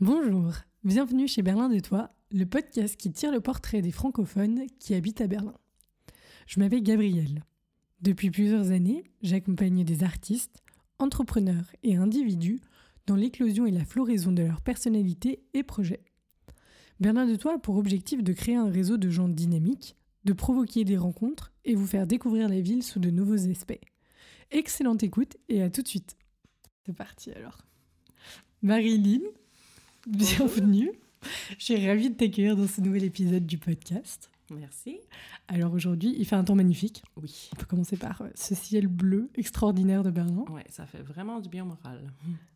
Bonjour, bienvenue chez Berlin de Toi, le podcast qui tire le portrait des francophones qui habitent à Berlin. Je m'appelle Gabrielle. Depuis plusieurs années, j'accompagne des artistes, entrepreneurs et individus dans l'éclosion et la floraison de leur personnalité et projets. Berlin de Toi a pour objectif de créer un réseau de gens dynamiques, de provoquer des rencontres et vous faire découvrir la ville sous de nouveaux aspects. Excellente écoute et à tout de suite. C'est parti alors. Marilyn, bienvenue. Je suis ravie de t'accueillir dans ce nouvel épisode du podcast. Merci. Alors aujourd'hui, il fait un temps magnifique. Oui. On peut commencer par euh, ce ciel bleu extraordinaire de Berlin. Ouais, ça fait vraiment du bien moral.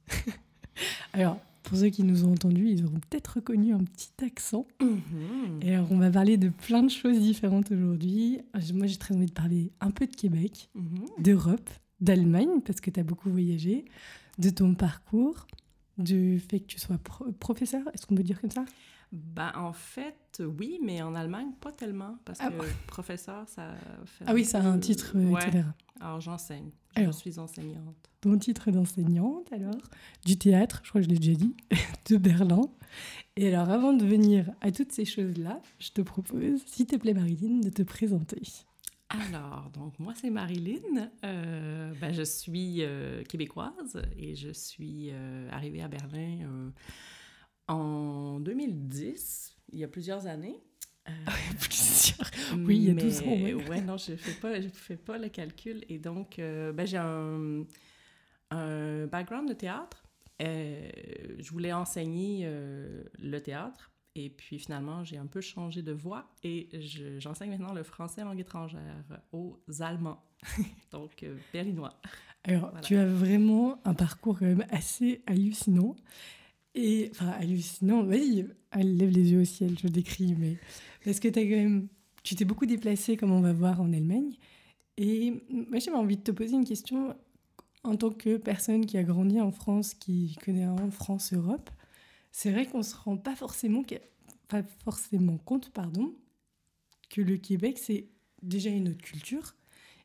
Alors, pour ceux qui nous ont entendus, ils auront peut-être reconnu un petit accent. Mhm. Et alors, on va parler de plein de choses différentes aujourd'hui. Moi, j'ai très envie de parler un peu de Québec, Mhm. d'Europe, d'Allemagne, parce que tu as beaucoup voyagé, de ton parcours, du fait que tu sois pro- professeur, est-ce qu'on peut dire comme ça? Ben, en fait, oui, mais en Allemagne, pas tellement, parce Ah que professeur, ça fait... Ah oui, ça a un titre, euh, Ouais. etc. Alors, j'enseigne. Je Alors. suis enseignante. Ton titre d'enseignante, alors, du théâtre, je crois que je l'ai déjà dit, de Berlin. Et alors, avant de venir à toutes ces choses-là, je te propose, s'il te plaît, Marilyn, de te présenter. Alors, donc, moi, c'est Marilyn. Euh, ben, je suis euh, québécoise et je suis arrivée à Berlin en 2010, il y a plusieurs années. Euh, Plusieurs. Oui, il y a 12 ans, Mais, ouais. non, je fais pas, je fais pas le calcul. Et donc, euh, ben, j'ai un, un background de théâtre. Euh, je voulais enseigner euh, le théâtre. Et puis finalement, j'ai un peu changé de voie et je- j'enseigne maintenant le français langue étrangère aux Allemands, donc berlinois. Alors, Voilà. tu as vraiment un parcours quand même assez hallucinant. Et, enfin, hallucinant, vas-y, elle lève les yeux au ciel, je décris, mais. Parce que tu quand même. Tu t'es beaucoup déplacé, comme on va voir en Allemagne. Et moi, j'avais envie de te poser une question en tant que personne qui a grandi en France, qui connaît en France-Europe. C'est vrai qu'on se rend pas forcément, pas forcément compte, pardon, que le Québec, c'est déjà une autre culture.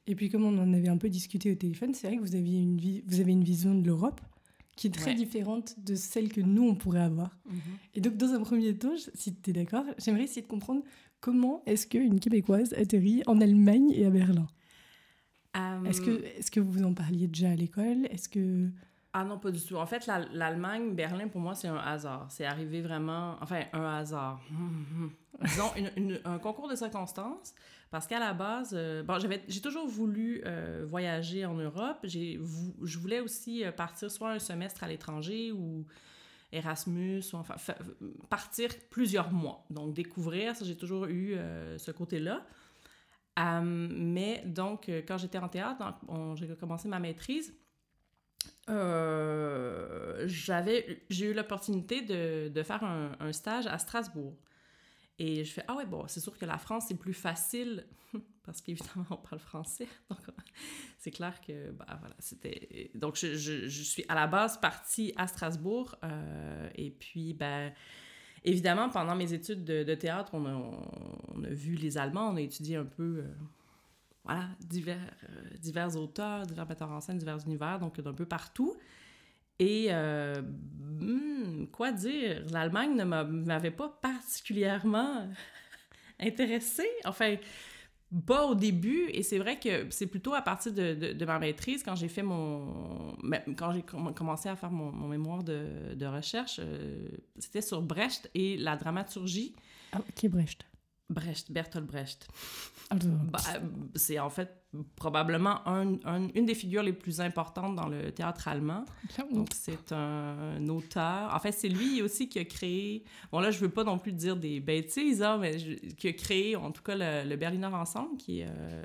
Et puis, comme on en avait un peu discuté au téléphone, c'est vrai que vous, aviez une vous avez une vision de l'Europe qui est très Ouais. différente de celle que nous, on pourrait avoir. Et donc, dans un premier temps, si tu es d'accord, j'aimerais essayer de comprendre comment est-ce qu'une Québécoise atterrit en Allemagne et à Berlin? Est-ce que, est que vous en parliez déjà à l'école? Est-ce que... Ah non, pas du tout. En fait, la- l'Allemagne, Berlin, pour moi, c'est un hasard. C'est arrivé vraiment... Enfin, un hasard. Disons, un concours de circonstances. Parce qu'à la base, euh, bon, j'ai toujours voulu euh, voyager en Europe. Je voulais aussi euh, partir soit un semestre à l'étranger ou Erasmus, ou enfin, partir plusieurs mois. Donc, découvrir, ça, j'ai toujours eu ce côté-là. Mais donc, quand j'étais en théâtre, j'ai commencé ma maîtrise, euh, j'ai eu l'opportunité de, de faire un, stage à Strasbourg. Et je fais, ah ouais, bon, c'est sûr que la France, c'est plus facile, parce qu'évidemment, on parle français. Donc, c'est clair que, bah voilà, c'était... Donc, je, je, suis à la base partie à Strasbourg. euh, et puis, ben, évidemment, pendant mes études de, théâtre, on a, on a vu les Allemands, on a étudié un peu... euh, voilà, divers, euh, divers auteurs, divers metteurs en scène, divers univers, donc d'un peu partout. Et euh, hmm, quoi dire, l'Allemagne ne m'a- m'avait pas particulièrement intéressée. Enfin, pas au début. Et c'est vrai que c'est plutôt à partir de, de- ma maîtrise, quand j'ai fait mon. mais Quand j'ai comm- commencé à faire mon, mon mémoire de, de recherche, euh, c'était sur Brecht et la dramaturgie. Ah, ok, Brecht? Brecht, Bertolt Brecht. Bah, euh, c'est en fait probablement un- un- une des figures les plus importantes dans le théâtre allemand. Donc, c'est un, auteur. En fait, c'est lui aussi qui a créé. Bon, là, je veux pas non plus dire des bêtises, hein, mais je- qui a créé, en tout cas, le, le Berliner Ensemble, qui est. euh,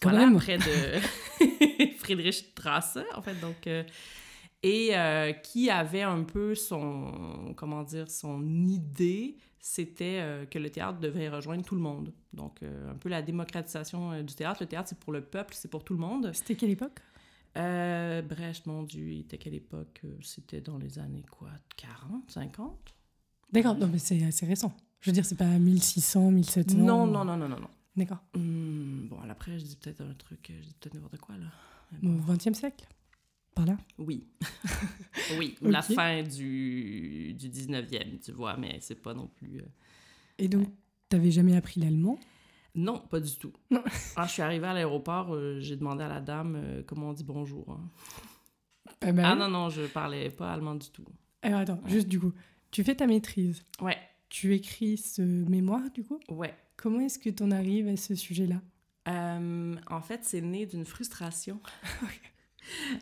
Quand voilà, même. près de Friedrichstrasse, en fait. Donc. euh, et euh, qui avait un peu son, comment dire, son idée, c'était euh, que le théâtre devait rejoindre tout le monde. Donc, euh, un peu la démocratisation euh, du théâtre. Le théâtre, c'est pour le peuple, c'est pour tout le monde. C'était quelle époque? Brecht, mon Dieu, il était quelle époque? C'était dans les années quoi? 40, 50? D'accord, non, mais c'est assez récent. Je veux dire, c'est pas 1600, 1700. Non, non, non, non, non, non. D'accord. Hmm, bon, après, je dis peut-être un truc, je dis peut-être n'importe quoi, là. Au bon. 20e siècle Par là? Oui. oui, ou la fin du, du 19e, tu vois, mais c'est pas non plus... euh, Et donc, t'avais jamais appris l'allemand? Non, pas du tout. Non. Quand je suis arrivée à l'aéroport, euh, j'ai demandé à la dame euh, comment on dit bonjour. hein. Ah, bah Ah non, non, je parlais pas allemand du tout. Alors attends, juste du coup, tu fais ta maîtrise, Ouais, tu écris ce mémoire du coup? ouais. Comment est-ce que t'en arrives à ce sujet-là? En fait, c'est né d'une frustration.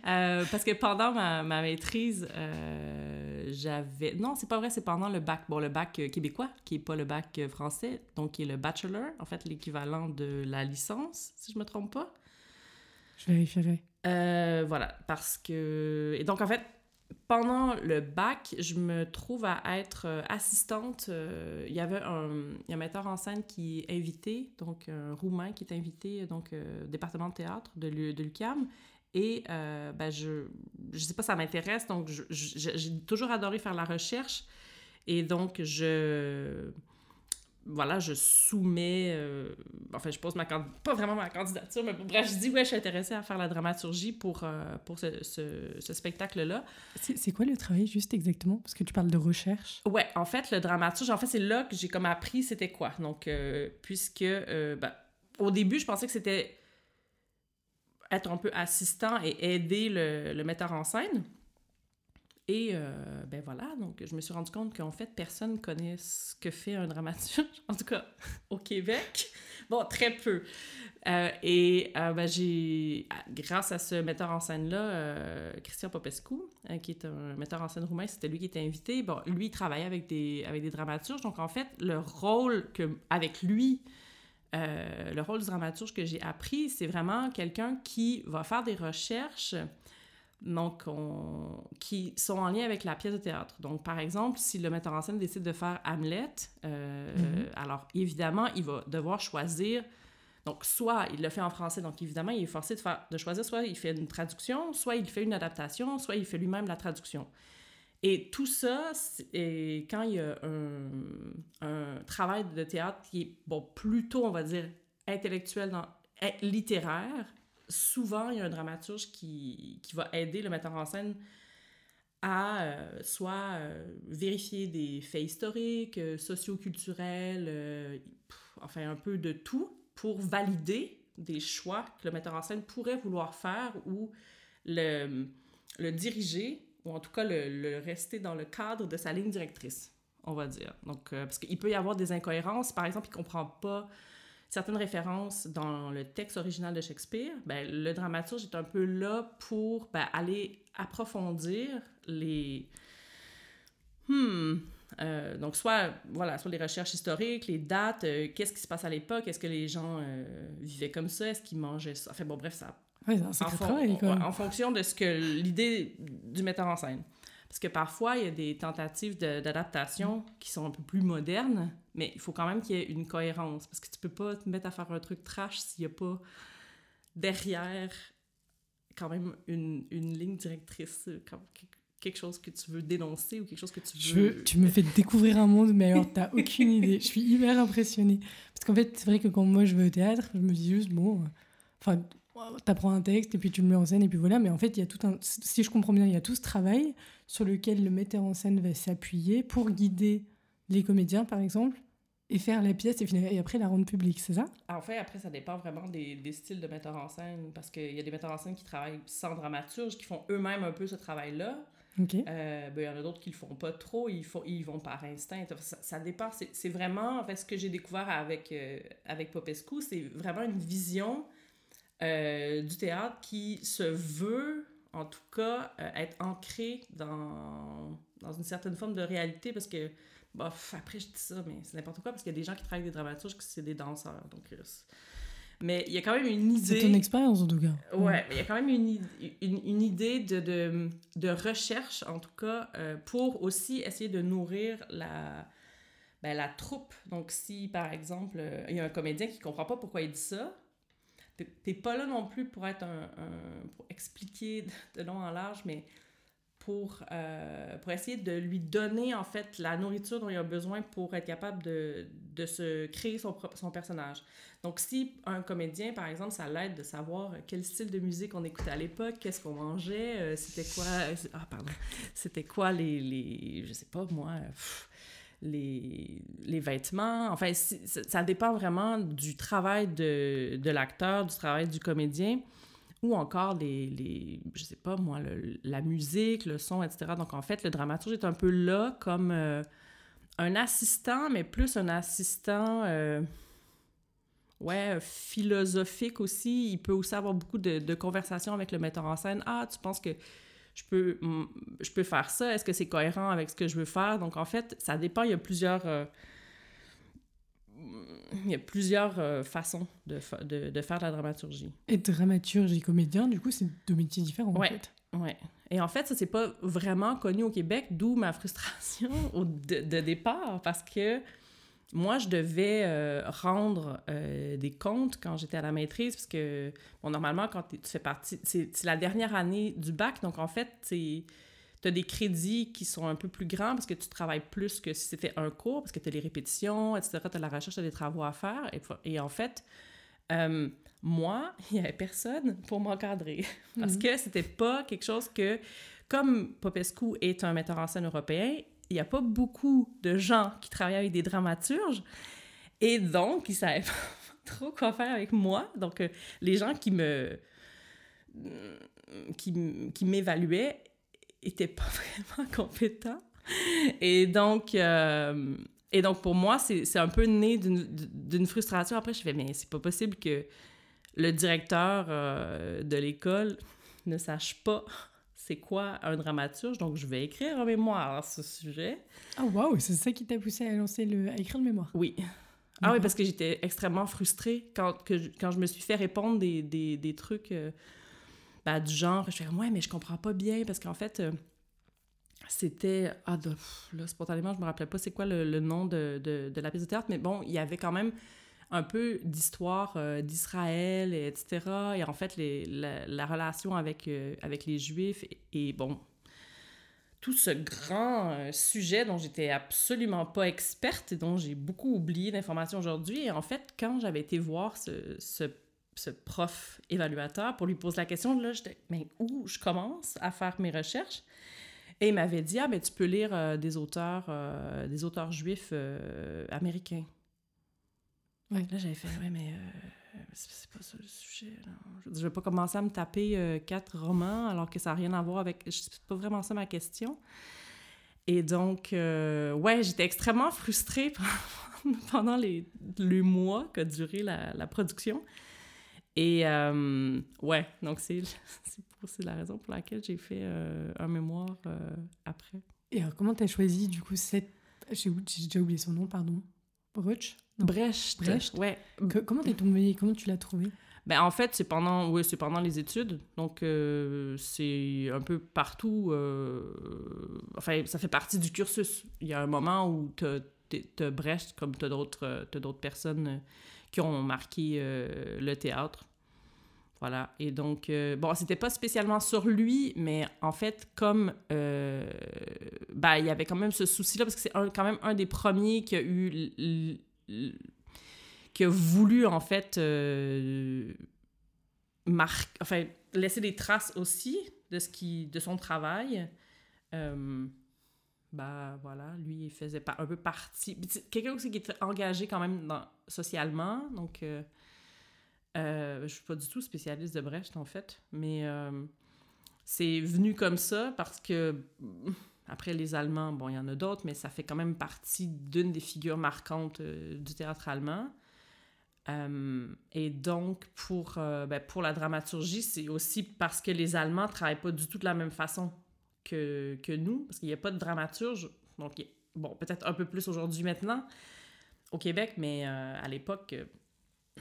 Euh, parce que pendant ma, ma maîtrise, euh, j'avais... Non, c'est pas vrai, c'est pendant le bac. Bon, le bac euh, québécois, qui est pas le bac français, donc qui est le bachelor, en fait, l'équivalent de la licence, si je me trompe pas. Je vérifierai. Euh, voilà, parce que... Et donc, en fait, pendant le bac, je me trouve à être assistante. Il y avait un, il y a un metteur en scène qui est invité, donc un Roumain qui est invité, donc département de théâtre de l'UQAM. Et euh, ben, je, je sais pas, ça m'intéresse, donc j'ai toujours adoré faire la recherche. Et donc, je voilà, je soumets, euh, enfin, je pose ma candi- pas vraiment ma candidature, mais bref, je dis, ouais, je suis intéressée à faire la dramaturgie pour, euh, pour ce, ce, ce spectacle-là. C'est quoi le travail juste exactement? Parce que tu parles de recherche. Ouais, en fait, le dramaturge, en fait, c'est là que j'ai comme appris c'était quoi. Donc, puisque, ben, au début, je pensais que c'était être un peu assistant et aider le, metteur en scène. Et euh, ben voilà, donc je me suis rendu compte qu'en fait, personne connaît ce que fait un dramaturge, en tout cas au Québec. Bon, très peu. Euh, et euh, ben, j'ai, grâce à ce metteur en scène-là, euh, Christian Popescu, euh, qui est un metteur en scène roumain, c'était lui qui était invité. Bon, lui, il travaillait avec des, avec des dramaturges. Donc, en fait, le rôle que, avec lui, euh, le rôle du dramaturge que j'ai appris, c'est vraiment quelqu'un qui va faire des recherches donc, on- qui sont en lien avec la pièce de théâtre. Donc, par exemple, si le metteur en scène décide de faire Hamlet, euh, Mhm. alors évidemment, il va devoir choisir. Donc, soit il le fait en français, donc évidemment, il est forcé de, faire, de choisir soit il fait une traduction, soit il fait une adaptation, soit il fait lui-même la traduction. Et tout ça, et quand il y a un, travail de théâtre qui est, bon, plutôt, on va dire, intellectuel, eh, littéraire, souvent, il y a un dramaturge qui, qui va aider le metteur en scène à euh, soit euh, vérifier des faits historiques, euh, socioculturels, euh, enfin un peu de tout, pour valider des choix que le metteur en scène pourrait vouloir faire ou le, le diriger, ou en tout cas le, rester dans le cadre de sa ligne directrice, on va dire. Donc, euh, parce qu'il peut y avoir des incohérences. Par exemple, il ne comprend pas certaines références dans le texte original de Shakespeare, ben, le dramaturge est un peu là pour ben, aller approfondir les... Hmm. euh, donc, soit, voilà, soit les recherches historiques, les dates, euh, qu'est-ce qui se passe à l'époque, est-ce que les gens vivaient comme ça, est-ce qu'ils mangeaient ça? Enfin bon, bref, ça C'est un en, fon- travail en fonction de ce que l'idée du metteur en scène. Parce que parfois, il y a des tentatives d'adaptation qui sont un peu plus modernes, mais il faut quand même qu'il y ait une cohérence. Parce que tu peux pas te mettre à faire un truc trash s'il n'y a pas derrière quand même une, une ligne directrice, quelque chose que tu veux dénoncer ou quelque chose que tu Je, veux... tu me fais découvrir un monde, mais alors t'as aucune idée. Je suis hyper impressionnée. Parce qu'en fait, c'est vrai que quand moi je vais au théâtre, je me dis juste, bon, euh, enfin, t'apprends un texte et puis tu le mets en scène et puis voilà. Mais en fait, il y a tout un. Si je comprends bien, il y a tout ce travail sur lequel le metteur en scène va s'appuyer pour guider les comédiens, par exemple, et faire la pièce et, et après la rendre publique, c'est ça? En fait, après, ça dépend vraiment des, des styles de metteurs en scène, parce qu'il y a des metteurs en scène qui travaillent sans dramaturge, qui font eux-mêmes un peu ce travail-là. Ok. Euh, ben, il y en a d'autres qui le font pas trop, ils, font, ils vont par instinct. Ça, ça dépend. C'est c'est vraiment, en fait, ce que j'ai découvert avec, euh, avec Popescu, c'est vraiment une vision euh, du théâtre qui se veut, en tout cas, euh, être ancrée dans, dans une certaine forme de réalité, parce que, bof, après, je dis ça, mais c'est n'importe quoi, parce qu'il y a des gens qui travaillent avec des dramaturges qui c'est des danseurs, donc... euh, mais il y a quand même une idée... C'est ton expérience en tout cas. Ouais, mais il y a quand même une, une, une idée de, de, de recherche, en tout cas, euh, pour aussi essayer de nourrir la, ben, la troupe. Donc, si, par exemple, il y a un comédien qui comprend pas pourquoi il dit ça, t'es pas là non plus pour être un, pour expliquer de long en large, mais pour, euh, pour essayer de lui donner en fait la nourriture dont il a besoin pour être capable de, de se créer son, son personnage. Donc si un comédien, par exemple, ça l'aide de savoir quel style de musique on écoutait à l'époque, qu'est-ce qu'on mangeait, euh, c'était quoi... Ah, pardon. C'était quoi les, les... Je sais pas, moi... les, les vêtements. Enfin, ça dépend vraiment du travail de, de l'acteur, du travail du comédien ou encore les, les je sais pas moi, la musique, le son, etc. Donc en fait, le dramaturge est un peu là comme euh, un assistant, mais plus un assistant, euh, ouais, philosophique aussi. Il peut aussi avoir beaucoup de, de conversations avec le metteur en scène. Ah, tu penses que je peux, je peux faire ça? Est-ce que c'est cohérent avec ce que je veux faire? Donc en fait, ça dépend. Il y a plusieurs... Euh, il y a plusieurs euh, façons de, de, de, faire de la dramaturgie. Et dramaturge et comédien, du coup, c'est deux métiers différents, ouais, en fait. Ouais. Et en fait, ça, c'est pas vraiment connu au Québec, d'où ma frustration au, de, de, départ, parce que moi, je devais euh, rendre euh, des comptes quand j'étais à la maîtrise, parce que, bon, normalement, quand tu fais partie... C'est la dernière année du bac, donc en fait, tu as des crédits qui sont un peu plus grands parce que tu travailles plus que si c'était un cours, parce que tu as les répétitions, etc. Tu as la recherche, tu as des travaux à faire. Et, en fait, euh, moi, il n'y avait personne pour m'encadrer. parce mhm. que c'était pas quelque chose que, comme Popescu est un metteur en scène européen, il n'y a pas beaucoup de gens qui travaillent avec des dramaturges. Et donc, ils ne savaient pas trop quoi faire avec moi. Donc, euh, les gens qui me qui, qui m'évaluaient était pas vraiment compétent. Et donc, euh, et donc pour moi, c'est un peu né d'une frustration. Après, je fais, mais c'est pas possible que le directeur euh, de l'école ne sache pas c'est quoi un dramaturge? Donc, je vais écrire un mémoire à ce sujet. Ah, oh, wow! C'est ça qui t'a poussé à lancer le... à écrire le mémoire? Oui. Ah oui, parce que j'étais extrêmement frustrée quand, que, quand je me suis fait répondre des, des, des trucs... Euh, bah, du genre, je fais ouais, mais je comprends pas bien parce qu'en fait, euh, c'était. Ah, là, spontanément, je me rappelais pas c'est quoi le, nom de, de, de, la pièce de théâtre, mais bon, il y avait quand même un peu d'histoire euh, d'Israël, etc. Et en fait, la, relation avec, euh, les Juifs et, bon, tout ce grand sujet dont j'étais absolument pas experte et dont j'ai beaucoup oublié d'informations aujourd'hui. Et en fait, quand j'avais été voir ce, prof évaluateur pour lui poser la question. Là, j'étais, mais où je commence à faire mes recherches? Et il m'avait dit, ah, ben, tu peux lire euh, des auteurs, euh, des auteurs juifs euh, américains. Ouais. Là, j'avais fait, ouais, mais c'est pas ça le sujet. Je, vais pas commencer à me taper quatre romans alors que ça n'a rien à voir avec. C'est pas vraiment ça ma question. Et donc, ouais, j'étais extrêmement frustrée pendant les, les mois qu'a duré la, la production. Et euh, ouais, donc c'est la raison pour laquelle j'ai fait euh, un mémoire euh, après. Et alors, comment tu as choisi du coup cette. J'ai déjà oublié son nom, pardon. Brecht Brecht. Brecht. Ouais. comment t'es tombé? Comment tu l'as trouvé? Ben, en fait, c'est pendant, ouais, pendant les études. Donc, c'est un peu partout. enfin, ça fait partie du cursus. Il y a un moment où tu as, Brecht, comme tu as d'autres personnes qui ont marqué euh, le théâtre. Voilà. Et donc, euh, bon, c'était pas spécialement sur lui, mais en fait, comme. Euh, ben, il y avait quand même ce souci-là, parce que c'est quand même un des premiers qui a eu. Qui a voulu, en fait. marquer. Enfin, laisser des traces aussi de, ce qui, de son travail bah voilà, lui, il faisait un peu partie. Quelqu'un aussi qui était engagé quand même socialement, donc euh, euh, je suis pas du tout spécialiste de Brecht en fait, mais euh, c'est venu comme ça parce que après les Allemands, bon, il y en a d'autres, mais ça fait quand même partie d'une des figures marquantes du théâtre allemand. et donc, pour, ben, pour la dramaturgie, c'est aussi parce que les Allemands travaillent pas du tout de la même façon que, que nous, parce qu'il n'y a pas de dramaturge. Donc, bon, peut-être un peu plus aujourd'hui maintenant au Québec, mais euh, à l'époque, euh,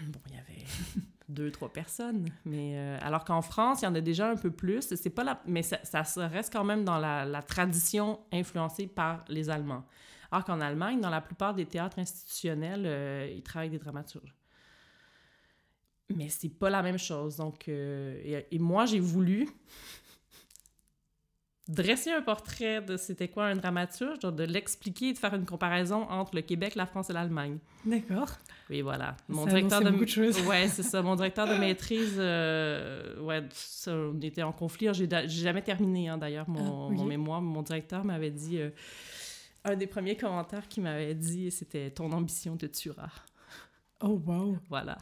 bon, il y avait deux, trois personnes. Mais euh, alors qu'en France, il y en a déjà un peu plus. C'est pas la, mais ça, ça, reste quand même dans la, la, tradition influencée par les Allemands. Alors qu'en Allemagne, dans la plupart des théâtres institutionnels, ils travaillent des dramaturges. mais c'est pas la même chose. Donc, euh, et moi, j'ai voulu dresser un portrait de c'était quoi un dramaturge, de l'expliquer et de faire une comparaison entre le Québec, la France et l'Allemagne. D'accord. Oui, voilà. Mon Ça directeur de beaucoup de choses. Ouais, c'est ça. Mon directeur de maîtrise, euh, ouais, ça, on était en conflit. J'ai jamais terminé, hein, d'ailleurs, mon, Ah, mon mémoire. Mon directeur m'avait dit... euh, un des premiers commentaires qu'il m'avait dit, c'était « Ton ambition te tuera Oh, waouh. ». Voilà.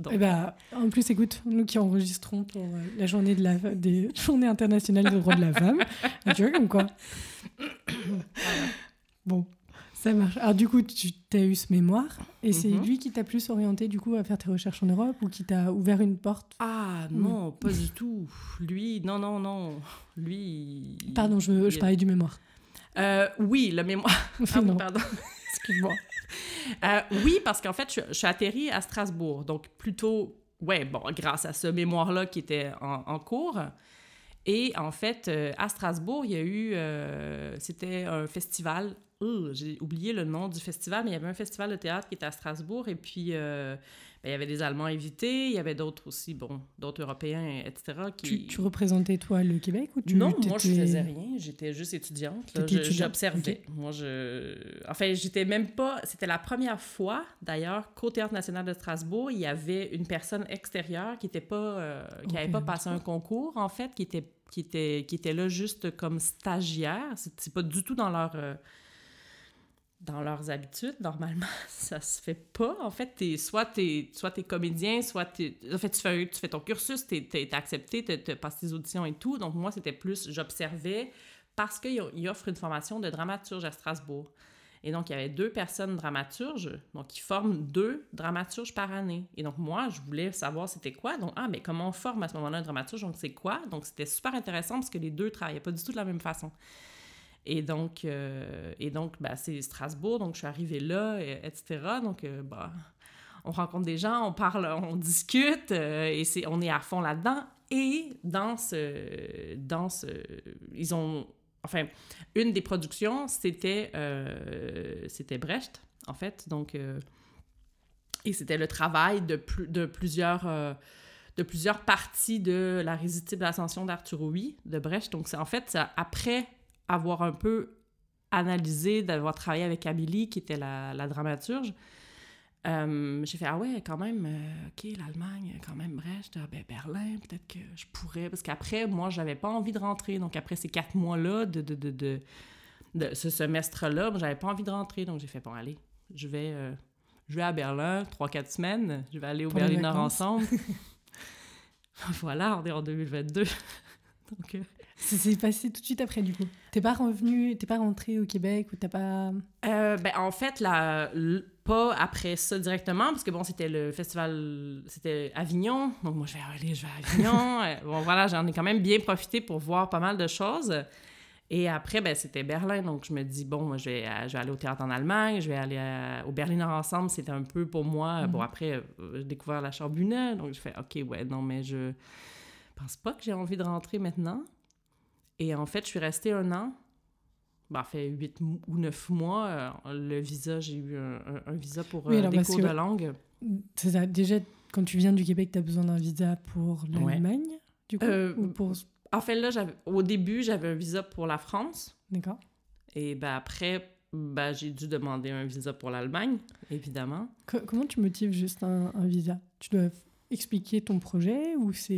Donc, Eh ben, en plus, écoute, nous qui enregistrons pour euh, la journée de la des journées internationales des droits de la femme, tu vois comme quoi. bon, ça marche. Alors du coup, tu as eu ce mémoire et c'est Mhm. lui qui t'a plus orienté du coup à faire tes recherches en Europe ou qui t'a ouvert une porte. Ah non, pas du tout. Lui, non, non, non. Lui... Pardon, je, parlais du mémoire. Euh, oui, le mémoire... Ah, pardon. excuse-moi. Euh, oui, parce qu'en fait, je, suis atterrie à Strasbourg. Donc, plutôt, ouais, bon, grâce à ce mémoire-là qui était en, en cours. Et en fait, euh, à Strasbourg, il y a eu. euh, C'était un festival. J'ai oublié le nom du festival, mais il y avait un festival de théâtre qui était à Strasbourg. Et puis, euh, ben, il y avait des Allemands invités. Il y avait d'autres aussi, bon, d'autres Européens, etc. Qui... Tu, tu représentais toi le Québec ou tu non, moi, je faisais rien. J'étais juste étudiante. J'observais. Moi, je... Enfin, j'étais même pas... C'était la première fois, d'ailleurs, qu'au Théâtre national de Strasbourg, il y avait une personne extérieure qui était pas... euh, qui n'avait pas passé un concours, en fait, qui était, qui était, qui était là juste comme stagiaire. C'est c'est pas du tout dans leur... euh, dans leurs habitudes, normalement, ça se fait pas. En fait, t'es, soit tu es, soit t'es comédien, soit t'es... En fait, tu fais, tu fais ton cursus, tu es, accepté, tu passes tes auditions et tout. Donc, moi, c'était plus... J'observais parce qu'ils ils offrent une formation de dramaturge à Strasbourg. Et donc, il y avait deux personnes dramaturges, donc ils forment deux dramaturges par année. Et donc, moi, je voulais savoir c'était quoi. Donc, ah, mais comment on forme à ce moment-là un dramaturge? Donc, c'est quoi? Donc, c'était super intéressant parce que les deux travaillaient pas du tout de la même façon. Et donc, euh, et donc bah, c'est Strasbourg, donc je suis arrivée là, et- etc. Donc, euh, bah, on rencontre des gens, on parle, on discute, euh, et c'est, on est à fond là-dedans. Et dans ce, dans ce, ils ont, enfin, une des productions, c'était, c'était Brecht, en fait. Donc, et c'était le travail de, plus, de plusieurs, de plusieurs parties de la résistible ascension d'Arthur Rouy, de Brecht. Donc, c'est en fait, après avoir un peu analysé, d'avoir travaillé avec Amélie, qui était la, la dramaturge, euh, j'ai fait, ah ouais, quand même, euh, OK, l'Allemagne, quand même, Brecht, ah ben Berlin, peut-être que je pourrais. Parce qu'après, moi, j'avais pas envie de rentrer. Donc, après ces quatre mois-là, de, de, de, de, de ce semestre-là, j'avais pas envie de rentrer. Donc, j'ai fait, bon, allez, je vais, euh, je vais à Berlin, trois, quatre semaines. Je vais aller au vacances. ensemble. voilà, on est en 2022. donc, Ça s'est passé tout de suite après du coup. T'es pas revenu, t'es pas rentré au Québec ou t'as pas. Euh, ben, en fait, la, l- pas après ça directement, parce que bon, c'était le festival, c'était Avignon, donc moi je vais aller, je vais à Avignon. Euh, bon, voilà, j'en ai quand même bien profité pour voir pas mal de choses. Et après, ben, c'était Berlin, donc je me dis, bon, moi, je vais, euh, je vais aller au théâtre en Allemagne, je vais aller à- au Berliner Ensemble, c'était un peu pour moi. Mhm. Bon, après, euh, j'ai découvert la Charbonnet, donc je fais, OK, ouais, non, mais je pense pas que j'ai envie de rentrer maintenant. Et en fait, je suis restée un an. Ben, fait huit ou neuf mois. euh, le visa, j'ai eu un, visa pour Oui, euh, alors, des cours que- de langue. C'est ça. Déjà, quand tu viens du Québec, t'as besoin d'un visa pour Ouais. l'Allemagne, du coup Euh, ou pour... En fait, là, au début, j'avais un visa pour la France. D'accord. Et ben, après, ben, j'ai dû demander un visa pour l'Allemagne, évidemment. Co- comment tu motives juste un, un visa? Tu dois expliquer ton projet ou c'est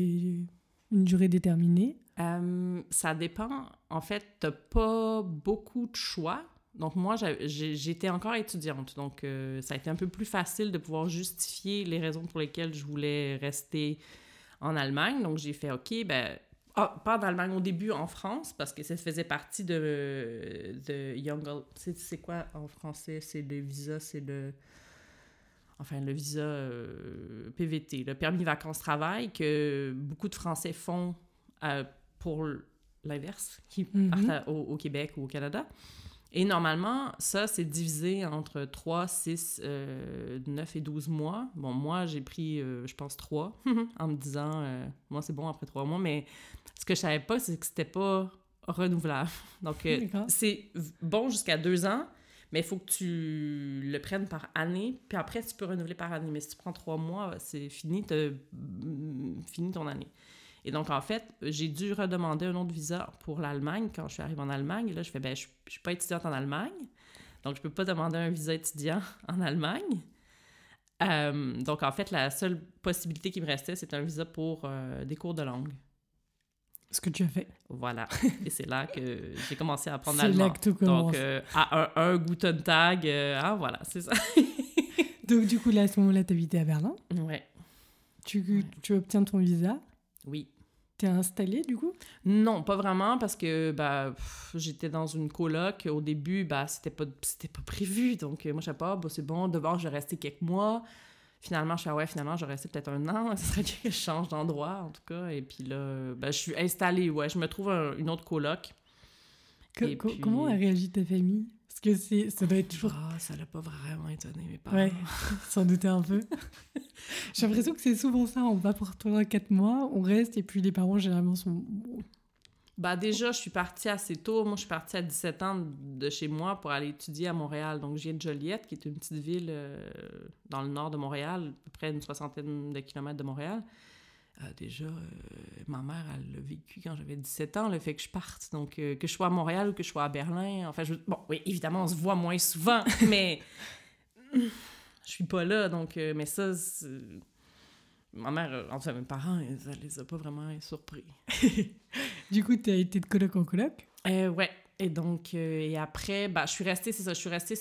une durée déterminée? Euh, ça dépend. En fait, t'as pas beaucoup de choix. Donc, moi, j'étais encore étudiante. Donc, euh, ça a été un peu plus facile de pouvoir justifier les raisons pour lesquelles je voulais rester en Allemagne. Donc, j'ai fait, OK, ben... ah, pas en Allemagne, au début en France, parce que ça faisait partie de, de Young... C'est quoi en français? C'est le visa, c'est le... Enfin, le visa euh, PVT, le permis vacances-travail, que beaucoup de Français font pour l'inverse, qui Mhm. partent à- au, au Québec ou au Canada. Et normalement, ça, c'est divisé entre 3, 6, euh, 9 et 12 mois. Bon, moi, j'ai pris, euh, je pense, 3 en me disant, euh, moi, c'est bon après 3 mois. Mais ce que je savais pas, c'est que c'était pas renouvelable. Donc, euh, c'est bon jusqu'à 2 ans. Mais il faut que tu le prennes par année, puis après, tu peux renouveler par année. Mais si tu prends trois mois, c'est fini, fini ton année. Et donc, en fait, j'ai dû redemander un autre visa pour l'Allemagne quand je suis arrivée en Allemagne. Et là, je fais, ben, je, ne suis pas étudiante en Allemagne, donc je peux pas demander un visa étudiant en Allemagne. Euh, donc, en fait, la seule possibilité qui me restait, c'est un visa pour euh, des cours de langue. Ce que tu as fait. Voilà. Et c'est là que j'ai commencé à apprendre l'allemand. C'est là que tout commence. Donc, euh, à un, un Guten Tag, ah, voilà, c'est ça. donc, du coup, là, à ce moment-là, tu habitais à Berlin. Ouais. Tu, tu obtiens ton visa. Oui. T'es installée du coup? Non, pas vraiment parce que bah, j'étais dans une coloc. Au début, bah, c'était pas, pas prévu. Donc, euh, moi, je sais pas, bah, c'est bon, d'abord, je vais rester quelques mois. Finalement, je suis ouais, finalement, je vais rester peut-être un an. Ce serait que je change d'endroit, en tout cas. Et puis là, bah, je suis installée, ouais. Je me trouve une autre coloc. Comment a réagi ta famille? Que c'est, ça doit être toujours. Ah, ça l'a pas vraiment étonné mes parents. Ouais, sans douter un peu. J'ai l'impression que c'est souvent ça. On va pour 3-4 mois, on reste, et puis les parents, généralement, sont. Bah déjà, je suis partie assez tôt. Moi, je suis partie à 17 ans de chez moi pour aller étudier à Montréal. Donc, je viens de Joliette, qui est une petite ville euh, dans le nord de Montréal, à peu près une soixantaine de kilomètres de Montréal. Euh, déjà, euh, ma mère, elle l'a vécu quand j'avais 17 ans, le fait que je parte. Donc, euh, que je sois à Montréal ou que je sois à Berlin, enfin, je... bon, oui, évidemment, on se voit moins souvent, mais je suis pas là, donc, mais ça, ma mère, enfin, mes parents, ça les a pas vraiment surpris. du coup, tu as été de coloc en coloc? Euh, ouais, et donc, euh, et après, bah, je suis restée, c'est ça, je suis restée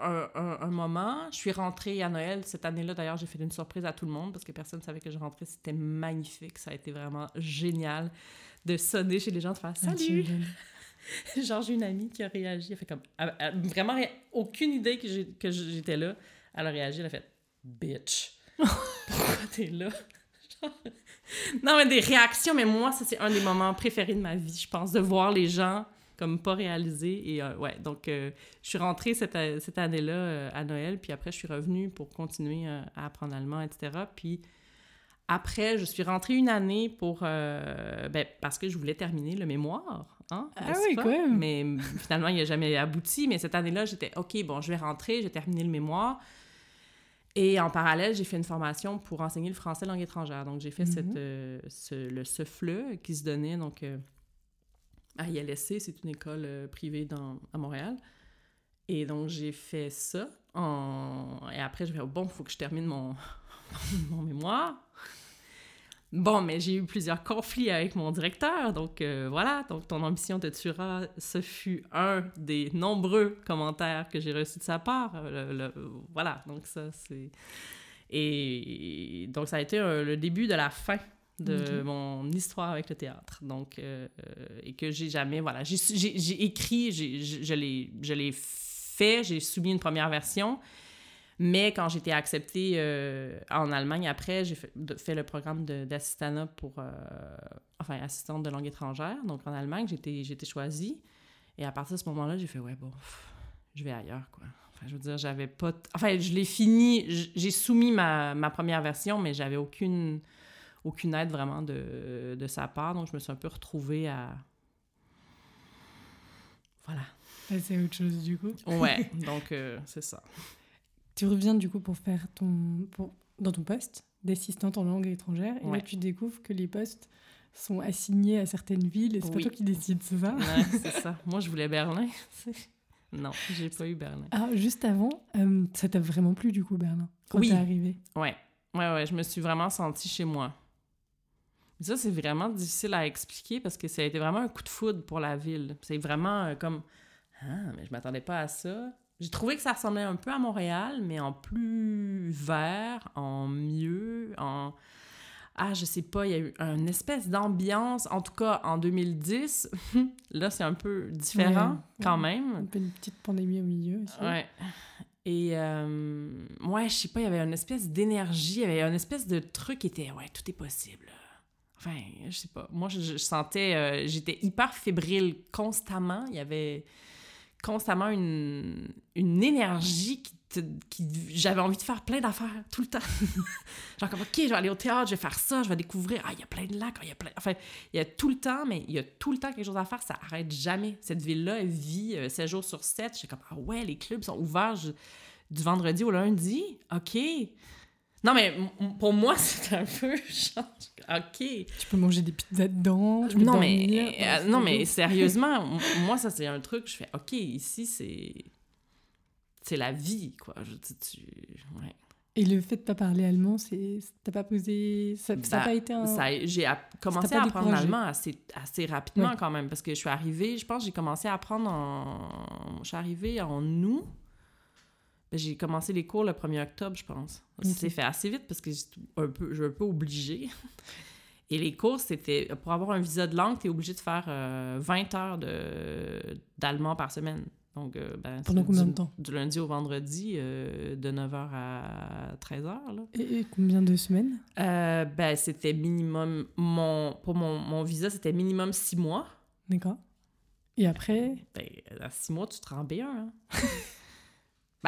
un, un, moment. Je suis rentrée à Noël. Cette année-là, d'ailleurs, j'ai fait une surprise à tout le monde parce que personne ne savait que je rentrais. C'était magnifique. Ça a été vraiment génial de sonner chez les gens, de faire ah, Salut! Genre, j'ai une amie qui a réagi. Elle fait comme. vraiment, aucune idée que j'étais là. Elle a réagi. Elle a fait Bitch! Pourquoi t'es là? non, mais des réactions, mais moi, ça, c'est un des moments préférés de ma vie, je pense, de voir les gens comme pas réalisé. Et euh, ouais, donc euh, je suis rentrée cette, cette année-là euh, à Noël, puis après je suis revenue pour continuer à apprendre allemand, etc. Puis après, je suis rentrée une année pour... ben, parce que je voulais terminer le mémoire. Hein, ah oui, quand même! Mais finalement, il n'a jamais abouti. Mais cette année-là, j'étais, OK, bon, je vais rentrer, j'ai terminé le mémoire. Et en parallèle, j'ai fait une formation pour enseigner le français langue étrangère. Donc, j'ai fait cette, mm-hmm. ce, le SEFLE qui se donnait, donc à ILSC, c'est une école euh, privée dans, à Montréal. Et donc, j'ai fait ça. En... Et après, je vais bon, il faut que je termine mon, mon mémoire. Bon, mais j'ai eu plusieurs conflits avec mon directeur, donc euh, voilà, donc ton ambition te tuera, ce fut un des nombreux commentaires que j'ai reçus de sa part. voilà, donc ça, c'est... Et donc ça a été le début de la fin de mon histoire avec le théâtre. Donc, euh, euh, et que j'ai jamais, voilà, j'ai écrit, je l'ai fait, j'ai soumis une première version, mais quand j'étais acceptée euh, en Allemagne après, j'ai fait, fait, le programme d'assistanat pour, enfin, assistante de langue étrangère. Donc, en Allemagne, j'ai été choisie. Et à partir de ce moment-là, j'ai fait, ouais, bon, je vais ailleurs, quoi. Enfin, je veux dire, j'avais pas... Enfin, je l'ai fini, j'ai soumis ma, ma, première version, mais j'avais aucune aucune aide vraiment de, de, sa part. Donc, je me suis un peu retrouvée à. Voilà. C'est autre chose, du coup. Ouais, donc euh, c'est ça. Tu reviens, du coup, pour faire ton. Pour, dans ton poste d'assistante en langue étrangère. Et là, tu découvres que les postes sont assignés à certaines villes et c'est pas toi qui décides, c'est ça? Ouais, c'est ça. Moi, je voulais Berlin. non, j'ai pas eu Berlin. Ah, juste avant, euh, ça t'a vraiment plu, du coup, Berlin, quand oui. t'es arrivé Ouais. Ouais, ouais, je me suis vraiment sentie chez moi. Ça, c'est vraiment difficile à expliquer parce que ça a été vraiment un coup de foudre pour la ville. C'est vraiment euh, comme Ah, mais je m'attendais pas à ça. J'ai trouvé que ça ressemblait un peu à Montréal, mais en plus vert, en mieux, en. Ah, je sais pas, il y a eu une espèce d'ambiance, en tout cas en 2010. là, c'est un peu différent quand même. Un peu une petite pandémie au milieu aussi. Ouais. Et euh, ouais, je sais pas, il y avait une espèce d'énergie, il y avait une espèce de truc qui était, ouais, tout est possible. Enfin, je sais pas. Moi, je, sentais. Euh, j'étais hyper fébrile constamment. Il y avait constamment une, une énergie qui, j'avais envie de faire plein d'affaires tout le temps. Genre comme OK, je vais aller au théâtre, je vais faire ça, je vais découvrir ah il y a plein de lacs, il y a plein enfin il y a tout le temps mais il y a tout le temps quelque chose à faire, ça arrête jamais. Cette ville-là elle vit euh, 7 jours sur 7. J'étais comme ah ouais, les clubs sont ouverts du vendredi au lundi? OK. Non mais pour moi c'est un peu genre OK. Tu peux manger des pizzas dedans. Tu peux Non, mais, euh, non, mais sérieusement, moi, ça, c'est un truc, je fais, OK, ici, c'est. C'est la vie, quoi. Je dis, tu. Ouais. Et le fait de pas parler allemand, c'est t'as pas posé. Ça n'a Bah, pas été un. J'ai app- commencé à apprendre l'allemand assez, assez rapidement, Ouais. quand même, parce que je suis arrivée, je pense que j'ai commencé à apprendre en. Je suis arrivée en août. Ben, J'ai commencé les cours le 1er octobre, je pense. Ok. Ça s'est fait assez vite parce que j'étais un peu, je suis un peu obligée. Et les cours, c'était pour avoir un visa de langue, tu es obligé de faire euh, 20 heures de- d'allemand par semaine. Donc, euh, ben, Pendant combien de temps? Du lundi au vendredi, euh, de 9h à 13h. Là. Et, et combien de semaines? Euh, ben, c'était minimum. Mon, pour mon, mon visa, c'était minimum 6 mois. D'accord. Et après, Ben, à 6 mois, tu te rends B1. Hein?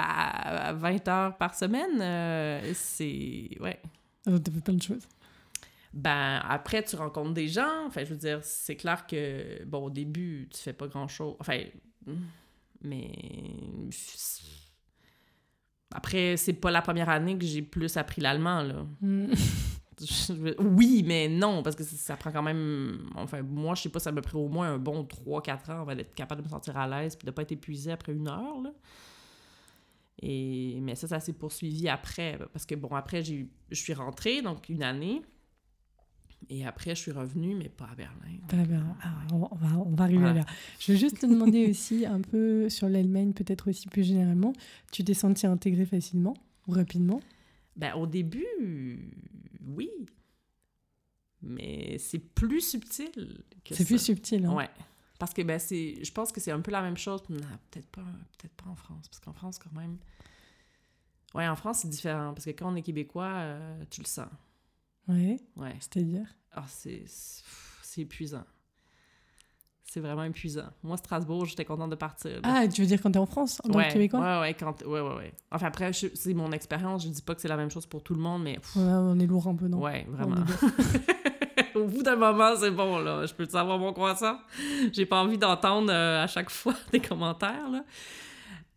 à 20 heures par semaine, euh, c'est. Ouais. euh, t'as fait plein de choses. Ben, après, tu rencontres des gens. Enfin, je veux dire, c'est clair que, bon, au début, tu fais pas grand-chose. Enfin, mais... Après, c'est pas la première année que j'ai plus appris l'allemand, là. Hmm. Oui, mais non, parce que ça- ça prend quand même... Enfin, moi, je sais pas, ça m'a pris au moins un bon 3-4 ans avant d'être capable de me sentir à l'aise puis de pas être épuisé après une heure, là. Et... Mais ça, ça s'est poursuivi après, parce que, bon, après, j'ai je suis rentrée, donc une année, et après, je suis revenue, mais pas à Berlin. Très bien. Ah, on, va, on va arriver Voilà. là. Je veux juste te demander aussi un peu sur l'Allemagne, peut-être aussi plus généralement. Tu t'es senti intégré facilement ou rapidement? Ben, au début, oui. Mais c'est plus subtil que C'est plus subtil. Hein? Ouais. Parce que ben, c'est, je pense que c'est un peu la même chose. Non, peut-être pas, peut-être pas en France. Parce qu'en France, quand même. Ouais, en France, c'est différent. Parce que quand on est québécois, euh, tu le sens. Ouais, Ouais. c'est-à-dire? Ah, c'est, c'est épuisant. C'est vraiment épuisant. Moi, Strasbourg, j'étais contente de partir. Ah, tu veux dire quand t'es en France, en tant ouais, que Québécois? ouais, ouais, quand, ouais, ouais, ouais. Enfin, après, je- c'est mon expérience. Je dis pas que c'est la même chose pour tout le monde, mais pff, Ouais, On est lourd un peu, non? Ouais, vraiment. Au bout d'un moment, c'est bon, là. Je peux savoir mon croissant? J'ai pas envie d'entendre euh, à chaque fois des commentaires, là.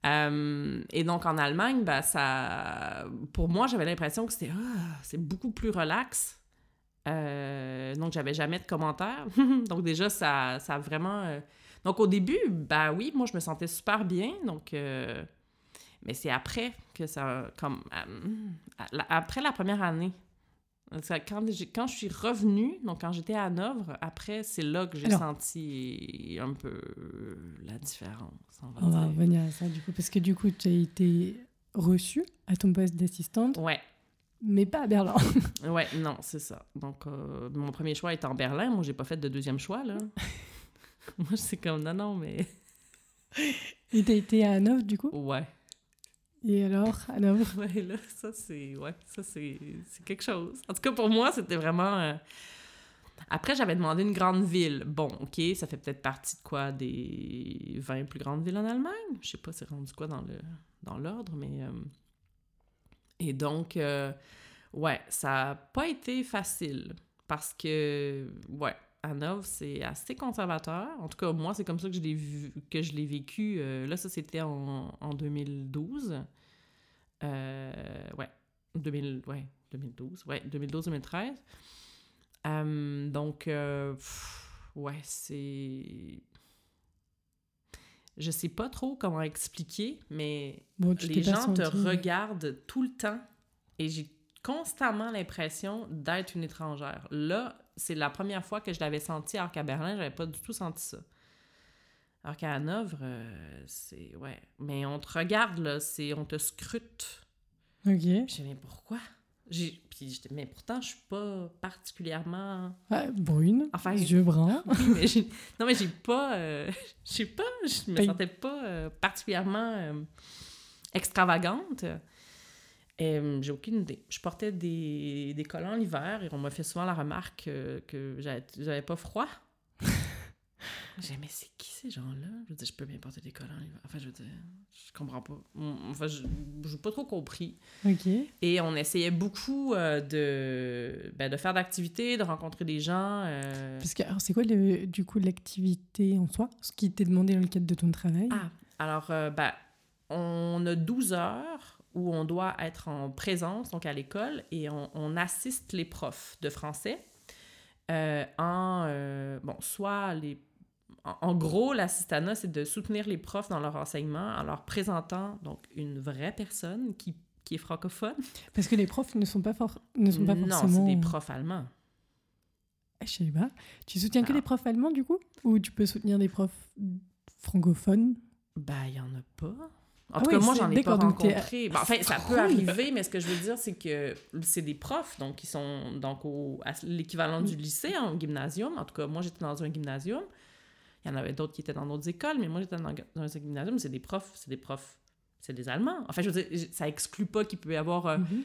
Euh, et donc, en Allemagne, ben, ça... Pour moi, j'avais l'impression que c'était... ah, c'est beaucoup plus relax. Euh, donc, j'avais jamais de commentaires. donc, déjà, ça, ça a vraiment... Donc, au début, ben oui, moi, je me sentais super bien. Donc... Mais c'est après que ça... Comme... Après la première année, quand, je suis revenue, donc quand j'étais à Hanovre, après, c'est là que j'ai senti un peu la différence, on va On va dire. revenir à ça, du coup. Parce que du coup, tu as été reçue à ton poste d'assistante, Ouais, mais pas à Berlin. ouais, non, c'est ça. Donc, euh, mon premier choix était en Berlin. Moi, j'ai pas fait de deuxième choix, là. Moi, c'est comme, non, non, mais... Et t'as été à Hanovre, du coup? Ouais. Et alors, Hanovre Ouais, là, ça, c'est... Ouais, ça, c'est quelque chose. En tout cas, pour moi, c'était vraiment... euh, Après, j'avais demandé une grande ville. Bon, OK, ça fait peut-être partie de quoi? Des 20 plus grandes villes en Allemagne? Je sais pas, c'est rendu quoi dans le dans l'ordre, mais... euh, Et donc, euh, ouais, ça a pas été facile parce que, ouais, Hanovre, c'est assez conservateur. En tout cas, moi, c'est comme ça que je l'ai que je l'ai vécu. Euh, là, ça, c'était en, en 2012. Euh, ouais, 2000, ouais, 2012, ouais, 2012-2013. Euh, donc, euh, pff, ouais, c'est... Je sais pas trop comment expliquer, mais Bon, les gens te regardent tout le temps et j'ai constamment l'impression d'être une étrangère. Là, c'est la première fois que je l'avais senti, alors qu'à Berlin, j'avais pas du tout senti ça. Alors qu'à Hanovre, euh, c'est... Ouais. Mais on te regarde, là, c'est... On te scrute. Ok. Puis dit, mais pourquoi? J'ai... Puis mais pourtant, je suis pas particulièrement... Ah, brune, Enfin, yeux bruns. oui, mais j'ai... Non, mais j'ai pas... euh, j'ai pas... Je me Ben- sentais pas euh, particulièrement euh, extravagante. Euh, j'ai aucune idée. Je portais des, des collants l'hiver et on m'a fait souvent la remarque euh, que j'avais, j'avais pas froid. J'ai mais c'est qui ces gens-là? Je veux dire, je peux bien porter des collants. Enfin, je veux dire, je comprends pas. Enfin, je n'ai pas trop compris. OK. Et on essayait beaucoup euh, de, ben, de faire d'activités, de rencontrer des gens. euh, Parce que, alors, c'est quoi, le, du coup, l'activité en soi? Ce qui t'est demandé dans le cadre de ton travail? Ah, alors, euh, ben, on a 12 heures où on doit être en présence, donc à l'école, et on, on assiste les profs de français euh, en, euh, bon, soit les... En, gros, l'assistanat, c'est de soutenir les profs dans leur enseignement en leur présentant, donc, une vraie personne qui, qui est francophone. Parce que les profs ne sont pas, for- ne sont pas non, forcément... c'est des profs allemands. Ah, je sais pas. Tu soutiens que des profs allemands, du coup? Ou tu peux soutenir des profs francophones? Ben, il n'y en a pas. En Ah tout oui, cas, moi, j'en ai pas rencontré. Ben, enfin, ça peut arriver, mais ce que je veux dire, c'est que c'est des profs, donc ils sont donc au, à l'équivalent du Mm. lycée, en gymnasium. En tout cas, moi, j'étais dans un gymnasium. Il y en avait d'autres qui étaient dans d'autres écoles, mais moi, j'étais dans, dans un gymnasium. C'est des profs, c'est des profs, c'est des Allemands. Enfin, je veux dire, ça exclut pas qu'il peut y avoir euh, Mhm.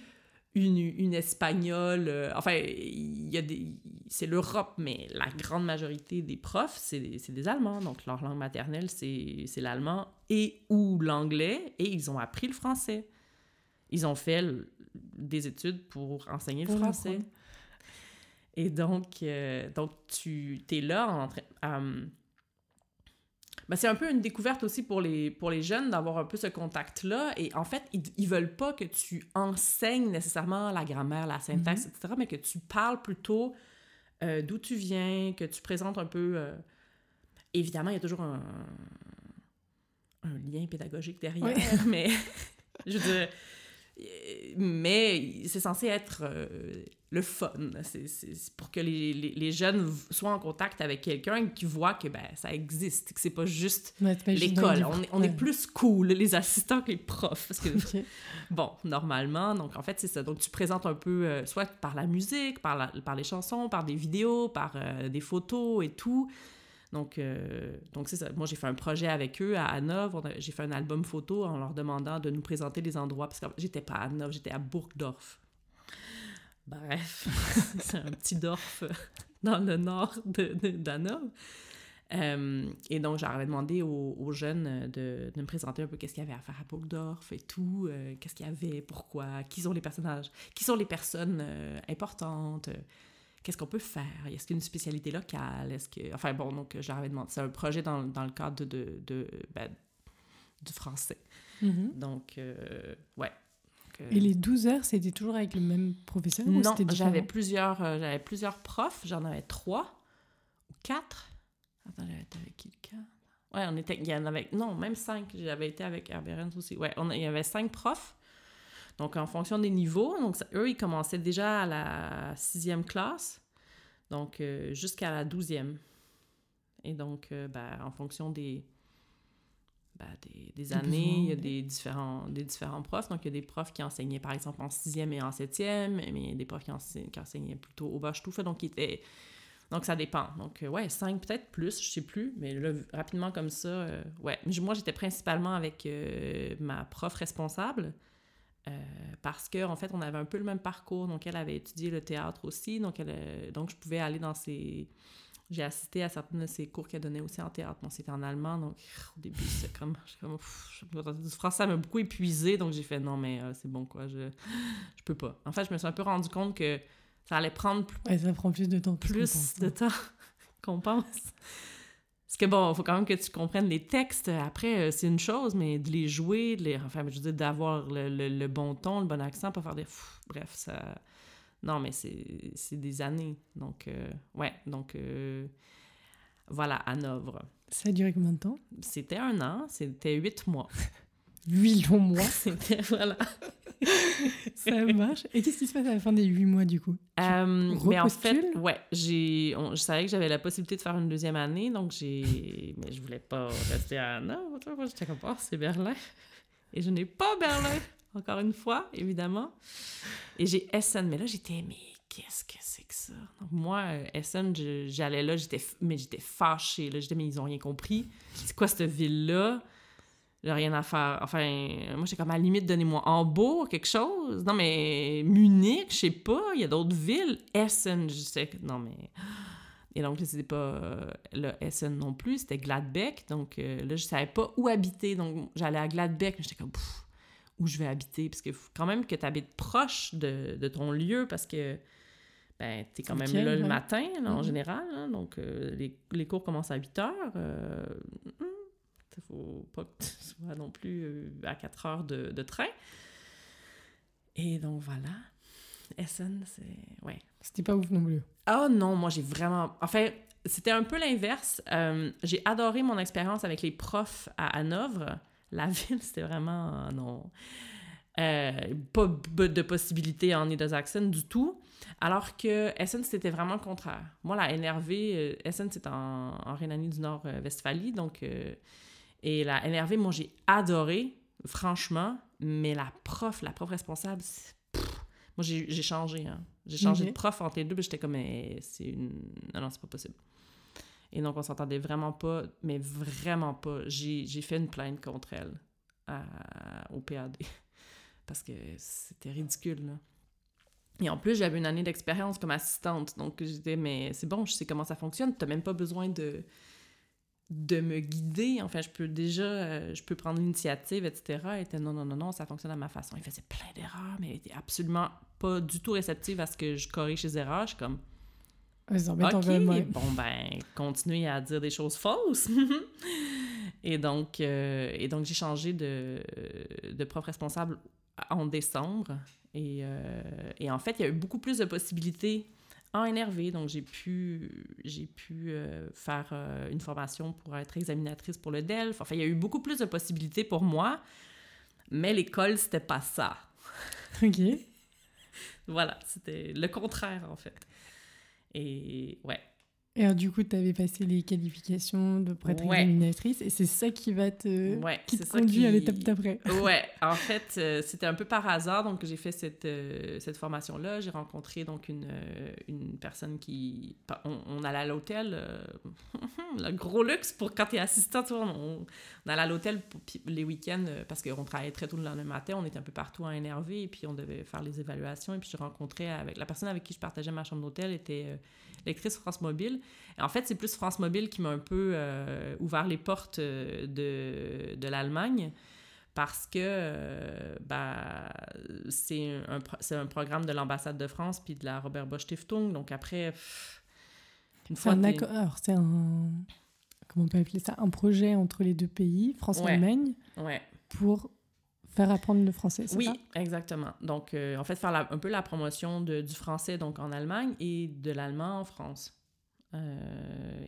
une, une espagnole. euh, enfin, il y a des. C'est l'Europe, mais la grande majorité des profs, c'est des, Allemands. Donc, leur langue maternelle, c'est l'allemand et ou l'anglais, et ils ont appris le français. Ils ont fait des études pour enseigner Pour le français. Et donc, euh, donc tu es là en train. Ben, c'est un peu une découverte aussi pour les, pour les jeunes d'avoir un peu ce contact-là. Et en fait, ils, ils veulent pas que tu enseignes nécessairement la grammaire, la syntaxe, etc., mais que tu parles plutôt euh, d'où tu viens, que tu présentes un peu. euh, Évidemment, il y a toujours un, un lien pédagogique derrière, Ouais. mais je veux dire, mais c'est censé être euh, le fun. C'est pour que les, les, les jeunes soient en contact avec quelqu'un qui voit que ben, ça existe, que c'est pas juste l'école. On, est, on Ouais. est plus cool, les assistants, que les profs. Parce que, bon, normalement, donc en fait, c'est ça. Donc tu présentes un peu, euh, soit par la musique, par, la, par les chansons, par des vidéos, par euh, des photos et tout. Donc, euh, donc c'est ça. Moi, j'ai fait un projet avec eux à Hanovre. J'ai fait un album photo en leur demandant de nous présenter des endroits. Parce que j'étais pas à Hanovre, j'étais à Burgdorf. Bref, c'est un petit dorf dans le nord d'Hanovre. Euh, et donc, j'avais demandé aux, jeunes de, me présenter un peu qu'est-ce qu'il y avait à faire à Burgdorf et tout, euh, qu'est-ce qu'il y avait, pourquoi, qui sont les personnages, qui sont les personnes euh, importantes, qu'est-ce qu'on peut faire, est-ce qu'il y a une spécialité locale, est-ce que... Enfin bon, donc j'avais demandé, c'est un projet dans, dans le cadre de, de, ben, du français. Mhm. Donc, euh, ouais. Donc, euh, Et les 12 heures, c'était toujours avec le même professeur non, j'avais plusieurs, euh, j'avais plusieurs profs. J'en avais trois ou quatre. Attends, j'avais été avec qui le? Ouais, on était, il y en avait, non, même cinq. J'avais été avec Herberens aussi. Ouais, on, il y avait cinq profs. Donc, en fonction des niveaux, donc eux, ils commençaient déjà à la sixième classe, donc euh, jusqu'à la douzième. Et donc, euh, ben, en fonction des, ben, des, des Des années, il y a des différents, des différents profs. Donc, il y a des profs qui enseignaient, par exemple, en sixième et en septième, mais il y a des profs qui, ense- qui enseignaient plutôt au Bach-Stufe, donc ils étaient... Donc, ça dépend. Donc, euh, ouais, cinq peut-être plus, je sais plus, mais là, rapidement comme ça, euh, ouais. Moi, j'étais principalement avec euh, ma prof responsable, euh, parce que en fait, on avait un peu le même parcours. Donc, elle avait étudié le théâtre aussi, donc, elle, euh, donc je pouvais aller dans ses... J'ai assisté à certains de ses cours qu'elle donnait aussi en théâtre. Bon, c'était en allemand, donc au début, c'était comme... comme pff, du français, ça m'a beaucoup épuisé, donc j'ai fait non, mais euh, c'est bon, quoi, je, je peux pas. En fait, je me suis un peu rendu compte que ça allait prendre plus Ouais, ça prend plus de temps. plus de temps qu'on pense. Parce que bon, il faut quand même que tu comprennes les textes. Après, euh, c'est une chose, mais de les jouer, de les, enfin, je veux dire, d'avoir le, le- le bon ton, le bon accent, pas faire des... bref, ça... Non, mais c'est c'est des années. Donc, euh, ouais, donc... euh, voilà, Hanovre. Ça a duré combien de temps? C'était un an, c'était huit mois. 8 longs mois, C'était, voilà. ça marche. Et qu'est-ce qui se passe à la fin des 8 mois, du coup? Euh, mais en fait, ouais, j'ai, on- je savais que j'avais la possibilité de faire une deuxième année, donc j'ai, mais je voulais pas rester à non, moi j'étais comme oh, c'est Berlin, et je n'ai pas Berlin encore une fois, évidemment, et j'ai Essen, mais là j'étais mais qu'est-ce que c'est que ça? Donc moi euh, Essen, je- j'allais là, j'étais, mais j'étais fâchée là, j'étais mais ils ont rien compris, c'est quoi cette ville là j'ai rien à faire. Enfin, moi, j'ai comme à la limite, donnez-moi Hambourg, quelque chose. Non, mais Munich, je sais pas, il y a d'autres villes. Essen, je sais que. Non, mais. Et donc, c'était pas euh, le Essen non plus, c'était Gladbeck. Donc euh, là, je savais pas où habiter. Donc, j'allais à Gladbeck, mais j'étais comme, Pff, où je vais habiter? Parce qu'il faut quand même que tu habites proche de, de, ton lieu, parce que ben, tu es quand même là le matin, là, en mm-hmm. général. Hein. donc, euh, les, les, cours commencent à 8 heures. Il faut pas que tu sois non plus à 4 heures de, de train. Et donc, voilà. Essen, c'est. Ouais. C'était pas ouf non plus. Oh non, moi j'ai vraiment. Enfin, c'était un peu l'inverse. Euh, j'ai adoré mon expérience avec les profs à Hanovre. La ville, c'était vraiment. non. Euh, pas de possibilités en Niedersachsen du tout. Alors que Essen, c'était vraiment le contraire. Moi, la NRV, euh, Essen, c'est en, en Rhénanie du Nord-Westphalie. donc, et la NRV, moi, j'ai adoré, franchement. Mais la prof, la prof responsable, moi, j'ai changé. Hein. J'ai changé de prof entre les deux, puis j'étais comme, c'est une. Non, non, c'est pas possible. Et donc, on s'entendait vraiment pas, mais vraiment pas. J'ai fait une plainte contre elle au PAD. Parce que c'était ridicule, là. Et en plus, j'avais une année d'expérience comme assistante. Donc, j'étais, mais c'est bon, je sais comment ça fonctionne. T'as même pas besoin de de me guider. Enfin, je peux déjà, euh, je peux prendre l'initiative, etc. Elle était non, non, non, non, ça fonctionne à ma façon. Il faisait plein d'erreurs, mais elle était absolument pas du tout réceptive à ce que je corrige ses erreurs. Je suis comme, ok, bon ben, continuez à dire des choses fausses. et donc, euh, et donc j'ai changé de, de prof responsable en décembre. Et, euh, et en fait, il y a eu beaucoup plus de possibilités en NRV. Donc, j'ai pu, j'ai pu euh, faire euh, une formation pour être examinatrice pour le DELF. Enfin, il y a eu beaucoup plus de possibilités pour moi, mais l'école, c'était pas ça. OK. voilà, c'était le contraire, en fait. Et ouais, et alors, du coup, tu avais passé les qualifications de prêtre examinatrice et c'est ça qui va te, qui te conduit à l'étape d'après. ouais, en fait, euh, c'était un peu par hasard. Donc, j'ai fait cette, euh, cette formation-là. J'ai rencontré donc une, euh, une personne qui. On, allait à l'hôtel, le gros luxe pour quand tu es assistant, on, on allait à l'hôtel les week-ends parce qu'on travaillait très tôt le lendemain matin. On était un peu partout à énervé et puis on devait faire les évaluations. Et puis, j'ai rencontré avec la personne avec qui je partageais ma chambre d'hôtel était lectrice France Mobile. En fait, c'est plus France Mobile qui m'a un peu euh, ouvert les portes euh, de, de l'Allemagne parce que euh, bah, c'est un, un, programme de l'ambassade de France puis de la Robert Bosch Stiftung. Donc après, une fois... C'est un accord, c'est un... Comment on peut appeler ça? Un projet entre les deux pays, France et Allemagne, ouais. pour faire apprendre le français, c'est oui, ça? Oui, exactement. Donc, euh, en fait, faire un peu la promotion de, du français donc en Allemagne et de l'allemand en France. Euh,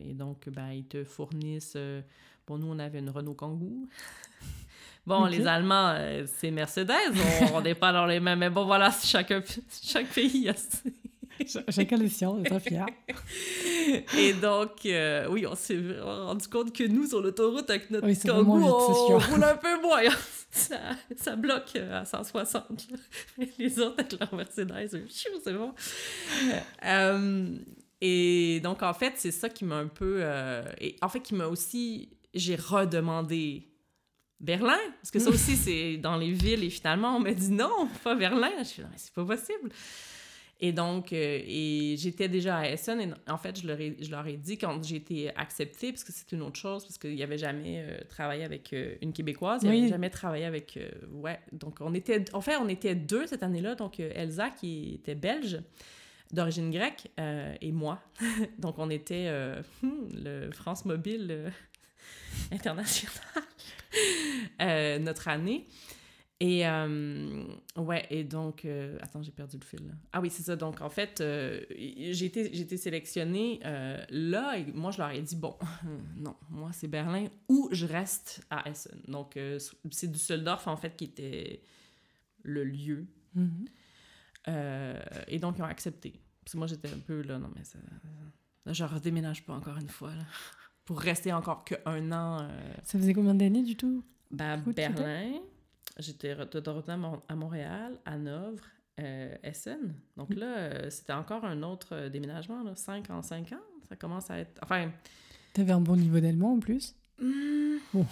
et donc, ben, ils te fournissent... Euh, bon, nous, on avait une Renault Kangoo. bon, les Allemands, c'est Mercedes. On n'est pas dans les mêmes... Mais bon, voilà, chaque, chaque pays a... Chacun le sien, on est fiers. Et donc, oui, on s'est rendu compte que nous, sur l'autoroute, avec notre oui, Kangoo, on roule un peu moins ça, ça bloque euh, à 160. Les autres avec leur Mercedes, c'est bon. Euh, et donc, en fait, c'est ça qui m'a un peu... Euh, et en fait, qui m'a aussi... J'ai redemandé Berlin, parce que ça aussi, c'est dans les villes, et finalement, on m'a dit non, pas Berlin. Je suis c'est pas possible. Et donc, euh, et j'étais déjà à Essen, et en fait, je leur ai, je leur ai dit quand j'ai été acceptée, parce que c'est une autre chose, parce qu'il n'y avait jamais euh, travaillé avec euh, une Québécoise, il n'y avait jamais travaillé avec... ouais, donc on était... En fait, on était deux cette année-là, donc Elsa, qui était belge, d'origine grecque, et moi. donc on était hmm, le France Mobile international notre année. Et euh, ouais, et donc, euh, attends, j'ai perdu le fil. Là. Ah oui, c'est ça. Donc, en fait, euh, j'ai été, sélectionnée là et moi, je leur ai dit bon, non, moi, c'est Berlin ou je reste à Essen. Donc, c'est Düsseldorf, en fait, qui était le lieu. Mm-hmm. et donc, ils ont accepté. Parce que moi, j'étais un peu là, non, mais ça. Là, je redéménage pas encore une fois, là, pour rester encore qu'un an. Ça faisait combien d'années du tout? Ben, Berlin. J'étais de retour à Montréal, à Novre, euh, Essen. Donc là, euh, c'était encore un autre euh, déménagement, là, 5 en 5 ans. Ça commence à être... Enfin... T'avais un bon niveau d'allemand en plus? Hmm. Bon.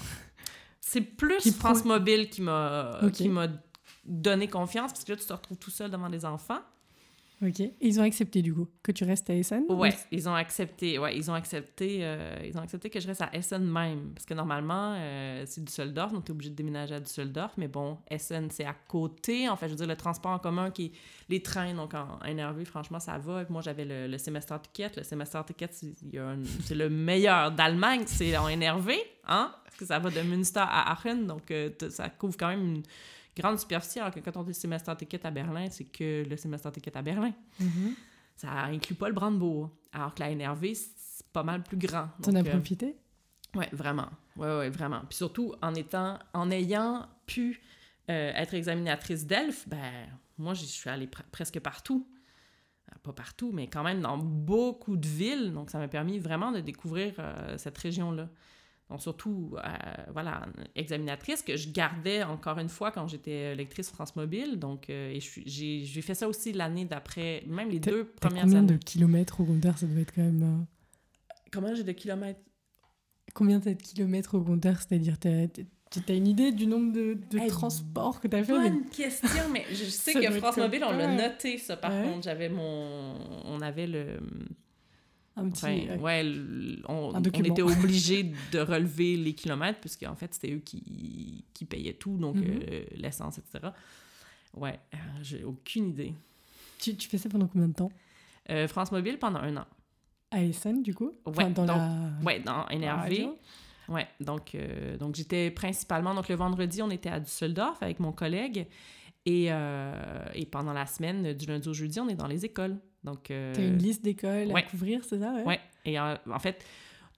C'est plus France Mobile qui m'a qui m'a donné confiance, parce que là, tu te retrouves tout seul devant des enfants. Ok. Et ils ont accepté du coup que tu restes à Essen? Ouais, ils ont accepté. Ouais, ils ont accepté. euh, ils ont accepté que je reste à Essen même, parce que normalement euh, c'est Düsseldorf, donc t'es obligé de déménager à Düsseldorf. Mais bon, Essen c'est à côté. En fait, je veux dire le transport en commun qui, les trains, donc en NRV, franchement ça va. Et puis moi j'avais le, le semester ticket. Le semester ticket c'est le meilleur d'Allemagne, c'est en NRV, hein, parce que ça va de Münster à Aachen, donc euh, ça couvre quand même une grande superficie. Alors que quand on dit semester ticket à Berlin, c'est que le semester ticket à Berlin. Mhm. Ça inclut pas le Brandebourg. Alors que la NRV, c'est pas mal plus grand. T'en as Donc, euh, profité? Ouais, vraiment. Ouais, ouais, vraiment. Puis surtout, en étant, en ayant pu euh, être examinatrice d'ELF, ben, moi, j'y suis allée pre- presque partout. Euh, Pas partout, mais quand même dans beaucoup de villes. Donc, ça m'a permis vraiment de découvrir euh, cette région-là. Donc, surtout, euh, voilà, examinatrice que je gardais encore une fois quand j'étais lectrice France Mobile. Donc, euh, et j'ai fait ça aussi l'année d'après, même les deux premières combien années. de kilomètres au compteur? Ça doit être quand même. euh, Comment j'ai de kilomètres? Combien t'as de kilomètres au compteur? C'est-à-dire, t'as t'as une idée du nombre de, de transports que t'as fait? mais- Bonne question, mais je sais que France Mobile, on l'a noté, ça, par Ouais. contre. J'avais mon... On avait le... Un petit. Enfin, euh, ouais, le- on, Un on document. était obligé de relever les kilomètres, puisque en fait, c'était eux qui, qui payaient tout, donc Mhm. euh, l'essence, etc. Ouais, euh, j'ai aucune idée. tu, tu fais ça pendant combien de temps? Euh, France Mobile pendant un an. À Essen, du coup? Enfin, Ouais, dans donc, la. Ouais, dans NRV. Ouais, donc, euh, donc j'étais principalement, donc le vendredi, on était à Düsseldorf avec mon collègue, et, euh, et pendant la semaine, du lundi au jeudi, on est dans les écoles. Donc, euh, T'as une liste d'écoles à ouais. couvrir, c'est ça ouais, et en, en fait,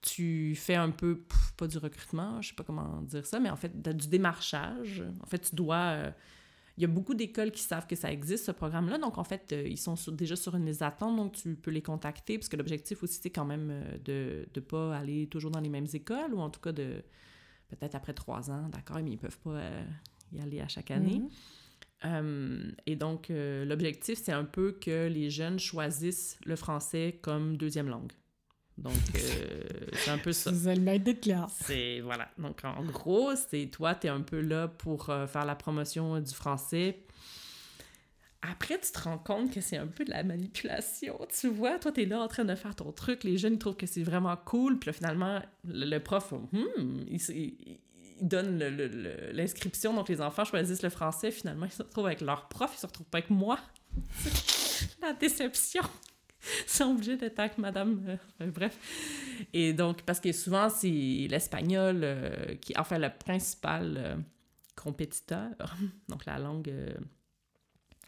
tu fais un peu, pff, pas du recrutement, je sais pas comment dire ça, mais en fait, du démarchage. En fait, tu dois... euh, il y a beaucoup d'écoles qui savent que ça existe, ce programme-là. Donc, en fait, euh, ils sont sur- déjà sur une liste d'attente, donc tu peux les contacter, parce que l'objectif aussi, c'est quand même euh, de ne pas aller toujours dans les mêmes écoles, ou en tout cas de... Peut-être après trois ans, d'accord, mais ils peuvent pas euh, y aller à chaque année. Mhm. Euh, et donc, euh, l'objectif, c'est un peu que les jeunes choisissent le français comme deuxième langue. Donc, euh, c'est un peu ça. Ça a le mérite d'être clair. C'est, voilà. Donc, en gros, c'est toi, tu es un peu là pour faire la promotion du français. Après, tu te rends compte que c'est un peu de la manipulation, tu vois. Toi, tu es là en train de faire ton truc. Les jeunes, ils trouvent que c'est vraiment cool. Puis là, finalement, le, le prof, hmm, il, s- il- il donne le- le- le- l'inscription. Donc, les enfants choisissent le français. Finalement, ils se retrouvent avec leur prof. Ils se retrouvent pas avec moi. la déception. Ils sont obligés d'être avec madame. euh, euh, bref. Et donc, parce que souvent, c'est l'espagnol euh, qui, enfin, le principal compétiteur. Donc, la langue,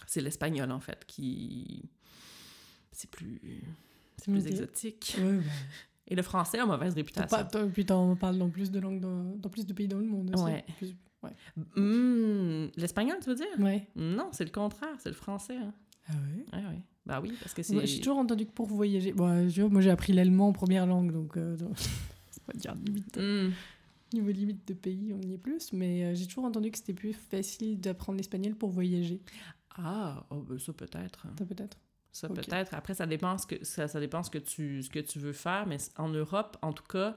c'est l'espagnol, en fait, qui. C'est plus. C'est plus exotique. Et le français a mauvaise réputation. pas, puis t'en parles dans plus de langues, dans, dans plus de pays dans le monde aussi. Ouais. Plus- ouais. Hmm, l'espagnol, tu veux dire? Ouais. Non, c'est le contraire, c'est le français. hein. Ah ouais? Ouais, ouais. Bah oui, parce que c'est. J'ai toujours entendu que pour voyager. Bon, vois, moi j'ai appris l'allemand en première langue, donc euh, donc, on va dire limite, Hmm. niveau limite de pays, on y est plus. Mais euh, j'ai toujours entendu que c'était plus facile d'apprendre l'espagnol pour voyager. Ah, oh, ben ça peut-être. Ça peut-être. Ça peut-être. Après, ça dépend ce que ça, ça dépend ce que tu ce que tu veux faire, mais en Europe, en tout cas,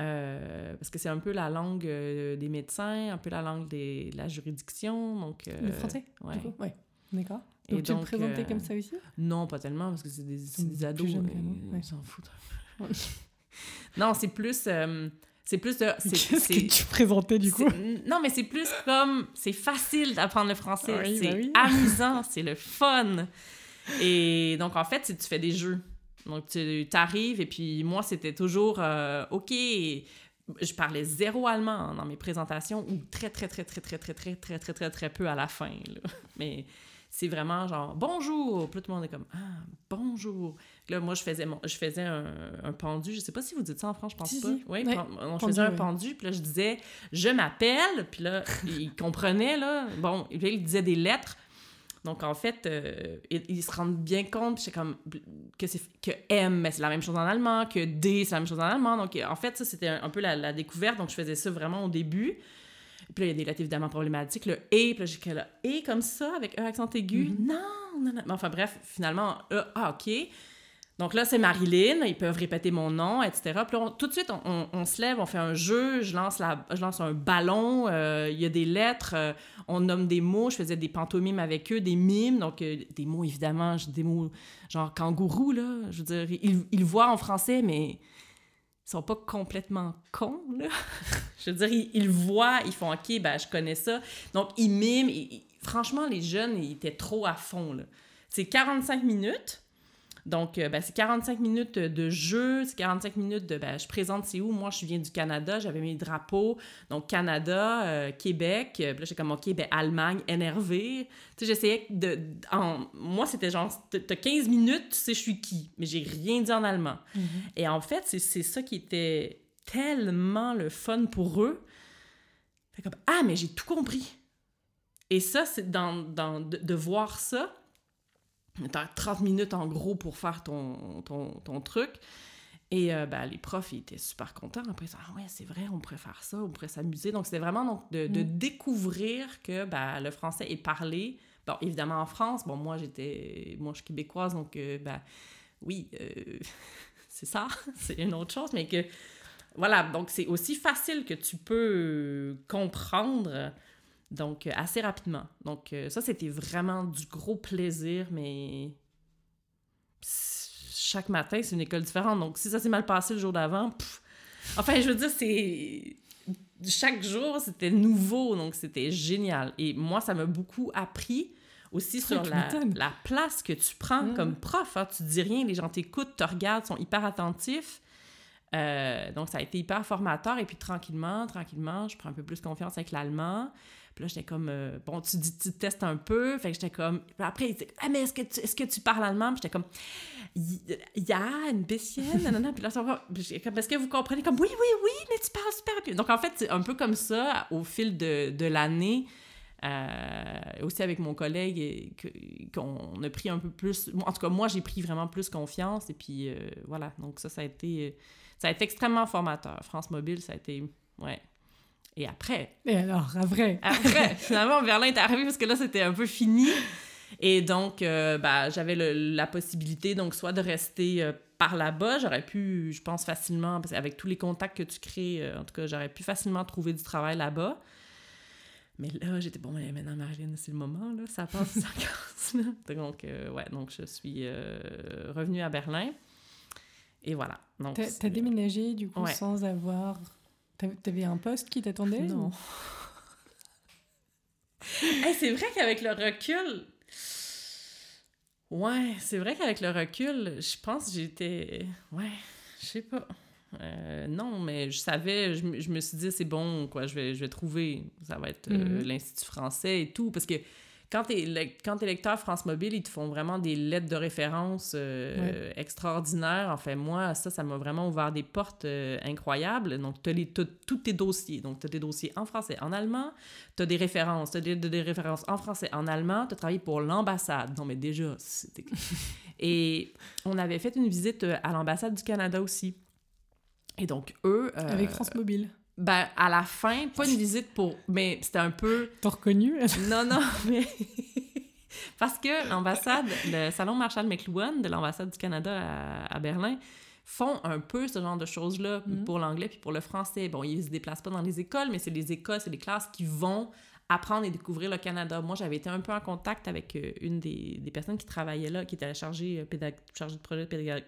euh, parce que c'est un peu la langue euh, des médecins, un peu la langue des, de la juridiction, donc. euh, Le français Ouais. du coup Ouais. D'accord. Et Donc tu le donc, présentais euh, comme ça aussi? Non, pas tellement, parce que c'est des, des ados. jeunes Ils s'en foutent. Non, c'est plus. c'est plus de. Qu'est-ce c'est- que tu présentais du coup? Non, mais c'est plus comme. C'est facile d'apprendre le français. Oui, c'est bah oui. amusant, c'est le fun. Et donc, en fait, tu fais des jeux. Donc, tu arrives, et puis moi, c'était toujours euh, OK. Je parlais zéro allemand dans mes présentations, ou très, très, très, très, très, très, très, très, très, très, très peu à la fin. là. Mais c'est vraiment genre bonjour. Puis tout le monde est comme ah, bonjour. Là, moi, je faisais, mon, je faisais un, un pendu. Je sais pas si vous dites ça en France, je pense Si, pas. si. Oui, pen- on Pendu, faisait un pendu. Puis là, je disais je m'appelle. Puis là, il comprenait, là. Bon, il disait des lettres. Donc, en fait, euh, ils, ils se rendent bien compte c'est comme, que, que M, c'est la même chose en allemand, que D, c'est la même chose en allemand. Donc, en fait, ça, c'était un, un peu la, la découverte. Donc, je faisais ça vraiment au début. Puis là, il y a des lettres évidemment problématiques. Le E, puis là, j'ai que le E comme ça, avec E accent aigu. Mhm. Non, non, non. Mais enfin, bref, finalement, E, ah, OK. Donc là, c'est Marilyn, ils peuvent répéter mon nom, etc. Puis là, tout de suite, on, on, se lève, on fait un jeu, je lance, la, je lance un ballon, euh, il y a des lettres, euh, on nomme des mots, je faisais des pantomimes avec eux, des mimes, donc euh, des mots, évidemment, des mots genre kangourou, là, je veux dire, ils, voient en français, mais ils sont pas complètement cons, là. je veux dire, ils, ils, voient, ils font « OK, ben, je connais ça ». Donc, ils miment, franchement, les jeunes, ils étaient trop à fond, là. C'est 45 minutes donc, euh, ben, c'est 45 minutes de jeu, c'est 45 minutes de ben, je présente c'est où? Moi, je viens du Canada, j'avais mes drapeaux. Donc, Canada, euh, Québec. Puis là, j'étais comme, OK, ben, Allemagne, énervé. Tu sais, j'essayais de. En, moi, c'était genre, t'as 15 minutes, tu sais, je suis qui? Mais j'ai rien dit en allemand. Mm-hmm. Et en fait, c'est ça qui était tellement le fun pour eux. Fait comme, ah, mais j'ai tout compris. Et ça, c'est dans, dans de voir ça T'as 30 minutes en gros pour faire ton, ton, ton truc. Et euh, ben, les profs, ils étaient super contents. Après, ils ah ouais, c'est vrai, on pourrait faire ça, on pourrait s'amuser. Donc, c'était vraiment donc, de, de mm. découvrir que ben, le français est parlé. Bon, évidemment, en France, bon, moi, j'étais... Moi, je suis québécoise, donc, euh, ben, oui, euh, c'est ça, c'est une autre chose, mais que... Voilà, donc c'est aussi facile que tu peux comprendre donc, euh, assez rapidement. Donc, euh, ça, c'était vraiment du gros plaisir, mais chaque matin, c'est une école différente. Donc, si ça s'est mal passé le jour d'avant, enfin, je veux dire, c'est. Chaque jour, c'était nouveau, donc c'était génial. Et moi, ça m'a beaucoup appris aussi sur la, la, place que tu prends mm. comme prof. Hein. Tu dis rien, les gens t'écoutent, te regardent, sont hyper attentifs. Euh, donc, ça a été hyper formateur. Et puis, tranquillement, tranquillement, je prends un peu plus confiance avec l'allemand. Puis là, j'étais comme, euh, bon, tu dis, tu testes un peu. Fait que j'étais comme, après, il dit, ah, mais est-ce que, tu, est-ce que tu parles allemand? Puis j'étais comme, il y a une bisschen, non, non, Puis là, est-ce que vous comprenez? Comme, oui, oui, oui, mais tu parles super bien. Donc, en fait, c'est un peu comme ça, au fil de, de l'année. Euh, aussi avec mon collègue, qu'on a pris un peu plus. En tout cas, moi, j'ai pris vraiment plus confiance. Et puis, euh, voilà. Donc, ça, ça a été. Ça a été extrêmement formateur. France Mobile, ça a été. Ouais. Et après. Et alors, après? Après, finalement, Berlin est arrivé parce que là, c'était un peu fini. Et donc, euh, bah, j'avais la possibilité, donc, soit de rester euh, par là-bas. J'aurais pu, je pense, facilement, parce qu'avec tous les contacts que tu crées, euh, en tout cas, j'aurais pu facilement trouver du travail là-bas. Mais là, j'étais, bon, mais maintenant, Marilyn, c'est le moment, là, ça passe, ça casse, là. Donc, ouais, donc, je suis revenue à Berlin. Et voilà. T'as as déménagé, du coup, sans avoir T'avais un poste qui t'attendait Non. c'est vrai qu'avec le recul. Ouais, c'est vrai qu'avec le recul, je pense que j'étais. Ouais, je sais pas. Euh, non, mais je savais, je, me suis dit, c'est bon, quoi, je vais, je vais trouver. Ça va être euh, mm-hmm. l'Institut français et tout. Parce que quand tu es, lecteur France Mobile, ils te font vraiment des lettres de référence euh, extraordinaires. Enfin, moi, ça, ça m'a vraiment ouvert des portes euh, incroyables. Donc, tu as, tous tes dossiers. Donc, tu as tes dossiers en français, en allemand. Tu as des références. Tu as des, références en français, en allemand. Tu as travaillé pour l'ambassade. Non, mais déjà, c'était... Et on avait fait une visite euh, à l'ambassade du Canada aussi. Et donc, eux... Avec France Mobile ben, à la fin, pas une visite pour. Mais c'était un peu. T'as reconnu? non, non, mais. Parce que l'ambassade, le salon Marshall McLuhan de l'ambassade du Canada à, Berlin font un peu ce genre de choses-là mm-hmm. pour l'anglais puis pour le français. Bon, ils se déplacent pas dans les écoles, mais c'est les écoles, c'est les classes qui vont apprendre et découvrir le Canada. Moi, j'avais été un peu en contact avec euh, une des, des personnes qui travaillait là, qui était chargée, euh, chargée de projet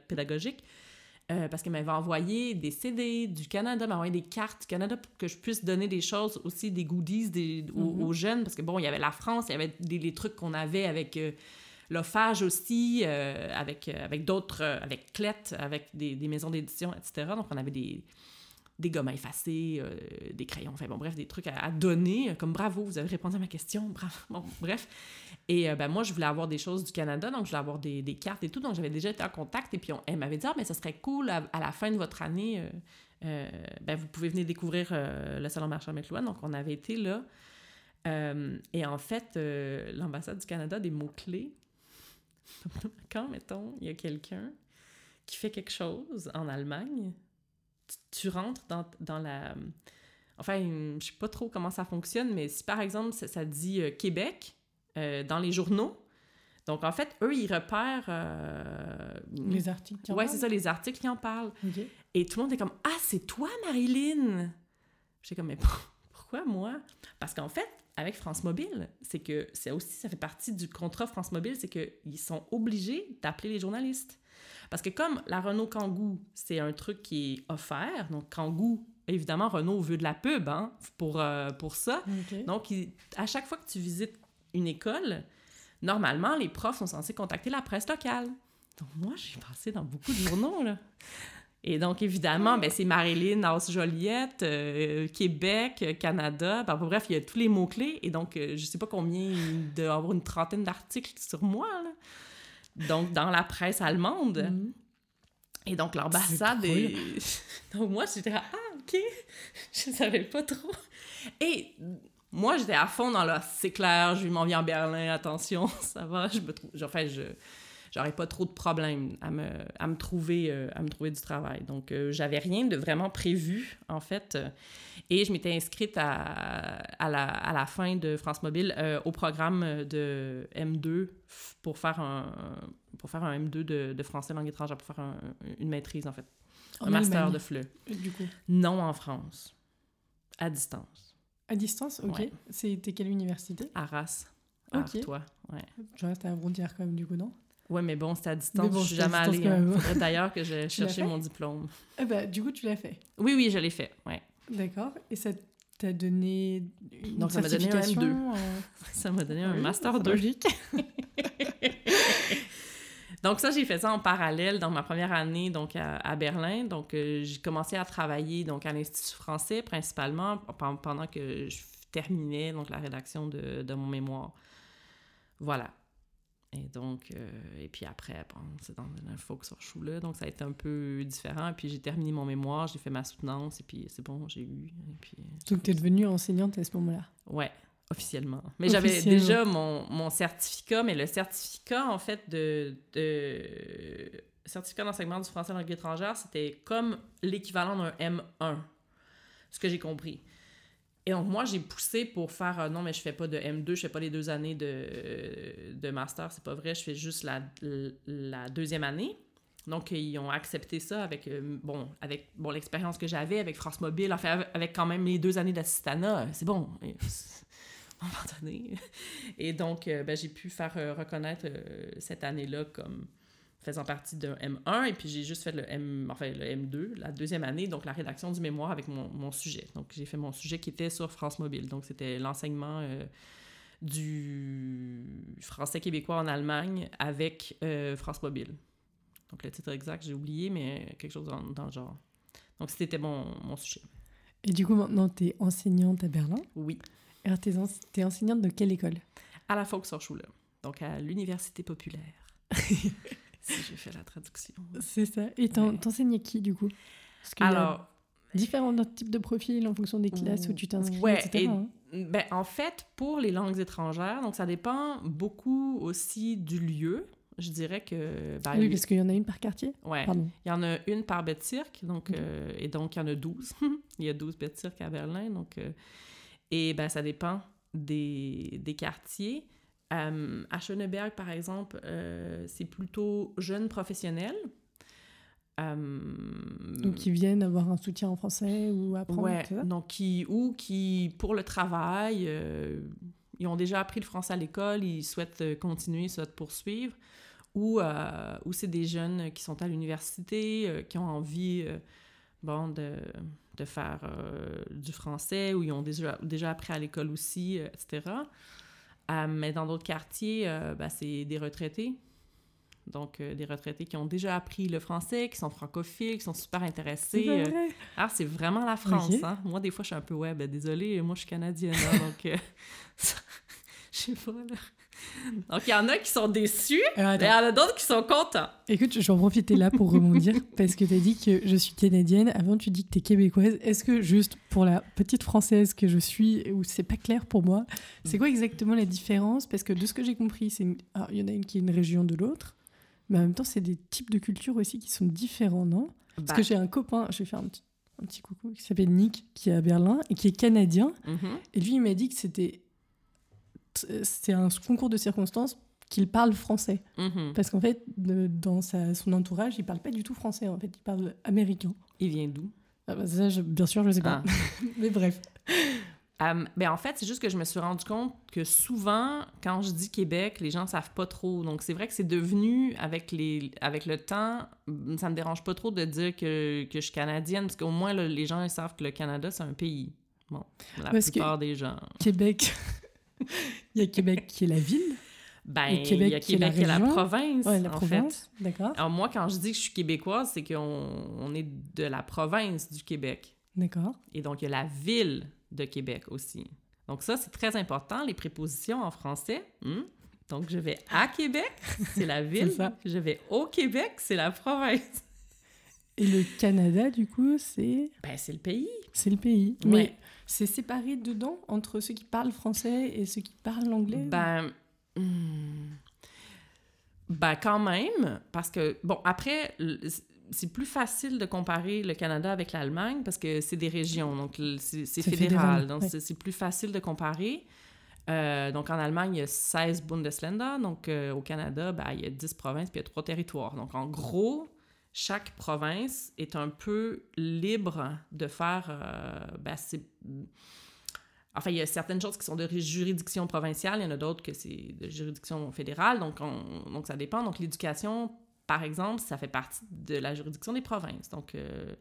pédagogique. Euh, parce qu'elle m'avait envoyé des CD du Canada, m'avait envoyé des cartes du Canada pour que je puisse donner des choses aussi, des goodies des, aux, mhm. jeunes. Parce que bon, il y avait la France, il y avait des, les trucs qu'on avait avec euh, l'offage aussi, euh, avec, avec d'autres, avec Clette, avec des, des maisons d'édition, etc. Donc on avait des, des gommes à effacer, des crayons, enfin bon, bref, des trucs à, donner, comme bravo, vous avez répondu à ma question, bravo, bon, bref. Et euh, ben, moi, je voulais avoir des choses du Canada, donc je voulais avoir des, cartes et tout. Donc, j'avais déjà été en contact. Et puis, elle m'avait dit, ah, mais ça serait cool à, la fin de votre année, euh, euh, ben, vous pouvez venir découvrir le Salon Marchand McLuhan. Donc, on avait été là. et en fait, l'ambassade du Canada des mots-clés, quand, mettons, il y a quelqu'un qui fait quelque chose en Allemagne, tu, rentres dans, dans, la... Enfin, je sais pas trop comment ça fonctionne, mais si par exemple, ça, ça dit Québec, euh, dans les journaux. Donc, en fait, eux, ils repèrent... euh, Les articles. qui en Ouais, c'est ça, les articles qui en parlent. Et tout le monde est comme Ah, c'est toi, Marilyn J'ai comme Mais pour- pourquoi moi? Parce qu'en fait, avec France Mobile, c'est que c'est aussi, ça fait partie du contrat France Mobile, c'est qu'ils sont obligés d'appeler les journalistes. Parce que comme la Renault Kangoo, c'est un truc qui est offert, donc Kangoo, évidemment, Renault veut de la pub hein, pour, euh, pour ça. Donc, il- à chaque fois que tu visites une école, normalement, les profs sont censés contacter la presse locale. Donc, moi, j'ai passé dans beaucoup de journaux, là. Et donc, évidemment, ben, c'est Marilyn, House Joliette, euh, Québec, euh, Canada. Ben, bref, il y a tous les mots-clés. Et donc, euh, je sais pas combien, il doit y avoir une trentaine d'articles sur moi, là. Donc, dans la presse allemande. Mhm. Et donc, l'ambassade est... donc, moi, j'étais ah, OK, je savais pas trop. Et moi, j'étais à fond dans le c'est clair, je m'en viens à Berlin, attention, ça va, je me trouve... Enfin, je... J'aurais pas trop de problèmes à me, à me, trouver, euh, à me trouver du travail. Donc, euh, j'avais rien de vraiment prévu, en fait. euh, et je m'étais inscrite à, à, la, à la fin de France Mobile euh, au programme de M2 f- pour faire un, pour faire un M2 de, de français langue étrangère, pour faire un- une maîtrise, en fait. En un master Allemagne, de FLE. Du coup. Non en France. À distance. À distance, ok. Ouais. C'était quelle université? Arras. Ok. toi. Ouais. Je reste à arrondir quand même, du coup, non? Ouais, mais bon, c'était à distance. bon, je suis jamais allée. hein. Faudrait d'ailleurs que je cherchais mon diplôme. Eh bah, du coup, tu l'as fait. Oui, oui, je l'ai fait. Ouais. D'accord. Et ça t'a donné une Donc, ça m'a donné un certification, M2. euh, Ça m'a donné un oui, master c'est 2. logique. Donc ça, j'ai fait ça en parallèle dans ma première année donc à, à Berlin. Donc euh, j'ai commencé à travailler donc à l'Institut français principalement pen- pendant que je terminais donc la rédaction de, de mon mémoire. Voilà. Et donc, euh, et puis après, bon, c'est dans un folk sur chou-là, donc ça a été un peu différent. Et puis j'ai terminé mon mémoire, j'ai fait ma soutenance, et puis c'est bon, j'ai eu. Et puis, Donc, t'es devenue enseignante à ce moment-là? Ouais, officiellement. Mais j'avais déjà mon, mon certificat, mais le certificat, en fait, de, de certificat d'enseignement du français langue étrangère, c'était comme l'équivalent d'un M1, ce que j'ai compris. Donc, moi, j'ai poussé pour faire euh, non, mais je fais pas de M2, je fais pas les deux années de, de master, c'est pas vrai, je fais juste la, la deuxième année. Donc, ils ont accepté ça avec, euh, bon, avec bon, l'expérience que j'avais avec France Mobile, enfin, avec quand même les deux années d'assistanat, c'est bon. À un moment donné. Et donc, euh, ben, j'ai pu faire reconnaître cette année-là comme faisant partie d'un M1, et puis j'ai juste fait le, M, enfin, le M2, la deuxième année, donc la rédaction du mémoire avec mon, mon sujet. Donc, j'ai fait mon sujet qui était sur France Mobile. Donc, c'était l'enseignement euh, du français québécois en Allemagne avec euh, France Mobile. Donc, le titre exact, j'ai oublié, mais quelque chose dans, dans le genre. Donc, c'était mon, mon sujet. Et du coup, maintenant, t'es enseignante à Berlin? Oui. Alors, t'es, en- t'es enseignante de quelle école? À la Volkshochschule, donc à l'Université populaire. si j'ai fait la traduction. C'est ça. Et t'en- Ouais. t'enseignes à qui, du coup? Parce qu'il y a Alors, différents types de profils en fonction des classes où tu t'inscris, Ouais, etc. et- hein. ben, en fait, pour les langues étrangères, donc ça dépend beaucoup aussi du lieu. Je dirais que... ben, oui, parce qu'il y en a une par quartier. Pardon. il y en a une par Bettzirk, donc, Ok. euh, et donc il y en a 12. il y a 12 Bettzirk à Berlin, donc... euh, et ben, ça dépend des, des quartiers. Euh, à Schöneberg, par exemple, euh, c'est plutôt jeunes professionnels. Euh, Donc, ils viennent avoir un soutien en français ou apprendre, Ouais, ça donc qui, ou qui, pour le travail, euh, ils ont déjà appris le français à l'école, ils souhaitent euh, continuer, souhaitent poursuivre, ou, euh, ou c'est des jeunes qui sont à l'université, euh, qui ont envie euh, bon, de, de faire euh, du français, ou ils ont déjà, déjà appris à l'école aussi, euh, etc. Euh, mais dans d'autres quartiers, euh, ben, c'est des retraités. Donc, euh, des retraités qui ont déjà appris le français, qui sont francophiles, qui sont super intéressés. C'est euh, vrai. ah, c'est vraiment la France, hein? Moi, des fois, je suis un peu, ouais, ben désolée, moi, je suis canadienne, hein, donc... je sais pas, là. Donc, il y en a qui sont déçus, Alors, mais il y en a d'autres qui sont contents. Écoute, je vais en profiter là pour rebondir parce que tu as dit que je suis canadienne. Avant, tu dis que tu es québécoise. Est-ce que, juste pour la petite française que je suis, ou c'est pas clair pour moi, c'est quoi exactement la différence? Parce que de ce que j'ai compris, c'est une- alors, il y en a une qui est une région de l'autre, mais en même temps, c'est des types de cultures aussi qui sont différents, non? Parce Bah, que j'ai un copain, je vais faire un petit, un petit coucou, qui s'appelle Nick, qui est à Berlin et qui est canadien. mhm. Et lui, il m'a dit que c'était c'est un concours de circonstances qu'il parle français. Mhm. Parce qu'en fait, de- dans sa- son entourage, il parle pas du tout français. En fait, il parle américain. Il vient d'où? Ah bah ça, je- bien sûr, je sais pas. Ah. Mais bref. Ben en fait, c'est juste que je me suis rendu compte que souvent, quand je dis Québec, les gens savent pas trop. Donc, c'est vrai que c'est devenu, avec, les, avec le temps, ça me dérange pas trop de dire que, que je suis canadienne, parce qu'au moins, là, les gens ils savent que le Canada, c'est un pays. Bon, la Parce que- plupart des gens. Québec. Il y a Québec qui est la ville. Ben, il y a qui est la Québec qui est la province, Ouais, la en province. fait. D'accord. Alors, moi, quand je dis que je suis québécoise, c'est qu'on on est de la province du Québec. D'accord. Et donc, il y a la ville de Québec aussi. Donc, ça, c'est très important, les prépositions en français. Hmm? Donc, je vais à Québec, c'est la ville. ça. Je vais au Québec, c'est la province. Et le Canada, du coup, c'est? Ben, c'est le pays. c'est le pays. Ouais. Mais c'est séparé dedans entre ceux qui parlent français et ceux qui parlent anglais. Ben, hmm, ben, quand même, parce que, bon, après, c'est plus facile de comparer le Canada avec l'Allemagne parce que c'est des régions, donc c'est fédéral, fédéral, donc ouais. c'est plus facile de comparer. Euh, donc en Allemagne, il y a 16 Bundesländer, donc euh, au Canada, ben, il y a 10 provinces puis il y a 3 territoires. Donc en gros, chaque province est un peu libre de faire. euh, ben, Enfin, il y a certaines choses qui sont de juridiction provinciale, il y en a d'autres que c'est de juridiction fédérale, donc, on- donc ça dépend. Donc l'éducation, par exemple, ça fait partie de la juridiction des provinces. Donc, euh,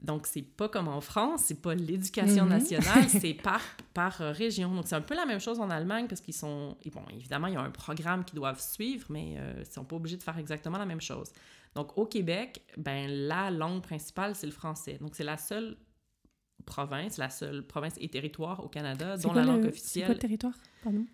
donc c'est pas comme en France, c'est pas l'éducation Mhm. nationale, c'est par, par euh, région. Donc c'est un peu la même chose en Allemagne parce qu'ils sont... et bon, évidemment, il y a un programme qu'ils doivent suivre, mais euh, ils sont pas obligés de faire exactement la même chose. Donc au Québec, ben la langue principale, c'est le français. Donc c'est la seule province, la seule province et territoire au Canada dont quoi la langue le- C'est quoi officielle le territoire Pardon?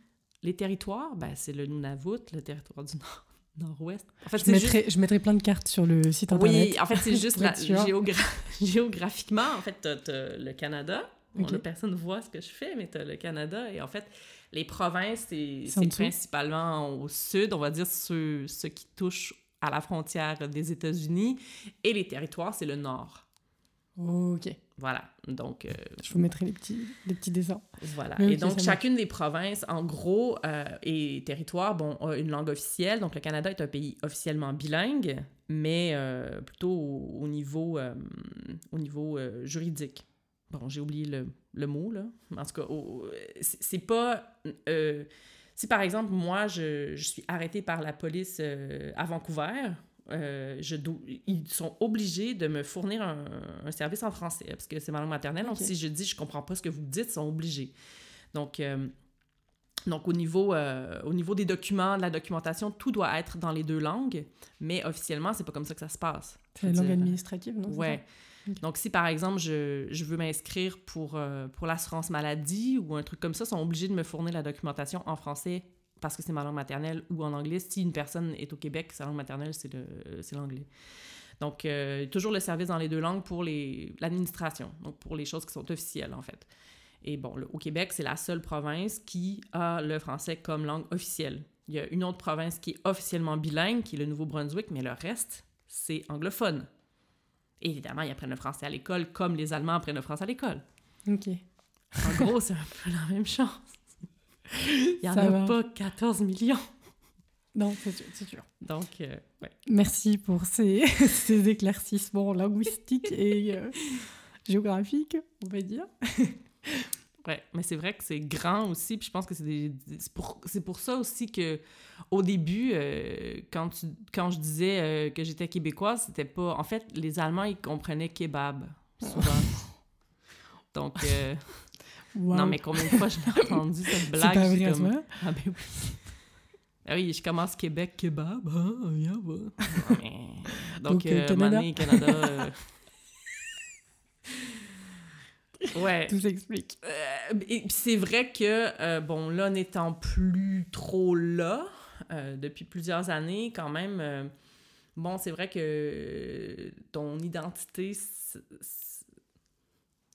les territoires, ben, c'est le Nunavut, le territoire du nord, nord-ouest. En fait, Je mettrai, je mettrai plein de cartes sur le site internet. Oui, en fait, c'est juste la, géogra- géographiquement, en fait, t'as, t'as le Canada. Bon, Ok. là, personne ne voit ce que je fais, mais t'as le Canada. Et en fait, les provinces, c'est, principalement au sud, on va dire ceux, ceux qui touchent à la frontière des États-Unis. Et les territoires, c'est le nord. Ok. Voilà. Donc, euh, Je vous mettrai les petits, les petits dessins. Voilà. Mais et donc, chacune des provinces, en gros, euh, et territoires, bon, a une langue officielle. Donc, le Canada est un pays officiellement bilingue, mais euh, plutôt au, au niveau, au niveau juridique. Bon, j'ai oublié le, le mot, là. En tout cas, c'est pas... si, par exemple, moi, je, je suis arrêtée par la police euh, à Vancouver, euh, je do- ils sont obligés de me fournir un, un service en français, parce que c'est ma langue maternelle. Donc, si je dis « je comprends pas ce que vous dites », ils sont obligés. Donc, euh, donc au, niveau, euh, au niveau des documents, de la documentation, tout doit être dans les deux langues, mais officiellement, c'est pas comme ça que ça se passe. C'est la langue administrative, non Ouais. ça? Donc, si par exemple, je, veux m'inscrire pour, euh, pour l'assurance maladie ou un truc comme ça, ils sont obligés de me fournir la documentation en français parce que c'est ma langue maternelle ou en anglais. Si une personne est au Québec, sa langue maternelle, c'est l'anglais. Donc, euh, toujours le service dans les deux langues pour l'administration, donc pour les choses qui sont officielles, en fait. Et bon, au Québec, c'est la seule province qui a le français comme langue officielle. Il y a une autre province qui est officiellement bilingue, qui est le Nouveau-Brunswick, mais le reste, c'est anglophone. Et évidemment, ils apprennent le français à l'école comme les Allemands apprennent le français à l'école. Ok. En gros, c'est un peu la même chose. Il n'y en a va. pas 14 millions. Non, c'est sûr, c'est sûr. Donc, euh, ouais. Merci pour ces, ces éclaircissements linguistiques et euh, géographiques, on va dire. Ouais, mais c'est vrai que c'est grand aussi, puis je pense que c'est des- pour, c'est pour ça aussi que au début, euh, quand, tu, quand je disais euh, que j'étais québécoise, c'était pas... En fait, les Allemands, ils comprenaient kebab, souvent. Donc, euh, Wow. non, mais combien de fois j'ai entendu cette blague? pas je vrai, comme. Ah ben oui. Ah oui, je commence Québec, kebab, yeah, bah. Mais- Donc, Donc, Canada. Mané, Canada... Ouais. Tout s'explique. Euh, et c'est vrai que, euh, bon, là, n'étant plus trop là, euh, depuis plusieurs années, quand même, euh, bon, c'est vrai que ton identité,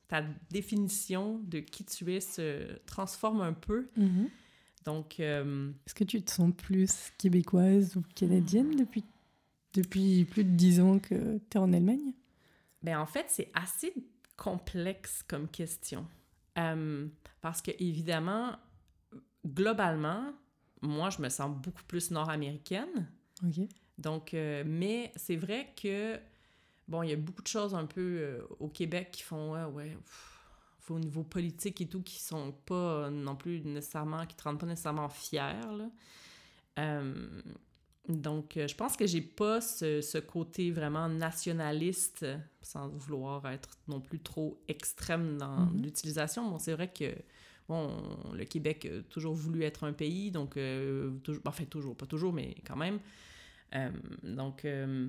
ta définition de qui tu es se transforme un peu. Mhm. Donc, Est-ce que tu te sens plus québécoise ou canadienne depuis, depuis plus de 10 ans que tu es en Allemagne? Ben, en fait, c'est assez complexe comme question. Euh, parce que, évidemment, globalement, moi, je me sens beaucoup plus nord-américaine. Donc, euh, mais c'est vrai que, bon, il y a beaucoup de choses un peu euh, au Québec qui font, ouais, ouais, pff, au niveau politique et tout, qui sont pas non plus nécessairement, qui te rendent pas nécessairement fier, là. Donc, euh, je pense que j'ai pas ce, ce côté vraiment nationaliste, sans vouloir être non plus trop extrême dans Mhm. l'utilisation. Bon, c'est vrai que, bon, le Québec a toujours voulu être un pays, donc, euh, toujours, enfin, toujours, pas toujours, mais quand même. Euh, donc, euh,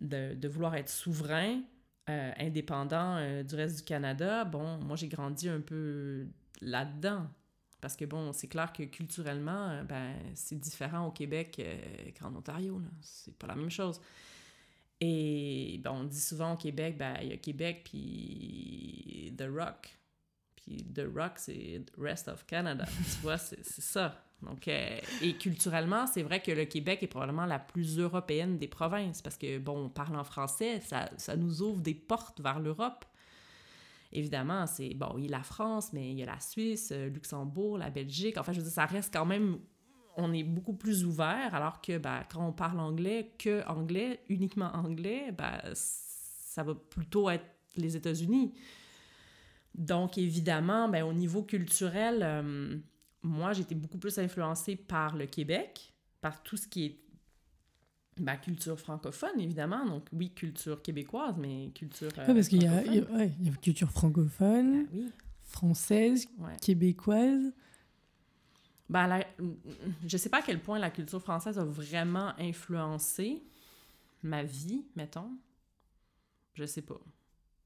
de, de vouloir être souverain, indépendant du reste du Canada, bon, moi, j'ai grandi un peu là-dedans. Parce que, bon, c'est clair que culturellement, euh, ben, c'est différent au Québec euh, qu'en Ontario. C'est pas la même chose. Et, bon, on dit souvent au Québec, ben, il y a Québec, puis The Rock. Puis The Rock, c'est rest of Canada. tu vois, c'est ça. Donc, euh, et culturellement, c'est vrai que le Québec est probablement la plus européenne des provinces parce que, bon, on parle en français, ça, ça nous ouvre des portes vers l'Europe. Évidemment, c'est, bon, il y a la France, mais il y a la Suisse, euh, Luxembourg, la Belgique. Enfin, je veux dire, ça reste quand même, on est beaucoup plus ouvert, alors que, ben, quand on parle anglais, que anglais, uniquement anglais, ben, ça va plutôt être les États-Unis. Donc, évidemment, ben, au niveau culturel, euh, moi, été beaucoup plus influencée par le Québec, par tout ce qui est ben, culture francophone, évidemment. Donc, oui, culture québécoise, mais culture. euh, Ouais, parce qu'il y a, il y a- ouais, il y a culture francophone, Ben oui, française, ouais. québécoise. Ben, la- je sais pas à quel point la culture française a vraiment influencé ma vie, mettons. Je sais pas.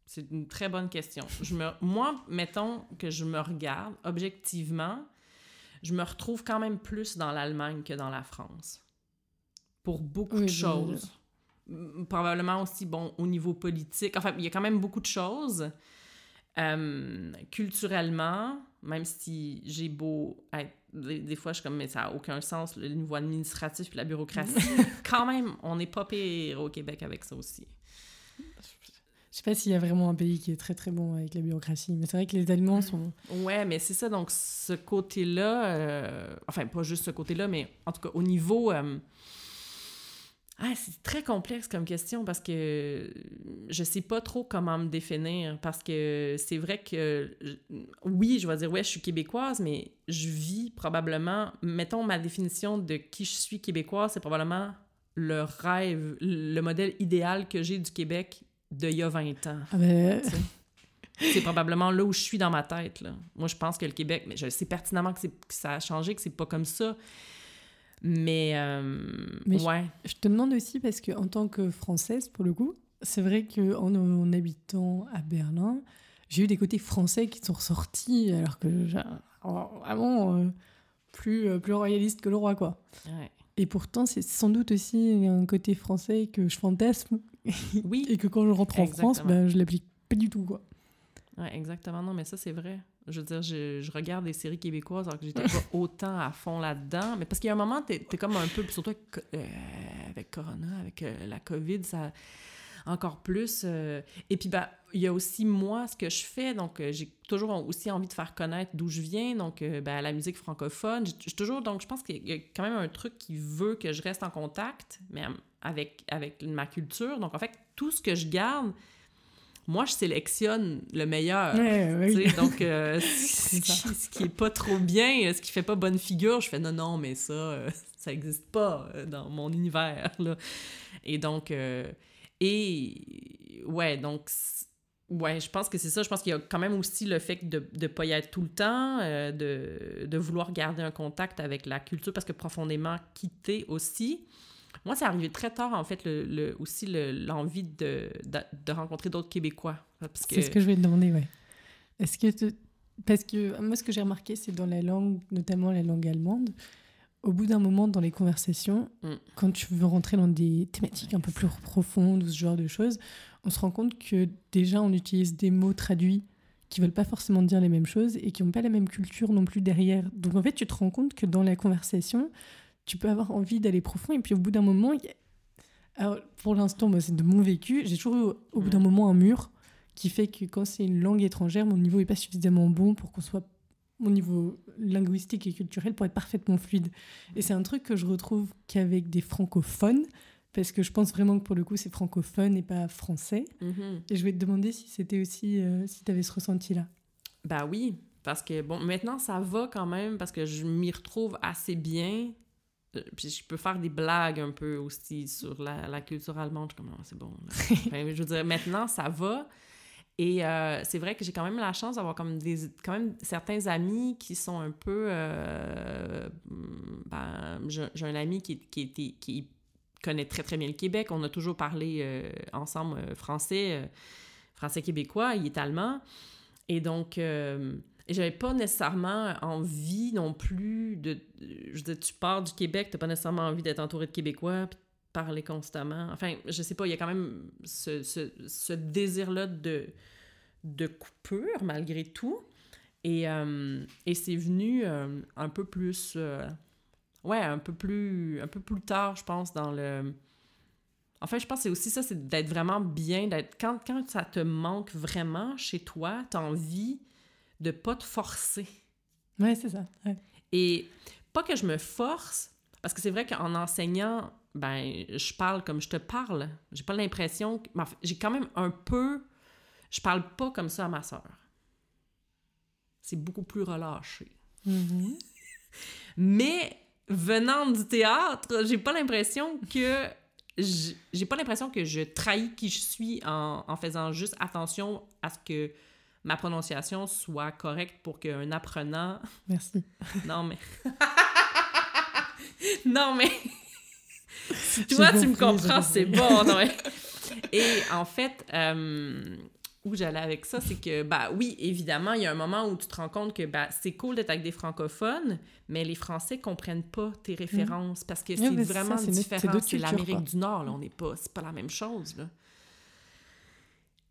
C'est une très bonne question. Je me, moi, mettons que je me regarde objectivement, je me retrouve quand même plus dans l'Allemagne que dans la France. Pour beaucoup Oui, de choses. Probablement aussi, bon, au niveau politique. Enfin, il y a quand même beaucoup de choses. Euh, culturellement, même si j'ai beau être. Des, des fois, je suis comme, mais ça n'a aucun sens, le niveau administratif et la bureaucratie. quand même, on n'est pas pire au Québec avec ça aussi. Je sais pas s'il y a vraiment un pays qui est très très bon avec la bureaucratie, mais c'est vrai que les Allemands sont. Ouais, mais c'est ça, donc ce côté-là, euh, enfin, pas juste ce côté-là, mais en tout cas, au niveau. euh, ah, c'est très complexe comme question parce que je sais pas trop comment me définir. Parce que c'est vrai que, je- oui, je vais dire, ouais, je suis québécoise, mais je vis probablement, mettons ma définition de qui je suis québécoise, c'est probablement le rêve, le modèle idéal que j'ai du Québec d'il y a 20 ans. Ah ben, C'est probablement là où je suis dans ma tête. Là. Moi, je pense que le Québec, mais je sais pertinemment que, que ça a changé, que c'est pas comme ça. Mais, euh, Mais ouais. je te demande aussi parce que en tant que française, pour le coup, c'est vrai que en, en habitant à Berlin, j'ai eu des côtés français qui sont ressortis, alors que alors, vraiment euh, plus euh, plus royaliste que le roi, quoi. ouais. Et pourtant, c'est sans doute aussi un côté français que je fantasme Oui, et que quand je rentre en France, ben, je l'applique pas du tout, quoi. ouais, exactement. Non, mais ça, c'est vrai. Je veux dire, je, je regarde des séries québécoises alors que j'étais pas autant à fond là-dedans. Mais parce qu'il y a un moment, t'es es comme un peu, surtout avec, euh, avec Corona, avec euh, la COVID, ça encore plus. euh, Et puis, bah, il y a aussi moi, ce que je fais. Donc, euh, j'ai toujours aussi envie de faire connaître d'où je viens. Donc, euh, ben, la musique francophone. J'ai toujours, donc, je pense qu'il y a quand même un truc qui veut que je reste en contact, mais avec, avec ma culture. Donc, en fait, tout ce que je garde, moi, je sélectionne le meilleur. Ouais, oui. donc, euh, ce, qui, ce qui est pas trop bien, ce qui fait pas bonne figure, je fais non, non, mais ça, euh, ça existe pas euh, dans mon univers. Là. Et donc, euh, et ouais, donc, ouais, je pense que c'est ça. Je pense qu'il y a quand même aussi le fait de ne pas y être tout le temps, de, de vouloir garder un contact avec la culture, parce que profondément quitter aussi. Moi, c'est arrivé très tard, en fait, le, le- aussi le- l'envie de, de, de rencontrer d'autres Québécois. Que, C'est ce que je vais te demander, ouais. Est-ce que te- parce que moi ce que j'ai remarqué c'est dans la langue, notamment la langue allemande, au bout d'un moment dans les conversations, Mm. quand tu veux rentrer dans des thématiques un peu plus profondes ou ce genre de choses, on se rend compte que déjà on utilise des mots traduits qui veulent pas forcément dire les mêmes choses et qui n'ont pas la même culture non plus derrière. Donc en fait, tu te rends compte que dans la conversation, tu peux avoir envie d'aller profond et puis au bout d'un moment, il y a- alors pour l'instant, moi c'est de mon vécu, j'ai toujours eu au, bout d'un Ouais. moment un mur qui fait que quand c'est une langue étrangère, mon niveau est pas suffisamment bon pour qu'on soit mon niveau linguistique et culturel pour être parfaitement fluide. Et c'est un truc que je retrouve qu'avec des francophones, parce que je pense vraiment que pour le coup, c'est francophone et pas français. Mhm. Et je vais te demander si c'était aussi, euh, si tu avais ce ressenti-là. Ben oui, parce que bon, maintenant ça va quand même, parce que je m'y retrouve assez bien. Euh, Puis je peux faire des blagues un peu aussi sur la, la culture allemande. Je suis comme, Ah, c'est bon. Enfin, je veux dire, maintenant ça va. Et euh, c'est vrai que j'ai quand même la chance d'avoir comme des, quand même certains amis qui sont un peu... euh, ben, j'ai un ami qui, qui, était, qui connaît très très bien le Québec. On a toujours parlé euh, ensemble français, français québécois. Il est allemand. Et donc, euh, j'avais pas nécessairement envie non plus de... Je veux dire, tu pars du Québec, t'as pas nécessairement envie d'être entouré de Québécois, puis de parler constamment. Enfin, je sais pas, il y a quand même ce, ce, ce désir-là de, de coupure, malgré tout. Et, euh, et c'est venu euh, un peu plus... euh, ouais, un peu plus... Un peu plus tard, je pense, dans le... En fait, je pense que c'est aussi ça, c'est d'être vraiment bien, d'être... Quand, quand ça te manque vraiment chez toi, t'as envie de pas te forcer. Ouais, c'est ça. ouais. Et pas que je me force, parce que c'est vrai qu'en enseignant, ben, je parle comme je te parle. J'ai pas l'impression... que- J'ai quand même un peu... Je parle pas comme ça à ma sœur. C'est beaucoup plus relâché. Mhm. Mais venant du théâtre, j'ai pas l'impression que j'ai pas l'impression que je trahis qui je suis en, en faisant juste attention à ce que ma prononciation soit correcte pour qu'un apprenant Merci. non mais non mais si J'ai toi tu me comprends c'est bon non mais- et en fait euh, où j'allais avec ça c'est que bah oui évidemment il y a un moment où tu te rends compte que bah c'est cool d'être avec des francophones mais les français comprennent pas tes références parce que c'est ça, vraiment différent. c'est l'Amérique du Nord là on n'est pas c'est pas la même chose là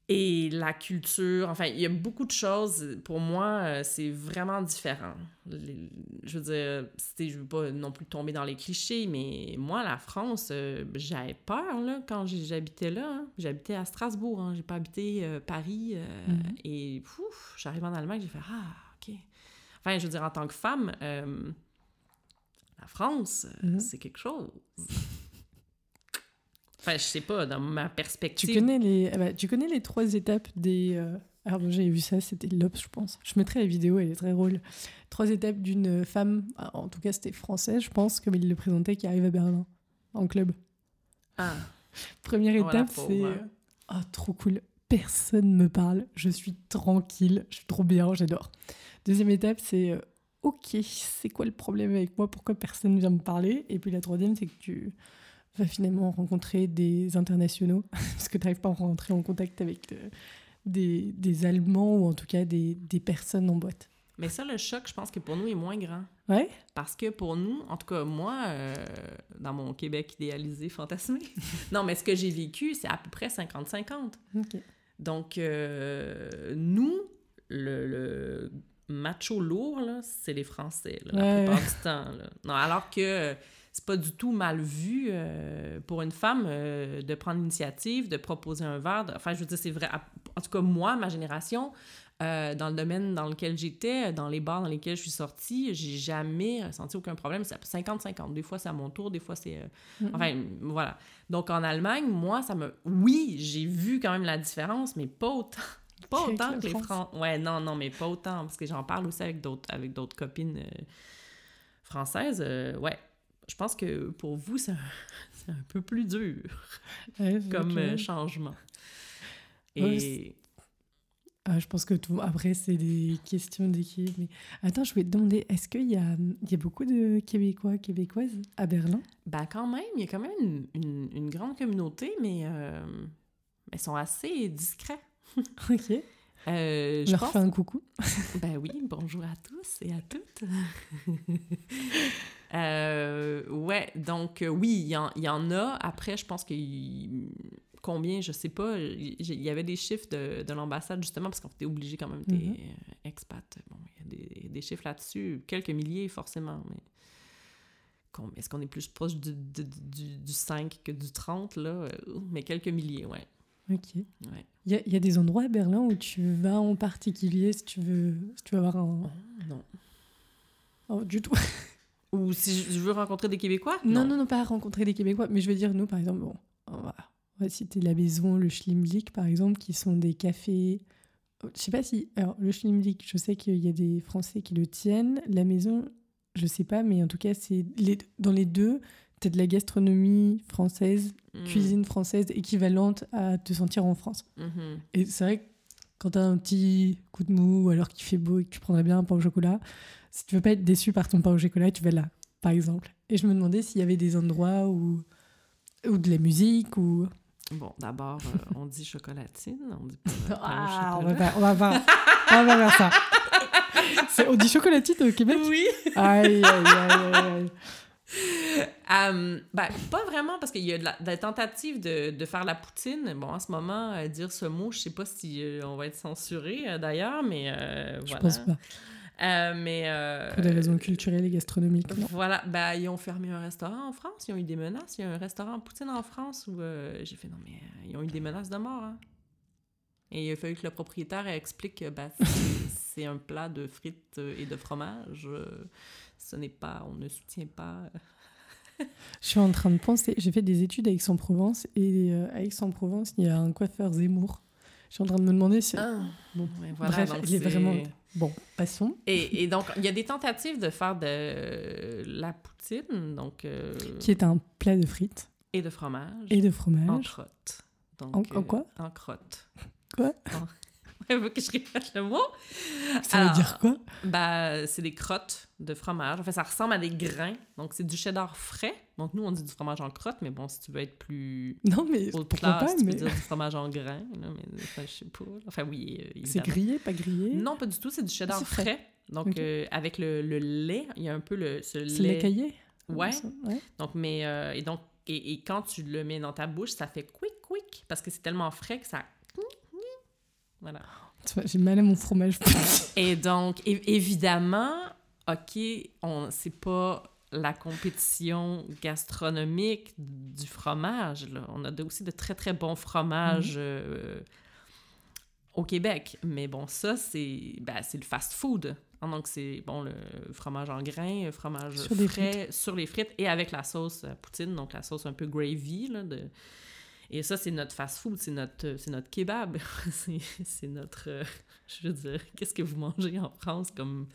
et la culture, enfin, il y a beaucoup de choses. Pour moi, euh, c'est vraiment différent. Les- je veux dire, je veux pas non plus tomber dans les clichés, mais moi, la France, euh, j'avais peur là, quand j'habitais là. hein. J'habitais à Strasbourg, hein. j'ai pas habité euh, Paris. euh, Mhm. Et pouf, j'arrive en Allemagne, j'ai fait Ah, ok. Enfin, je veux dire, en tant que femme, la France, Mhm. c'est quelque chose. Enfin, je sais pas, dans ma Tu perspective. connais les, ah bah, tu connais les trois étapes des. euh, Alors bon, j'avais vu ça, c'était l'Obs, je pense. Je mettrai la vidéo, elle est très drôle. Trois étapes d'une femme, ah, en tout cas c'était français, je pense, comme il le présentait, qui arrive à Berlin, en club. Ah. Première Oh, étape, c'est euh, oh, trop cool. Personne me parle. Je suis tranquille. Je suis trop bien. J'adore. Deuxième étape, c'est euh, ok. C'est quoi le problème avec moi? Pourquoi personne vient me parler? Et puis la troisième, c'est que tu vas finalement rencontrer des internationaux parce que tu n'arrives pas à rentrer en contact avec euh, des, des Allemands ou en tout cas des, des personnes en boîte. Mais ça, le choc, je pense que pour nous, est moins grand. Ouais. Parce que pour nous, en tout cas, moi, euh, dans mon Québec idéalisé, fantasmé, non, mais ce que j'ai vécu, c'est à peu près 50-50. Ok. Donc, euh, nous, le, le macho lourd, c'est les Français, là, la Ouais. plupart du temps. là. Non, alors que c'est pas du tout mal vu euh, pour une femme euh, de prendre l'initiative, de proposer un verre. de- Enfin, je veux dire, c'est vrai. En tout cas, moi, ma génération, euh, dans le domaine dans lequel j'étais, dans les bars dans lesquels je suis sortie, j'ai jamais ressenti aucun problème. C'est 50-50. Des fois, c'est à mon tour, des fois, c'est... euh, Mhm. Enfin, voilà. Donc, en Allemagne, moi, ça me... Oui, j'ai vu quand même la différence, mais pas autant. Pas autant que les. Français. Ouais, non, non, mais pas autant. Parce que j'en parle aussi avec d'autres avec d'autres copines euh, françaises. ouais. Je pense que pour vous, c'est un, un peu plus dur Ouais, comme euh, changement. Et... Ah, je pense que tout. Après, c'est des questions d'équipe. Mais attends, je voulais te demander, est-ce qu'il y a, il y a beaucoup de Québécois, Québécoises à Berlin? Ben quand même, il y a quand même une, une- une grande communauté, mais euh, ils sont assez discrets. Ok. Euh, Je je leur pense... fais un coucou. Ben oui, bonjour à tous et à toutes. Euh, ouais, donc euh, oui, il y, y en a. Après, je pense que combien, je sais pas. Il y avait des chiffres de, de l'ambassade justement parce qu'on était obligé quand même des Mhm. expats. Bon, il y a des, des chiffres là-dessus, quelques milliers forcément, mais est-ce qu'on est plus proche du, du, du, du 5 que du 30 là? Euh, Mais quelques milliers, ouais. Ok. Ouais. Il y, a- y a des endroits à Berlin où tu vas en particulier si tu veux, si tu veux avoir un. Non. Oh, du tout. Ou si je veux rencontrer des Québécois? Non, non, non, pas rencontrer des Québécois. Mais je veux dire, nous, par exemple, bon, on va, on va citer la maison, le Schlimlik, par exemple, qui sont des cafés. Je sais pas si. Alors, le Schlimlik, je sais qu'il y a des Français qui le tiennent. La maison, je sais pas, mais en tout cas, c'est les... dans les deux, tu de la gastronomie française, Mm. cuisine française équivalente à te sentir en France. Mhm. Et c'est vrai que quand t'as un petit coup de mou, ou alors qu'il fait beau et que tu prendrais bien un pain au chocolat, si tu veux pas être déçu par ton pain au chocolat, tu vas là, par exemple. Et je me demandais s'il y avait des endroits où, ou de la musique, ou... Bon, d'abord, euh, on dit chocolatine, on dit pas pain au Ah, on va, faire, on, va faire, on va faire ça. On dit chocolatine au Québec? Oui! Aïe, aïe, aïe, aïe, ben, pas vraiment, parce qu'il y a de la, de la tentative de, de faire la poutine. Bon, en ce moment, euh, dire ce mot, je sais pas si euh, on va être censuré euh, d'ailleurs, mais euh, Je voilà. pense pas. Euh, mais. euh, Pour des raisons culturelles et gastronomiques. Voilà, ben, ils ont fermé un restaurant en France, ils ont eu des menaces. Il y a un restaurant poutine en France où j'ai fait non, mais ils ont eu des menaces de mort. hein. Et il a fallu que le propriétaire explique que ben, c'est- un plat de frites et de fromage. Ce n'est pas, on ne soutient pas. Je suis en train de penser, j'ai fait des études à Aix-en-Provence, et euh, à Aix-en-Provence, il y a un coiffeur Zemmour. Je suis en train de me demander si... bon, voilà, Bref, donc il est vraiment... Bon, passons. Et, et donc, il y a des tentatives de faire de la poutine, donc, euh, Qui est un plat de frites et de fromage, et de en fromage. crotte. Donc, En- en quoi? En crotte. Quoi? En- Elle veut que je répète le mot? Ça Alors, veut dire quoi? Ben, c'est des crottes de fromage. En fait, ça ressemble à des grains. Donc, c'est du cheddar frais. Donc, nous, on dit du fromage en crotte, mais bon, si tu veux être plus Non, mais pourquoi classe, pas tu mais peux dire du fromage en grains. là, mais enfin, je sais pas. Enfin, oui, euh, C'est grillé, pas grillé? Non, pas du tout. C'est du cheddar frais. frais. Donc, euh, avec le, le lait, il y a un peu le, ce C'est lait... cahier Ouais. ouais. Donc, mais... euh, et donc, et, et quand tu le mets dans ta bouche, ça fait quick, quick, parce que c'est tellement frais que ça... Voilà. J'ai mal à mon fromage. Et donc, évidemment, OK, on c'est pas la compétition gastronomique du fromage. Là. On a aussi de très, très bons fromages euh, au Québec. Mais bon, ça, c'est ben, le fast-food. Ah, Donc, c'est bon, le fromage en grains, le fromage Sur frais sur les frites et avec la sauce poutine, donc la sauce un peu gravy. Là, de... Et ça, c'est notre fast-food, c'est notre, c'est notre kebab. c'est notre. euh, je veux dire, qu'est-ce que vous mangez en France comme.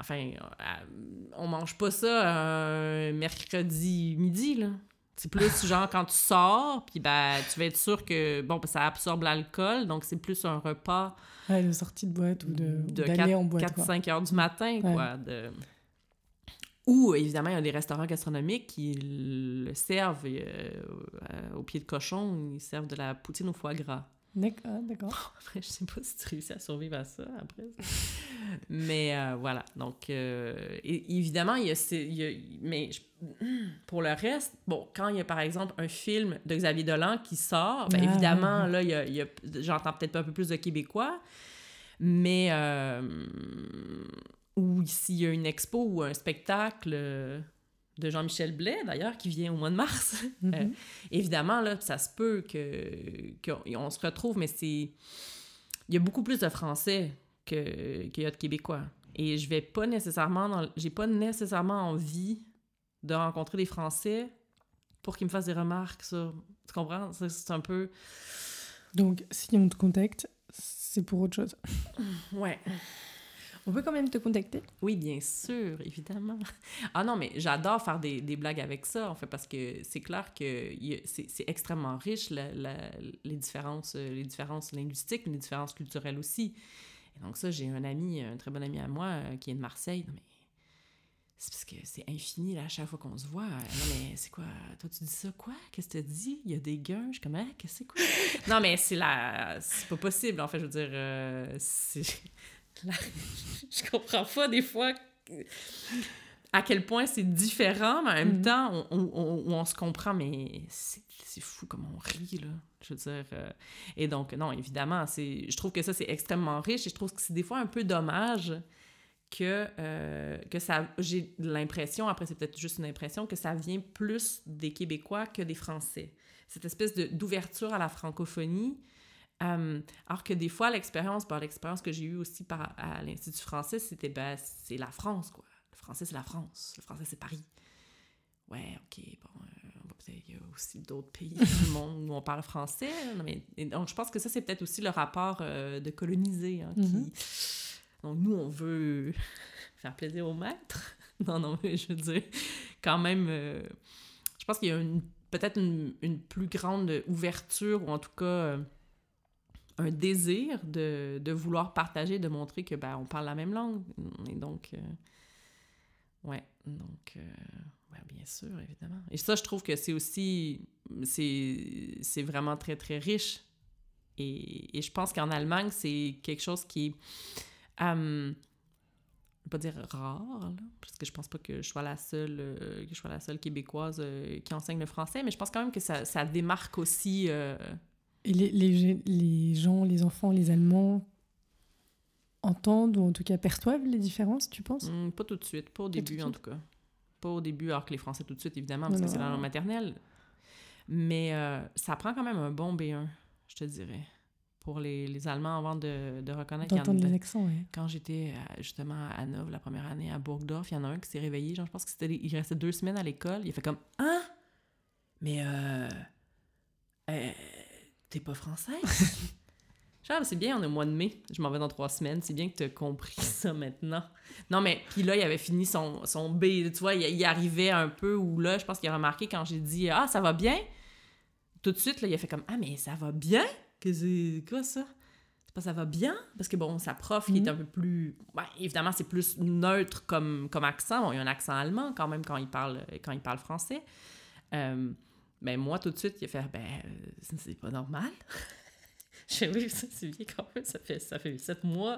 Enfin, euh, on mange pas ça un mercredi midi, là. C'est plus genre quand tu sors, puis ben, tu vas être sûr que, bon, ben, ça absorbe l'alcool, donc c'est plus un repas Ouais, de sortie de boîte ou de- de d'aller en boîte. quoi. 4-5 heures du matin, Ouais. quoi. De... Ou, évidemment, il y a des restaurants gastronomiques qui le servent euh, euh, au pied de cochon, ils servent de la poutine au foie gras. D'accord, d'accord. Après, je sais pas si tu réussis à survivre à ça après. mais euh, voilà. Donc, euh, évidemment, il y a. ces- il y a- mais je- pour le reste, bon, quand il y a par exemple un film de Xavier Dolan qui sort, ben, Ah, évidemment, ouais, là, il y a, il y a- j'entends peut-être un peu plus de Québécois, mais. Euh, ou s'il y a une expo ou un spectacle euh, de Jean-Michel Blais, d'ailleurs, qui vient au mois de mars. Mhm. Euh, évidemment, là, ça se peut que qu'on se retrouve, mais c'est... Il y a beaucoup plus de Français que- qu'il y a de Québécois. Et je vais pas nécessairement... Dans... J'ai pas nécessairement envie de rencontrer des Français pour qu'ils me fassent des remarques sur... Tu comprends? C'est c'est un peu... Donc, si on te contacte, c'est pour autre chose. Ouais. On peut quand même te contacter? Oui, bien sûr, évidemment. Ah non, mais j'adore faire des, blagues avec ça, en fait, parce que c'est clair que c'est extrêmement riche, les, différences, euh, les différences linguistiques, les différences culturelles aussi. Et donc ça, j'ai un ami, un très bon ami à moi, euh, qui est de Marseille. Non, mais c'est parce que c'est infini, là, à chaque fois qu'on se voit. Non, mais c'est quoi? Toi, tu dis ça? Quoi? Qu'est-ce que tu dis? Il y a des guns? Je suis comme, ah, qu'est-ce que c'est quoi? non, mais c'est la... C'est pas possible, en fait, je veux dire, euh. La- je comprends pas des fois à quel point c'est différent, mais en même Mhm. temps, on, on, on- on se comprend, mais c'est fou comme on rit, là. Je veux dire. euh, et donc, non, évidemment, je trouve que ça, c'est extrêmement riche et je trouve que c'est des fois un peu dommage que, euh, que ça, j'ai l'impression, après c'est peut-être juste une impression, que ça vient plus des Québécois que des Français. Cette espèce d'ouverture à la francophonie. Euh, alors que des fois, l'expérience, par l'expérience que j'ai eue aussi par, à l'Institut français, c'était ben, c'est la France, quoi. Le français, c'est la France. Le français, c'est Paris. Ouais, ok, bon, euh, il y a aussi d'autres pays du monde où on parle français. mais, donc, je pense que ça, c'est peut-être aussi le rapport de coloniser hein, qui, mm-hmm. Donc, nous, on veut faire plaisir au maître. non, non, mais je veux dire, quand même, euh, je pense qu'il y a peut-être une, plus grande ouverture, ou en tout cas euh, un désir de, vouloir partager, de montrer que ben, on parle la même langue. Et donc, euh, ouais, donc, ouais, bien sûr, évidemment. Et ça, je trouve que c'est aussi, c'est vraiment très, très riche. Et, et je pense qu'en Allemagne, c'est quelque chose qui est je vais pas dire rare, parce que je pense pas que je sois la seule, euh, que je sois la seule québécoise euh, qui enseigne le français, mais je pense quand même que ça, ça démarque aussi. Euh, Et les, les, les, gens, les enfants, les Allemands entendent ou en tout cas perçoivent les différences, tu penses? Hmm, Pas tout de suite, pas au début en tout cas. Pas au début, alors que les Français tout de suite, évidemment, parce que c'est la langue maternelle. Mais ça prend quand même un bon B1, je te dirais pour les, les Allemands avant de, de reconnaître. D'entendre les accents, oui. Quand j'étais euh, justement à Hanovre la première année, à Burgdorf, il y en a un qui s'est réveillé, genre, je pense que c'était, il restait deux semaines à l'école, il a fait comme « Hein? Mais euh... euh t'es pas française? genre, c'est bien, on est au mois de mai, je m'en vais dans trois semaines, c'est bien que t'as compris ça maintenant. Non, mais puis là, il avait fini son, son B, tu vois, il, il arrivait un peu où là, je pense qu'il a remarqué quand j'ai dit « Ah, ça va bien? » Tout de suite, là, il a fait comme « Ah, mais ça va bien? » que c'est quoi ça? C'est pas ça va bien? Parce que bon, sa prof, il est mhm. un peu plus. Ben, évidemment, c'est plus neutre comme, comme accent. Bon, il y a un accent allemand quand même quand il parle, quand il parle français. Euh, mais moi, tout de suite, il a fait Ben, c'est pas normal. Je oui, ça, c'est bien quand même. Ça fait, ça fait sept mois.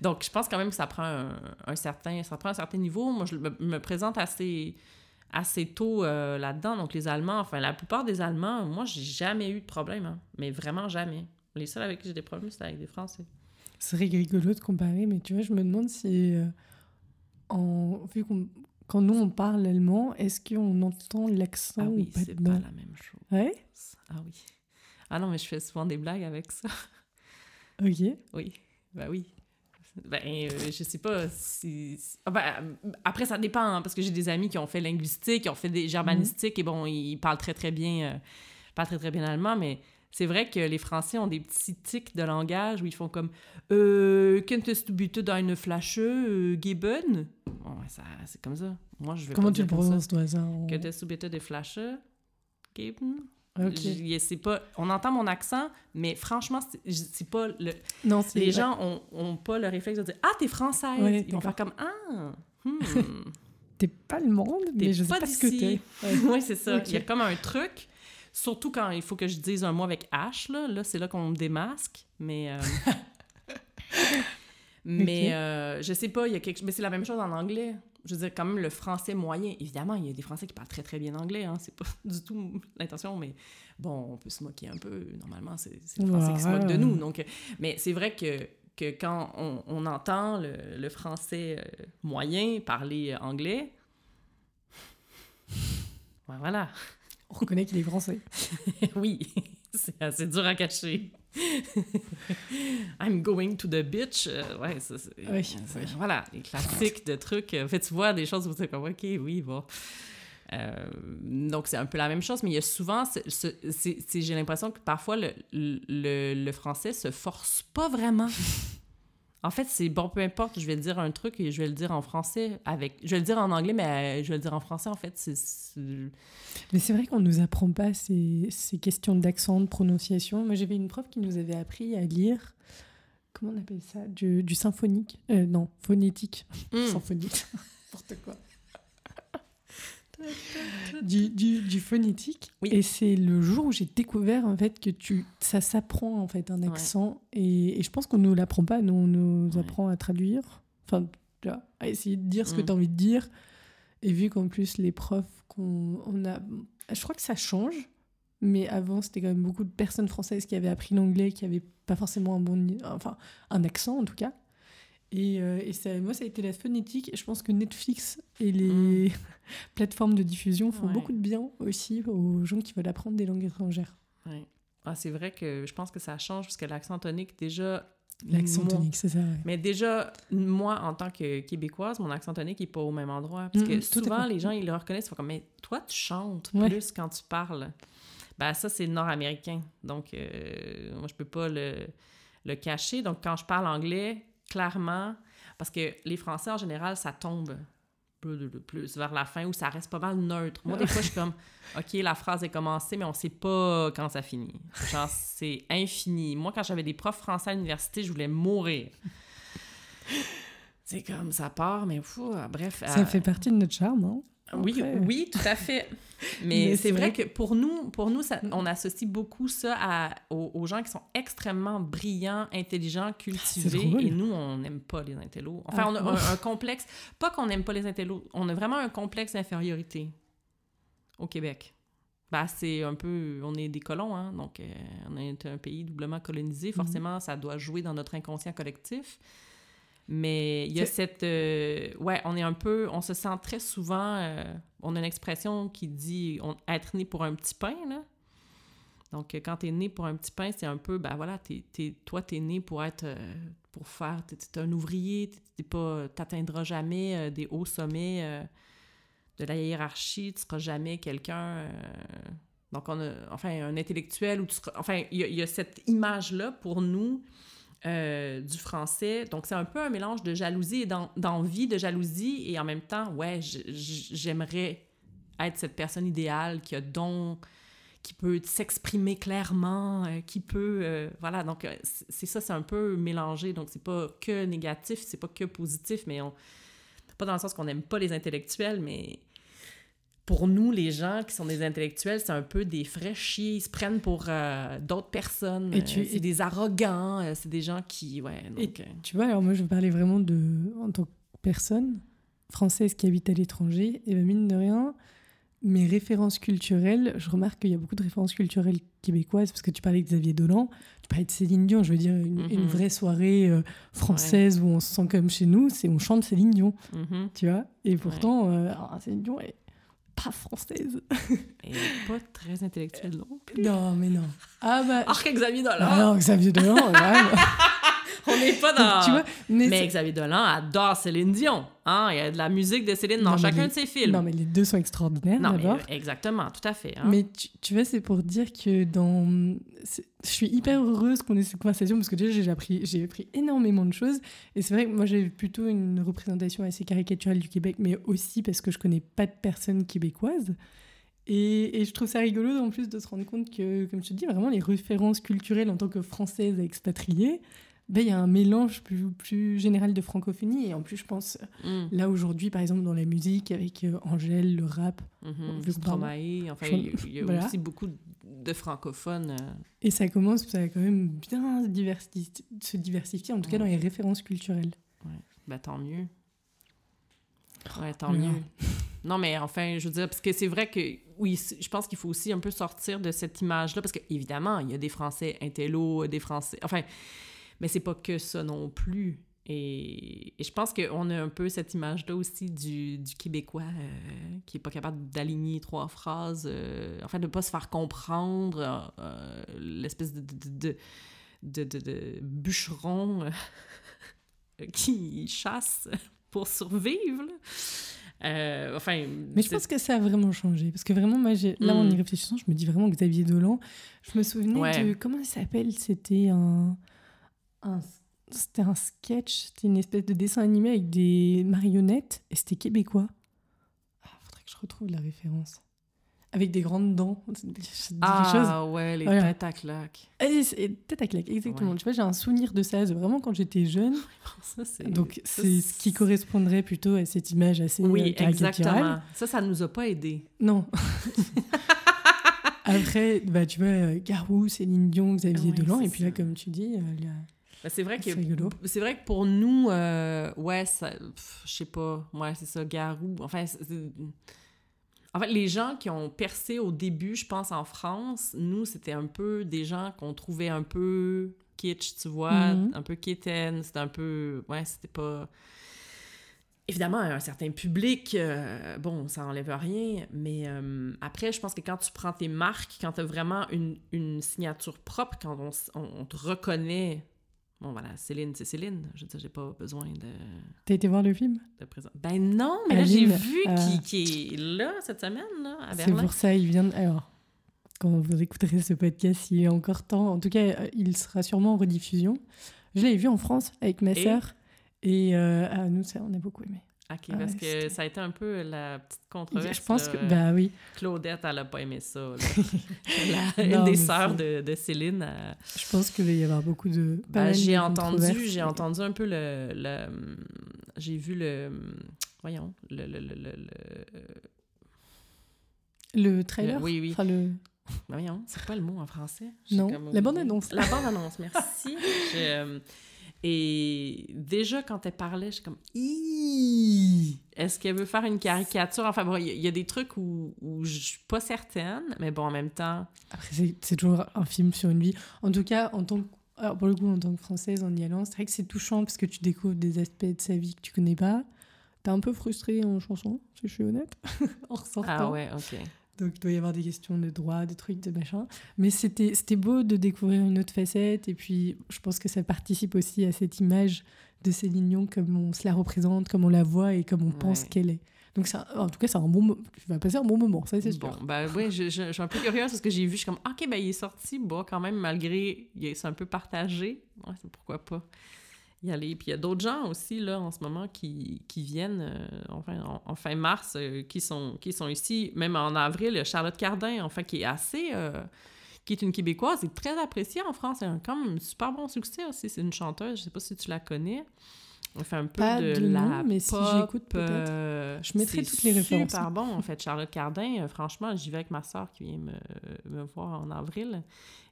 Donc, je pense quand même que ça prend un, certain, ça prend un certain niveau. Moi, je me présente assez assez tôt euh, là-dedans. Donc, les Allemands, enfin, la plupart des Allemands, moi, j'ai jamais eu de problème, hein. mais vraiment jamais. Les seuls avec qui j'ai des problèmes, c'est avec des Français. C'est rigolo de comparer, mais tu vois, je me demande si, euh, vu qu'on quand nous on parle allemand, est-ce qu'on entend l'accent ah oui, c'est pas la même chose. Ouais? Ah oui. Ah non, mais je fais souvent des blagues avec ça. Ok. Oui, bah oui. Ben, euh, je sais pas si. Ah, ben, après, ça dépend, hein, parce que j'ai des amis qui ont fait linguistique, qui ont fait des germanistiques, et bon, ils parlent très, très bien, euh, très, très bien allemand, mais c'est vrai que les Français ont des petits tics de langage où ils font comme euh, Könntest du bitte deine Flasche euh, geben? Bon, ça, c'est comme ça. Moi, je vais Comment tu le prononces, toi, ça? Könntest du bitte des Flasche geben? C'est pas, on entend mon accent, mais franchement, c'est pas le. Non, les gens ont, ont, pas le réflexe de dire Ah, t'es française. Ils vont faire comme Ah, hmm. t'es pas le monde, mais je sais pas, ce que t'es. oui, c'est ça. Il y a comme un truc, surtout quand il faut que je dise un mot avec H, là, là c'est là qu'on me démasque. Mais. Euh, mais euh, je sais pas, il y a quelque Mais c'est la même chose en anglais je veux dire, quand même, le français moyen, évidemment, il y a des Français qui parlent très, très bien anglais, hein, c'est pas du tout l'intention, mais bon, on peut se moquer un peu, normalement, c'est le français qui se moque de nous, donc, mais c'est vrai que, que quand on, on entend le, le français euh, moyen parler anglais, voilà. On reconnaît qu'il est français. oui, c'est assez dur à cacher. I'm going to the beach. Euh, ouais, ça, oui, voilà, les classiques de trucs. En fait, tu vois des choses où tu es comme, OK, oui, bon. Euh, donc, c'est un peu la même chose, mais il y a souvent, j'ai l'impression que parfois, le, le, le, français se force pas vraiment. En fait, c'est bon, peu importe, je vais dire un truc et je vais le dire en français avec. Je vais le dire en anglais, mais je vais le dire en français, en fait. C'est, Mais c'est vrai qu'on ne nous apprend pas ces, ces questions d'accent, de prononciation. Moi, j'avais une prof qui nous avait appris à lire. Comment on appelle ça? Du, du symphonique euh, Non, phonétique. Hmm. Symphonique. N'importe quoi du, du, phonétique. Et c'est le jour où j'ai découvert en fait que tu, ça s'apprend en fait un accent. Et, et, je pense qu'on ne nous l'apprend pas, nous on nous apprend à traduire. Enfin, à essayer de dire ce que mm. tu as envie de dire. Et vu qu'en plus les profs qu'on on a. Je crois que ça change. Mais avant, c'était quand même beaucoup de personnes françaises qui avaient appris l'anglais, qui n'avaient pas forcément un bon. Enfin, un accent en tout cas. Et, euh, et ça, moi, ça a été la phonétique. Et je pense que Netflix et les plateformes de diffusion font Ouais. beaucoup de bien aussi aux gens qui veulent apprendre des langues étrangères. Ouais. Ah, c'est vrai que je pense que ça change parce que l'accent tonique, déjà. L'accent tonique, c'est ça. ouais. Mais déjà, moi, en tant que Québécoise, mon accent tonique n'est pas au même endroit. Parce que Mhm, tout à souvent, les gens, ils le reconnaissent. Ils font comme, mais toi, tu chantes plus quand tu parles. Ben, ça, c'est nord-américain. Donc, euh, moi, je peux pas le, le cacher. Donc, quand je parle anglais, clairement, parce que les Français, en général, ça tombe plus vers la fin ou ça reste pas mal neutre. Moi, des fois, je suis comme, OK, la phrase est commencée, mais on sait pas quand ça finit. Genre, c'est infini. Moi, quand j'avais des profs français à l'université, je voulais mourir. C'est comme, ça part, mais fou, bref. Ça euh, fait partie de notre charme. Hein? Oui, Après. oui, tout à fait. Mais, Mais c'est vrai vrai que pour nous, pour nous ça- Mm. on associe beaucoup ça à- aux, aux gens qui sont extrêmement brillants, intelligents, cultivés. Et nous, on n'aime pas les intellos. Enfin, Ah, on a un, un complexe. Pas qu'on n'aime pas les intellos, on a vraiment un complexe d'infériorité au Québec. Ben, c'est un peu. On est des colons, hein. Donc, euh, on est un pays doublement colonisé. Mhm. Forcément, ça doit jouer dans notre inconscient collectif. Mais il y a cette. euh, ouais, on est un peu. On se sent très souvent. euh, on a une expression qui dit on, être né pour un petit pain, là. Donc, euh, quand t'es né pour un petit pain, c'est un peu. Ben voilà, t'es, t'es- toi, t'es né pour être. euh, pour faire. T'es, t'es un ouvrier, t'es, pas. T'atteindras jamais des hauts sommets de la hiérarchie, tu seras jamais quelqu'un. donc, on a. Enfin, un intellectuel ou tu seras. Enfin, il y, a- il y a cette image-là pour nous euh, du français. Donc, c'est un peu un mélange de jalousie et d'en- d'envie, de jalousie, et en même temps, ouais, j'aimerais être cette personne idéale qui a don, qui peut s'exprimer clairement, euh, qui peut... euh, voilà, donc c'est c'est ça, c'est un peu mélangé. Donc, c'est pas que négatif, c'est pas que positif, mais on... Pas dans le sens qu'on n'aime pas les intellectuels, mais pour nous, les gens qui sont des intellectuels, c'est un peu des frais chiés. Ils se prennent pour euh, d'autres personnes. Et Euh, c'est des arrogants. euh, c'est des gens qui... Ouais, donc... Tu vois, alors moi, je parler vraiment de, en tant que personne française qui habite à l'étranger. Et ben, mine de rien, mes références culturelles, je remarque qu'il y a beaucoup de références culturelles québécoises, parce que tu parlais de Xavier Dolan, tu parlais de Céline Dion, je veux dire, une, une Mhm. vraie soirée euh, française où on se sent comme chez nous, c'est on chante Céline Dion, mhm. tu vois? Et pourtant, euh, alors, Céline Dion est pas française. Et pas très intellectuel non plus. non, mais non. Ah bah... Arc Xavier Dolan! Ah non, Xavier Dolan. On n'est pas dans... tu vois, mais, Xavier Dolan adore Céline Dion. Hein? Il y a de la musique de Céline dans Non, chacun les- de ses films. Non, mais les deux sont extraordinaires, d'abord. euh, exactement, tout à fait. hein. Mais tu, tu vois, c'est pour dire que dans. Je suis hyper heureuse qu'on ait cette conversation parce que déjà, j'ai appris, j'ai appris énormément de choses. Et c'est vrai que moi, j'ai plutôt une représentation assez caricaturale du Québec, mais aussi parce que je connais pas de personnes québécoises. Et, et je trouve ça rigolo en plus de se rendre compte que, comme je te dis, vraiment les références culturelles en tant que française expatriée, ben, il y a un mélange plus, plus général de francophonie. Et en plus, je pense, Mm, là aujourd'hui, par exemple, dans la musique, avec euh, Angèle, le rap, parle- Stromae, enfin, Je- il y a, il y a Voilà. aussi beaucoup de francophones. euh, Et ça commence, ça a quand même bien se diversi- se diversifier, en tout cas dans les références culturelles. Ben, tant mieux. Ouais, tant mieux. Non, mais enfin, je veux dire, parce que c'est vrai que, oui, je pense qu'il faut aussi un peu sortir de cette image-là, parce qu'évidemment, il y a des Français intello, des Français... Enfin, mais c'est pas que ça non plus. Et, et je pense qu'on a un peu cette image-là aussi du, du Québécois euh, qui est pas capable d'aligner trois phrases, euh, enfin, de pas se faire comprendre, euh, euh, l'espèce de, de, de, de, bûcheron qui chasse pour survivre. Euh, enfin, Mais je pense que ça a vraiment changé. Parce que vraiment, moi, là, en Mm. y réfléchissant, je me dis vraiment Xavier Dolan. Je me souvenais Ouais. de. Comment il s'appelle? C'était un. Un- C'était un sketch, c'était une espèce de dessin animé avec des marionnettes et c'était québécois. Ah, faudrait que je retrouve la référence. Avec des grandes dents. Ah ouais, les Voilà. têtes à claques. Eh, c'est- Tête à claque, exactement. Ouais. Tu vois, j'ai un souvenir de ça, vraiment quand j'étais jeune. Ça, c'est- Donc, c'est ce qui correspondrait plutôt à cette image assez euh, Oui, caricaturale. exactement. Ça, ça nous a pas aidés. Non. Après, bah, tu vois, euh, Garou, Céline Dion, Xavier Ouais, Dolan, et puis là, ça. comme tu dis, euh, il y a- Ben, c'est vrai que C'est vrai que pour nous, euh, ouais, je sais pas, ouais, c'est ça, Garou. Enfin, En fait, les gens qui ont percé au début, je pense, en France, nous, c'était un peu des gens qu'on trouvait un peu kitsch, tu vois, Mhm. un peu kitten, c'était un peu... Ouais, c'était pas... Évidemment, un certain public, euh, bon, ça enlève rien, mais euh, après, je pense que quand tu prends tes marques, quand tu as vraiment une, une signature propre, quand on, s- on- on te reconnaît... Bon, voilà, Céline, c'est Céline. Je veux dire, j'ai pas besoin de, T'as été voir le film? de présenter. Ben non, mais là, j'ai vu euh, qui, qui est là cette semaine, là, à C'est Berlin. pour ça, il vient. Alors, quand vous écouterez ce podcast, il est encore temps. En tout cas, euh, il sera sûrement en rediffusion. Je l'ai vu en France avec ma Et sœur. Et euh, ah, nous, ça, on a beaucoup aimé. OK, Ah parce que ça a été un peu la petite controverse. Je pense là. que. Bah oui. Claudette, elle a pas aimé ça. La- Non, une des sœurs de, de Céline. elle- Je pense qu'il va y avoir beaucoup de. Ben, j'ai entendu, j'ai entendu un peu le... le- j'ai vu le... Voyons, le... le, le, le- le- Le trailer? Oui, oui. Enfin, le... Ben voyons, c'est quoi le mot en français? Non, comme la bande-annonce. La bande-annonce, merci. Je, euh, et déjà, quand elle parlait, je suis comme... Est-ce qu'elle veut faire une caricature? Enfin bon, il y, a- il y a des trucs où, où je suis pas certaine, mais bon, en même temps... Après, c'est- toujours un film sur une vie. En tout cas, en tant que- alors, pour le coup, en tant que Française, en y allant, c'est vrai que c'est touchant parce que tu découvres des aspects de sa vie que tu connais pas. T'es un peu frustré en chanson, si je suis honnête, en ressortant. Ah ouais, OK. Donc, il doit y avoir des questions de droit, des trucs, de machin. Mais c'était c'était beau de découvrir une autre facette. Et puis, je pense que ça participe aussi à cette image de Céline Dion, comme on se la représente, comme on la voit et comme on pense Ouais. qu'elle est. Donc, un- en tout cas, c'est un bon tu vas passer un bon moment, ça, c'est sûr. Bon, ben oui, je, je- je suis un peu curieuse parce que j'ai vu, je suis comme, OK, ben il est sorti, bon, quand même, malgré, c'est un peu partagé. Ouais, c'est pourquoi pas y aller. Puis il y a d'autres gens aussi, là, en ce moment, qui, qui viennent, euh, enfin, en, en fin mars, euh, qui, sont, qui sont ici. Même en avril, Charlotte Cardin, enfin, qui est assez... euh, qui est une Québécoise et très appréciée en France. Elle a quand même un super bon succès aussi. C'est une chanteuse, je sais pas si tu la connais. Elle fait un peu Pas de, de la nom, mais si pop, j'écoute, peut-être. Je mettrai toutes les références. super bon, en fait. Charlotte Cardin, franchement, j'y vais avec ma soeur qui vient me, me voir en avril.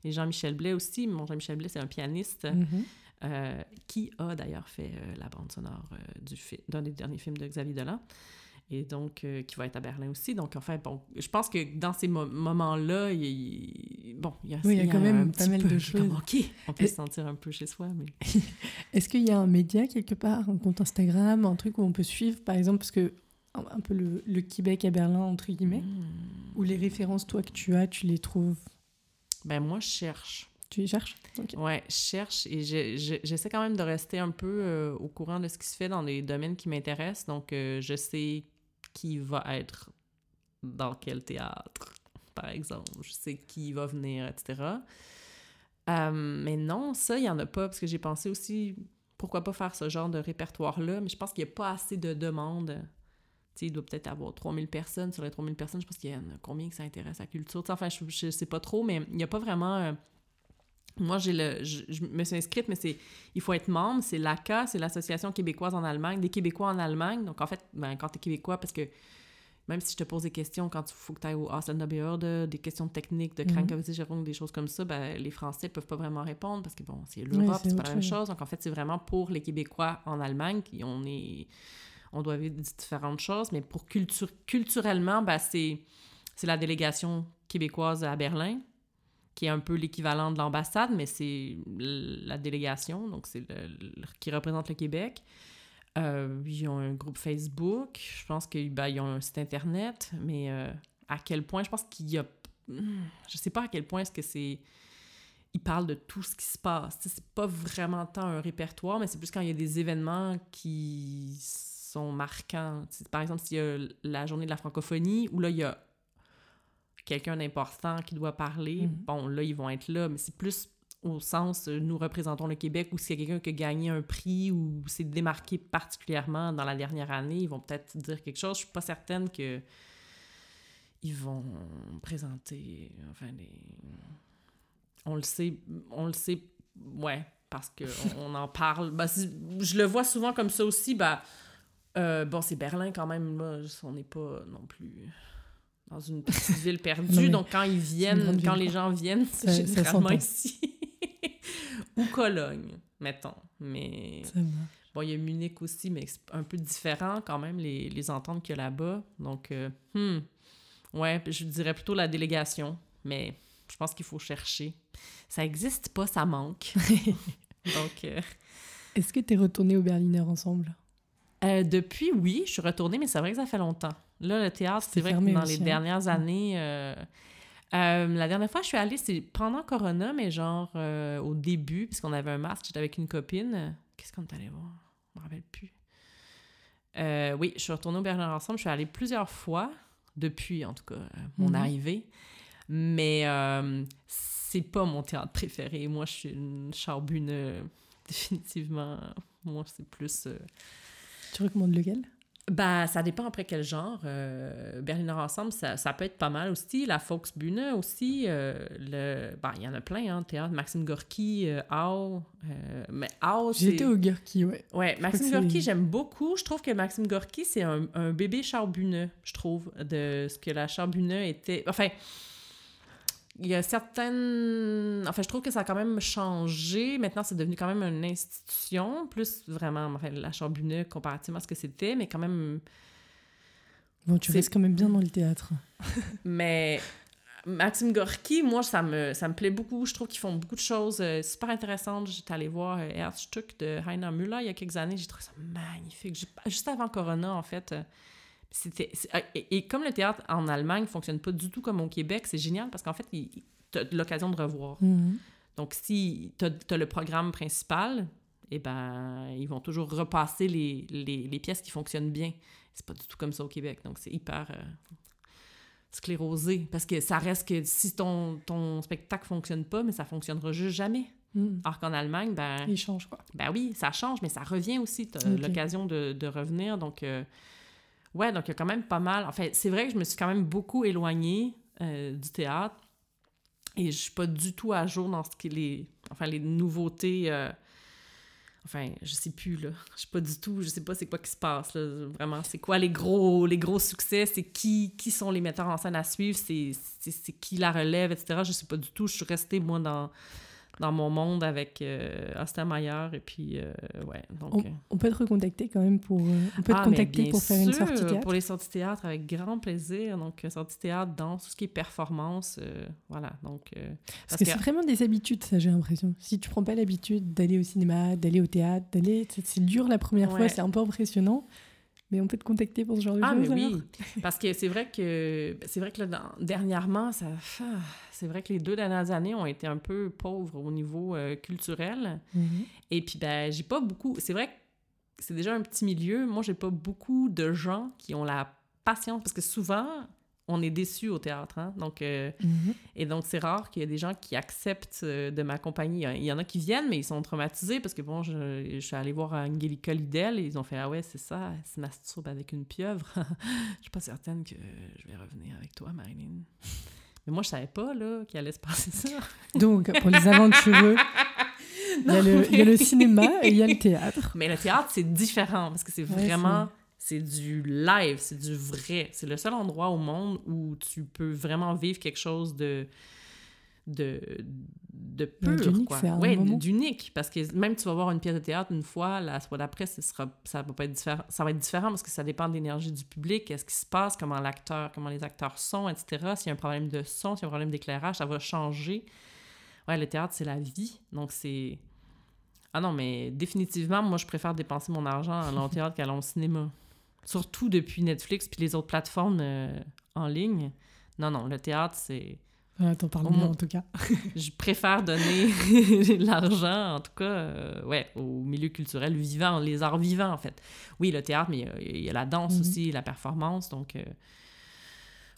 Et Jean-Michel Blais aussi. Mon Jean-Michel Blais, c'est un pianiste Mhm. Euh, qui a d'ailleurs fait euh, la bande sonore euh, du d'un des derniers films de Xavier Dolan. Et donc, qui va être à Berlin aussi. Donc, enfin, bon, je pense que dans ces mo- moments-là, il, bon, il y a, Oui, il y a quand même un pas petit mal peu de comme, choses. OK, on peut Et- se sentir un peu chez soi, mais... Est-ce qu'il y a un média quelque part, un compte Instagram, un truc où on peut suivre, par exemple, parce que un, peu le, le Québec à Berlin, entre guillemets, Hmm. où les références, toi, que tu as, tu les trouves, Ben, moi, je cherche. Tu les cherches? Ok. Ouais, je cherche et je- je- j'essaie quand même de rester un peu euh, au courant de ce qui se fait dans les domaines qui m'intéressent. Donc, euh, je sais qui va être dans quel théâtre, par exemple. Je sais qui va venir, etc. Euh, mais non, ça, il n'y en a pas, parce que j'ai pensé aussi, pourquoi pas faire ce genre de répertoire-là, mais je pense qu'il n'y a pas assez de demandes. Tu sais, il doit peut-être avoir 3000 personnes. Sur les 3000 personnes, je pense qu'il y en a combien que ça intéresse la culture? Enfin, je, je sais pas trop, mais il n'y a pas vraiment... moi, j'ai le, je, je me suis inscrite, mais c'est, il faut être membre. C'est l'ACA, c'est l'Association québécoise en Allemagne, des Québécois en Allemagne. Donc, en fait, ben, quand tu es Québécois, parce que même si je te pose des questions quand il faut que tu ailles au Ausländerbehörde, des questions techniques, de Mhm. Krankenversicherung, des choses comme ça, ben, les Français peuvent pas vraiment répondre parce que, bon, c'est l'Europe, c'est c'est pas la même chose. Donc, en fait, c'est vraiment pour les Québécois en Allemagne. qui on est... On doit vivre différentes choses, mais pour culture, culturellement, ben, c'est, c'est la délégation québécoise à Berlin, qui est un peu l'équivalent de l'ambassade, mais c'est la délégation, donc c'est qui représente le Québec. Euh, ils ont un groupe Facebook, je pense qu'ils ben, ont un site internet, mais euh, à quel point, je pense qu'il y a... Hmm, Je sais pas à quel point est-ce que c'est... Ils parlent de tout ce qui se passe. C'est pas vraiment tant un répertoire, mais c'est plus quand il y a des événements qui sont marquants. Par exemple, s'il y a la journée de la francophonie, où là, il y a quelqu'un d'important qui doit parler, Mhm. bon, là, ils vont être là, mais c'est plus au sens, euh, nous représentons le Québec, ou s'il y a quelqu'un qui a gagné un prix ou s'est démarqué particulièrement dans la dernière année, ils vont peut-être dire quelque chose. Je suis pas certaine que ils vont présenter, enfin, des... On le sait, on le sait, ouais, parce que on, on en parle. Ben, je le vois souvent comme ça aussi, ben, euh, bon, c'est Berlin quand même, là, on n'est pas non plus dans une petite ville perdue, Non, donc quand ils viennent, quand les gens viennent, c'est généralement ici. Ou Cologne, mettons, mais... Bon, il y a Munich aussi, mais c'est un peu différent quand même, les, les ententes qu'il y a là-bas. Donc, euh, hmm, Ouais, je dirais plutôt la délégation, mais je pense qu'il faut chercher. Ça existe pas, ça manque. Donc. euh, Est-ce que tu es retourné au Berliner ensemble? euh, depuis, oui, je suis retournée, mais c'est vrai que ça fait longtemps. Là, le théâtre, c'est vrai que dans aussi, les hein. dernières années. euh, euh, la dernière fois, je suis allée, c'est pendant Corona, mais genre euh, au début, puisqu'on avait un masque, j'étais avec une copine. Qu'est-ce qu'on est allé voir? Je me rappelle plus. Euh, oui, je suis retournée au Berlin ensemble. Je suis allée plusieurs fois, depuis en tout cas mon Mhm. arrivée. Mais c'est pas mon théâtre préféré. Moi, je suis une charbune, définitivement. Moi, c'est plus. Tu recommandes lequel? Bah, ça dépend après quel genre. Euh, Berliner Ensemble, ça, ça peut être pas mal aussi. La Volksbühne aussi. euh, le... bah, il y en a plein, hein. Théâtre, Maxime Gorky, euh, Au. euh, mais c'est... J'étais au Gurki, ouais. Ouais, Maxime Gorky, j'aime beaucoup. Je trouve que Maxime Gorky, c'est un, un bébé charbonneux, je trouve, de ce que la charbonneux était. Enfin, il y a certaines. Enfin, je trouve que ça a quand même changé. Maintenant, c'est devenu quand même une institution, plus vraiment, enfin, la charbonneux comparativement à ce que c'était, mais quand même. Bon, tu restes quand même bien dans le théâtre. Mais Maxime Gorky, moi, ça me, ça me plaît beaucoup. Je trouve qu'ils font beaucoup de choses euh, super intéressantes. J'étais allée voir euh, Herzstück de Heiner Müller il y a quelques années. J'ai trouvé ça magnifique. Juste avant Corona, en fait. euh, et, et comme le théâtre en Allemagne fonctionne pas du tout comme au Québec, c'est génial parce qu'en fait, tu as l'occasion de revoir. Mhm. Donc, si tu as, le programme principal, eh ben, ils vont toujours repasser les, les, les pièces qui fonctionnent bien. C'est pas du tout comme ça au Québec. Donc, c'est hyper euh, sclérosé. Parce que ça reste que si ton, ton spectacle fonctionne pas, mais ça fonctionnera juste jamais. Mhm. Alors qu'en Allemagne, ben, Il change, quoi. ben oui, ça change, mais ça revient aussi. Tu as l'occasion de, de revenir. Donc, euh, ouais, donc il y a quand même pas mal. Enfin, c'est vrai que je me suis quand même beaucoup éloignée euh, du théâtre et je suis pas du tout à jour dans ce qui est les, enfin, les nouveautés. euh, Enfin, je sais plus, là. Je sais pas du tout, je sais pas c'est quoi qui se passe, là. Vraiment, c'est quoi les gros, les gros succès, c'est qui, qui sont les metteurs en scène à suivre, c'est, qui la relève, etc. Je sais pas du tout. Je suis restée, moi, dans, dans mon monde avec euh, Ostermeyer, et puis, euh, ouais, donc... euh, On peut te recontacter quand même pour. euh, on peut ah, te contacter pour faire une sûr, sortie théâtre. Pour les sorties théâtre, avec grand plaisir. Donc, euh, sortie théâtre, danse, tout ce qui est performance, euh, voilà. Donc, euh, Parce que que- c'est vraiment des habitudes, ça, j'ai l'impression. Si tu prends pas l'habitude d'aller au cinéma, d'aller au théâtre, d'aller. C'est dur la première fois, c'est un peu impressionnant. Mais on peut te contacter pour ce genre de Ah, mais choses. oui. Parce que c'est vrai que, c'est vrai que là, dans- dernièrement, ça, ah, c'est vrai que les deux dernières années ont été un peu pauvres au niveau euh, culturel. Mhm. Et puis, ben, j'ai pas beaucoup. C'est vrai que c'est déjà un petit milieu. Moi, j'ai pas beaucoup de gens qui ont la patience parce que souvent, on est déçu au théâtre. hein. Donc, euh, Mhm. Et donc, c'est rare qu'il y ait des gens qui acceptent euh, de m'accompagner. Il y en a qui viennent, mais ils sont traumatisés parce que, bon, je, je suis allée voir Angelica Lidl et ils ont fait Ah ouais, c'est ça, elle se masturbe avec une pieuvre. je suis pas certaine que je vais revenir avec toi, Marilyn. Mais moi, je savais pas, là, qu'il allait se passer ça. Donc, pour les aventureux, il y, a le- il y a le cinéma et il y a le théâtre. Mais le théâtre, c'est différent parce que c'est Ouais, vraiment. C'est du live, c'est du vrai. C'est le seul endroit au monde où tu peux vraiment vivre quelque chose de de, de pur, d'unique, quoi. Ouais, d'unique. Parce que même tu vas voir une pièce de théâtre une fois, la fois d'après, ce sera, ça va pas être différent. Ça va être différent parce que ça dépend de l'énergie du public, qu'est-ce qui se passe, comment l'acteur, comment les acteurs sont, etc. S'il y a un problème de son, s'il y a un problème d'éclairage, ça va changer. Ouais, le théâtre, c'est la vie. Donc, c'est... Ah non, mais définitivement, moi, je préfère dépenser mon argent en long théâtre qu'à long cinéma. Surtout depuis Netflix puis les autres plateformes euh, en ligne. Non, non, le théâtre, c'est... Voilà, T'en parles moins- en tout cas. Je préfère donner de l'argent, en tout cas, euh, ouais, au milieu culturel vivant, les arts vivants, en fait. Oui, le théâtre, mais il y a- il y, a la danse Mhm. aussi, la performance, donc... euh,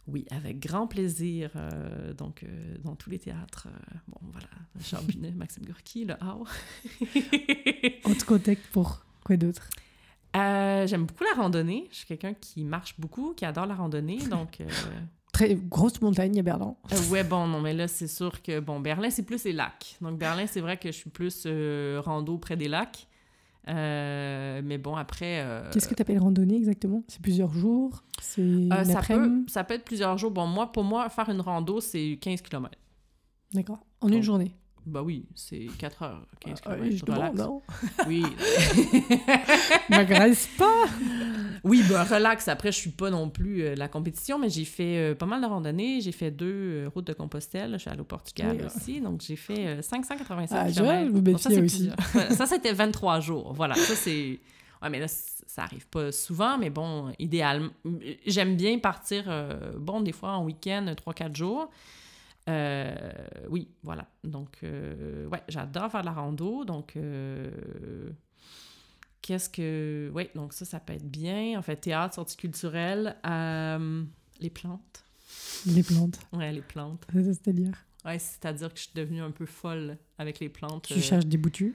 oui, avec grand plaisir, euh, donc euh, dans tous les théâtres. euh, bon, voilà, Charbonnet, Maxime Gorky, le Hao. On te contacte pour quoi d'autre? Euh, J'aime beaucoup la randonnée. Je suis quelqu'un qui marche beaucoup, qui adore la randonnée. Donc, euh, Très grosse montagne à Berlin. euh, ouais, bon, non, mais là, c'est sûr que, bon, Berlin, c'est plus les lacs. Donc, Berlin, c'est vrai que je suis plus rando près des lacs. Euh, mais bon, après. euh, Qu'est-ce que tu appelles randonnée exactement? C'est plusieurs jours? C'est euh, ça, peut, ça peut être plusieurs jours. Bon, moi, pour moi, faire une rando, c'est 15 km. D'accord. En une journée? Bah oui, c'est 4 heures, 15 Ah, km, je relax. demande, non? Oui. M'agresse pas oui, bah relax. Après, je suis pas non plus euh, la compétition, mais j'ai fait euh, pas mal de randonnées. J'ai fait deux euh, routes de Compostelle. Je suis allée au Portugal Oui. aussi. Donc, j'ai fait euh, 585 Ah, je km. me Donc, ça, aussi. ça, c'était 23 jours. Voilà, ça, c'est... Ouais, mais là, ça arrive pas souvent, mais bon, idéalement... J'aime bien partir, bon, des fois en week-end, 3-4 jours. Euh, oui, voilà. Donc, euh, ouais, j'adore faire de la rando. Donc, euh, qu'est-ce que. Oui, donc ça, ça peut être bien. En fait, théâtre, sortie culturelle, euh, les plantes. Les plantes, Ouais, les plantes. c'est-à-dire? Ouais, c'est-à-dire que je suis devenue un peu folle avec les plantes. Tu euh. cherches des boutures?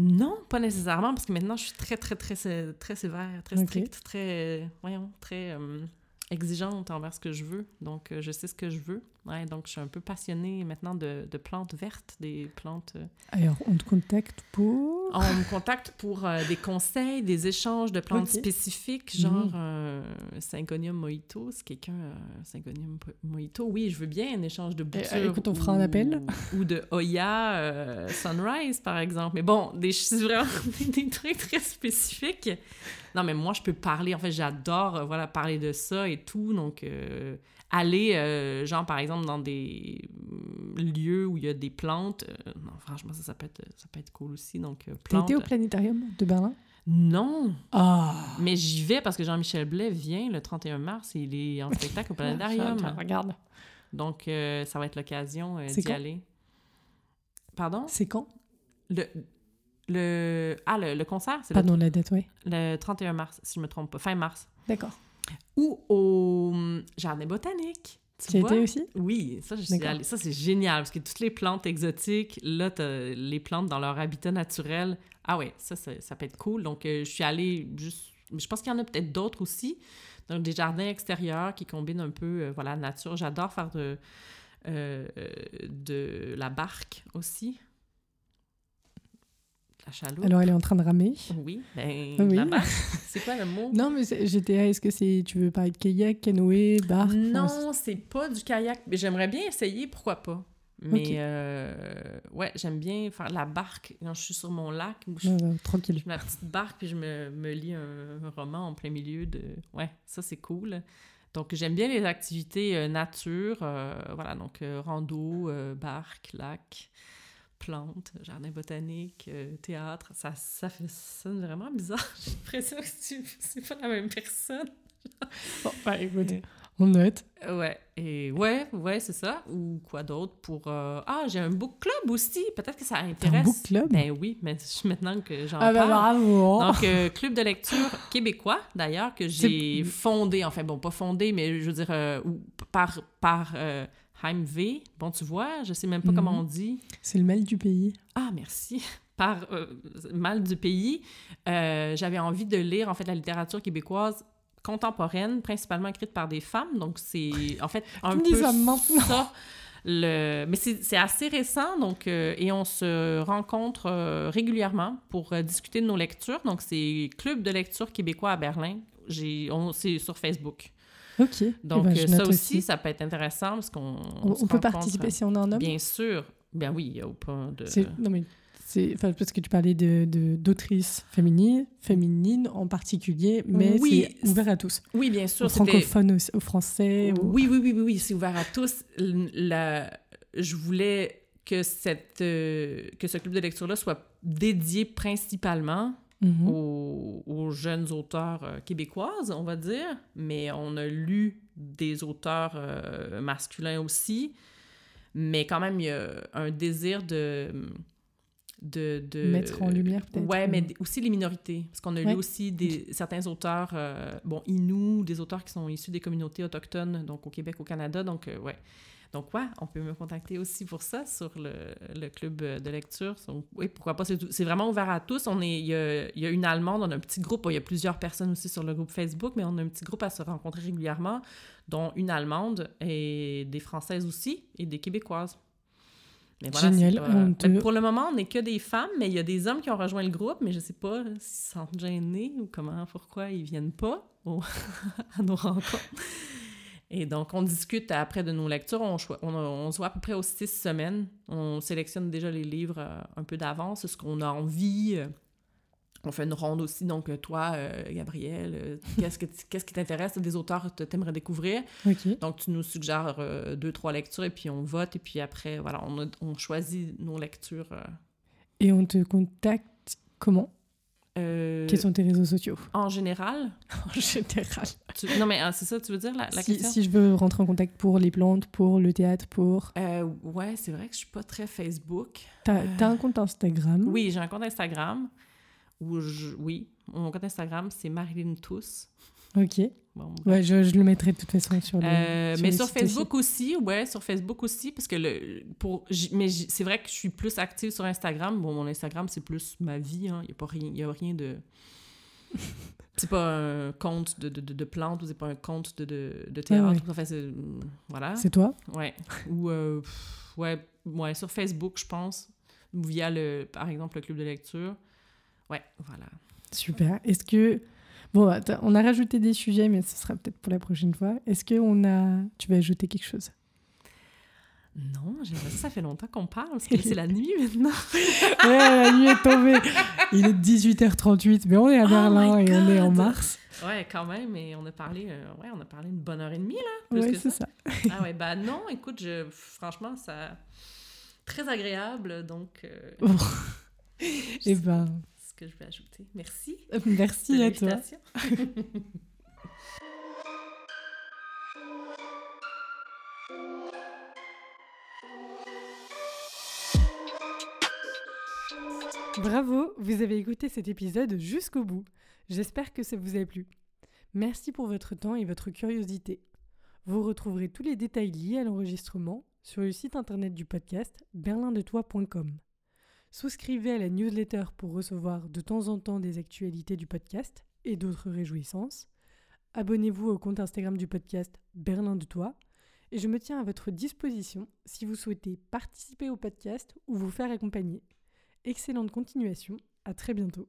Non, pas nécessairement, parce que maintenant, je suis très, très, très, très sévère, très stricte, très, voyons, très euh, exigeante envers ce que je veux. Donc, je sais ce que je veux. Ouais, donc, je suis un peu passionnée maintenant de, de plantes vertes, des plantes... euh, Alors, on te contacte pour... On me contacte pour euh, des conseils, des échanges de plantes spécifiques, genre Mhm. euh, Syngonium mojito. Si quelqu'un a Syngonium mojito, oui, je veux bien un échange de boutures. euh, écoute, on fera un appel. Ou de Oya euh, Sunrise, par exemple. Mais bon, des, vraiment des, trucs très spécifiques. Non, mais moi, je peux parler. En fait, j'adore voilà, parler de ça et tout. Donc, aller, euh, genre, par exemple, dans des lieux où il y a des plantes. euh, non, franchement, ça, ça, peut être, ça peut être cool aussi. Donc, euh, T'as été au planétarium de Berlin? Non, Ah mais j'y vais parce que Jean-Michel Blais vient le 31 mars et il est en spectacle au planétarium. Regarde. Donc, ça va être l'occasion d'y aller. Pardon? C'est quand? Le, le, ah, le, le concert, c'est le, Pardon, la date, ouais. le 31 mars, si je me trompe pas, fin mars. D'accord. Ou au hum, Jardin botanique. Tu vois? aussi Oui, ça, je suis allée- ça c'est génial parce que toutes les plantes exotiques, là, t'as les plantes dans leur habitat naturel. Ah ouais, ça, ça, ça peut être cool. Donc, euh, je suis allée juste. Je pense qu'il y en a peut-être d'autres aussi. Donc, des jardins extérieurs qui combinent un peu, euh, voilà, nature. J'adore faire de, euh, euh, de la barque aussi. La chaloupe. Alors, elle est en train de ramer. Oui, ben, Oui. C'est quoi le mot? Non, mais j'étais... Est-ce que c'est... Tu veux parler de kayak, canoë, barque enfin, Non, c'est pas du kayak. Mais j'aimerais bien essayer, pourquoi pas. Mais euh, ouais, j'aime bien faire la barque quand je suis sur mon lac. je, Non, non, tranquille. je ma petite barque puis je me, me lis un, un roman en plein milieu de. Ouais, ça c'est cool. Donc j'aime bien les activités euh, nature. euh, voilà, donc rando, barque, lac, plantes, jardin botanique, euh, théâtre. Ça, ça fait ça sonne vraiment bizarre. J'ai l'impression que c'est- c'est pas la même personne. Bon, bah, écoute, on note. Ouais, et ouais, ouais, c'est ça. Ou quoi d'autre pour... euh, Ah, j'ai un book club aussi. Peut-être que ça intéresse. book club? Ben oui, mais maintenant que j'en Ah bah parle. bravo Donc, euh, club de lecture québécois, d'ailleurs, que j'ai fondé, enfin, bon, pas fondé, mais je veux dire, euh, par, par V. Bon, tu vois, je sais même pas Mhm. comment on dit. C'est le mal du pays. Ah, merci. Par euh, Mal du pays, euh, j'avais envie de lire, en fait, la littérature québécoise contemporaine, principalement écrite par des femmes. Donc, c'est, en fait, un peu ça. Le... Mais c'est assez récent, donc, euh, et on se rencontre euh, régulièrement pour euh, discuter de nos lectures. Donc, c'est Club de lecture québécois à Berlin. C'est sur Facebook. Ok. Eh Donc, ben, euh, ça aussi, ça peut être intéressant parce qu'on On, peut participer si on un homme Bien sûr. Ben oui, il n'y a pas de... Non, mais c'est enfin, parce que tu parlais de de- d'autrices féminines, féminines en particulier, mais Oui, c'est ouvert à tous. Oui, bien sûr. Aux francophones, aussi, aux français. aux- Oui, oui, oui, oui, oui, c'est ouvert à tous. La... Je voulais que, cette, euh, que ce club de lecture-là soit dédié principalement Mhm. aux, aux jeunes auteurs euh, québécoises, on va dire, mais on a lu des auteurs euh, masculins aussi, mais quand même, il y a un désir de... De, de- Mettre en lumière, peut-être, Ouais, ou- mais aussi les minorités. Parce qu'on a Ouais. lu aussi des, certains auteurs, euh, bon, Inuits, des auteurs qui sont issus des communautés autochtones, donc au Québec, au Canada. Donc, euh, ouais. Donc, ouais, on peut me contacter aussi pour ça sur le, le club euh, de lecture. Donc, oui, pourquoi pas. C'est vraiment ouvert à tous. On est, il, y a, il y a une Allemande, on a un petit groupe. Il y a plusieurs personnes aussi sur le groupe Facebook, mais on a un petit groupe à se rencontrer régulièrement, dont une Allemande et des Françaises aussi et des Québécoises. Mais Génial, pas- on te- mais Pour le moment, on n'est que des femmes, mais il y a des hommes qui ont rejoint le groupe, mais je sais pas s'ils se sentent gênés ou comment, pourquoi ils viennent pas au- à nos rencontres. Et donc, on discute après de nos lectures. On, on, on se voit à peu près aux six semaines. On sélectionne déjà les livres euh, un peu d'avance, ce qu'on a envie. euh. On fait une ronde aussi. Donc, euh, toi, euh, Gabriel, euh, qu'est-ce que qu'est-ce qui t'intéresse? Des auteurs que t'aimerais découvrir? Ok. Donc, tu nous suggères deux, trois lectures et puis on vote. Et puis après, voilà, on, a- on choisit nos lectures. Et on te contacte comment? Euh, Quels sont tes réseaux sociaux? En général? En général. Tu- Non, mais ah, c'est ça, tu veux dire, la, la Si, question? si je veux rentrer en contact pour les plantes, pour le théâtre, pour... Euh, ouais, c'est vrai que je suis pas très Facebook. T'as Euh, t'as un compte Instagram? Oui, j'ai un compte Instagram où je... Oui, mon compte Instagram, c'est Marilyn Tous. Ok. Bon, Ouais, je, je le mettrai de toute façon sur le. Euh, mais sur site aussi. Facebook aussi, ouais, sur Facebook aussi, parce que le, pour, mais c'est vrai que je suis plus active sur Instagram. Bon, mon Instagram, c'est plus ma vie, hein. Il n'y a, pas rien- y a rien de... c'est pas un compte de, de, de, de plantes ou c'est pas un compte de, de, de théâtre. ouais. Enfin, c'est- voilà. C'est toi? Ouais. Ou, euh, ouais, ouais, sur Facebook, je pense, via, le, par exemple, le club de lecture. Ouais, voilà. Super. Est-ce que. Bon, attends, on a rajouté des sujets, mais ce sera peut-être pour la prochaine fois. Est-ce que on a. Tu vas ajouter quelque chose? Non, ça fait longtemps qu'on parle, parce que c'est la nuit maintenant. Ouais, la nuit est tombée. Il est 18h38, mais on est à Oh Berlin et on est en mars. Ouais, quand même, mais on a parlé, euh, ouais, on a parlé une bonne heure et demie, là. Ouais, que c'est ça. ça. Ah ouais, bah non, écoute, je, franchement, ça... Très agréable, donc... euh, Bon. je Eh ben, que je vais ajouter. Merci. merci à toi. Bravo, vous avez écouté cet épisode jusqu'au bout. J'espère que ça vous a plu. Merci pour votre temps et votre curiosité. Vous retrouverez tous les détails liés à l'enregistrement sur le site internet du podcast berlindetoi.com. Souscrivez à la newsletter pour recevoir de temps en temps des actualités du podcast et d'autres réjouissances. Abonnez-vous au compte Instagram du podcast Berlin de Toi et je me tiens à votre disposition si vous souhaitez participer au podcast ou vous faire accompagner. Excellente continuation, à très bientôt.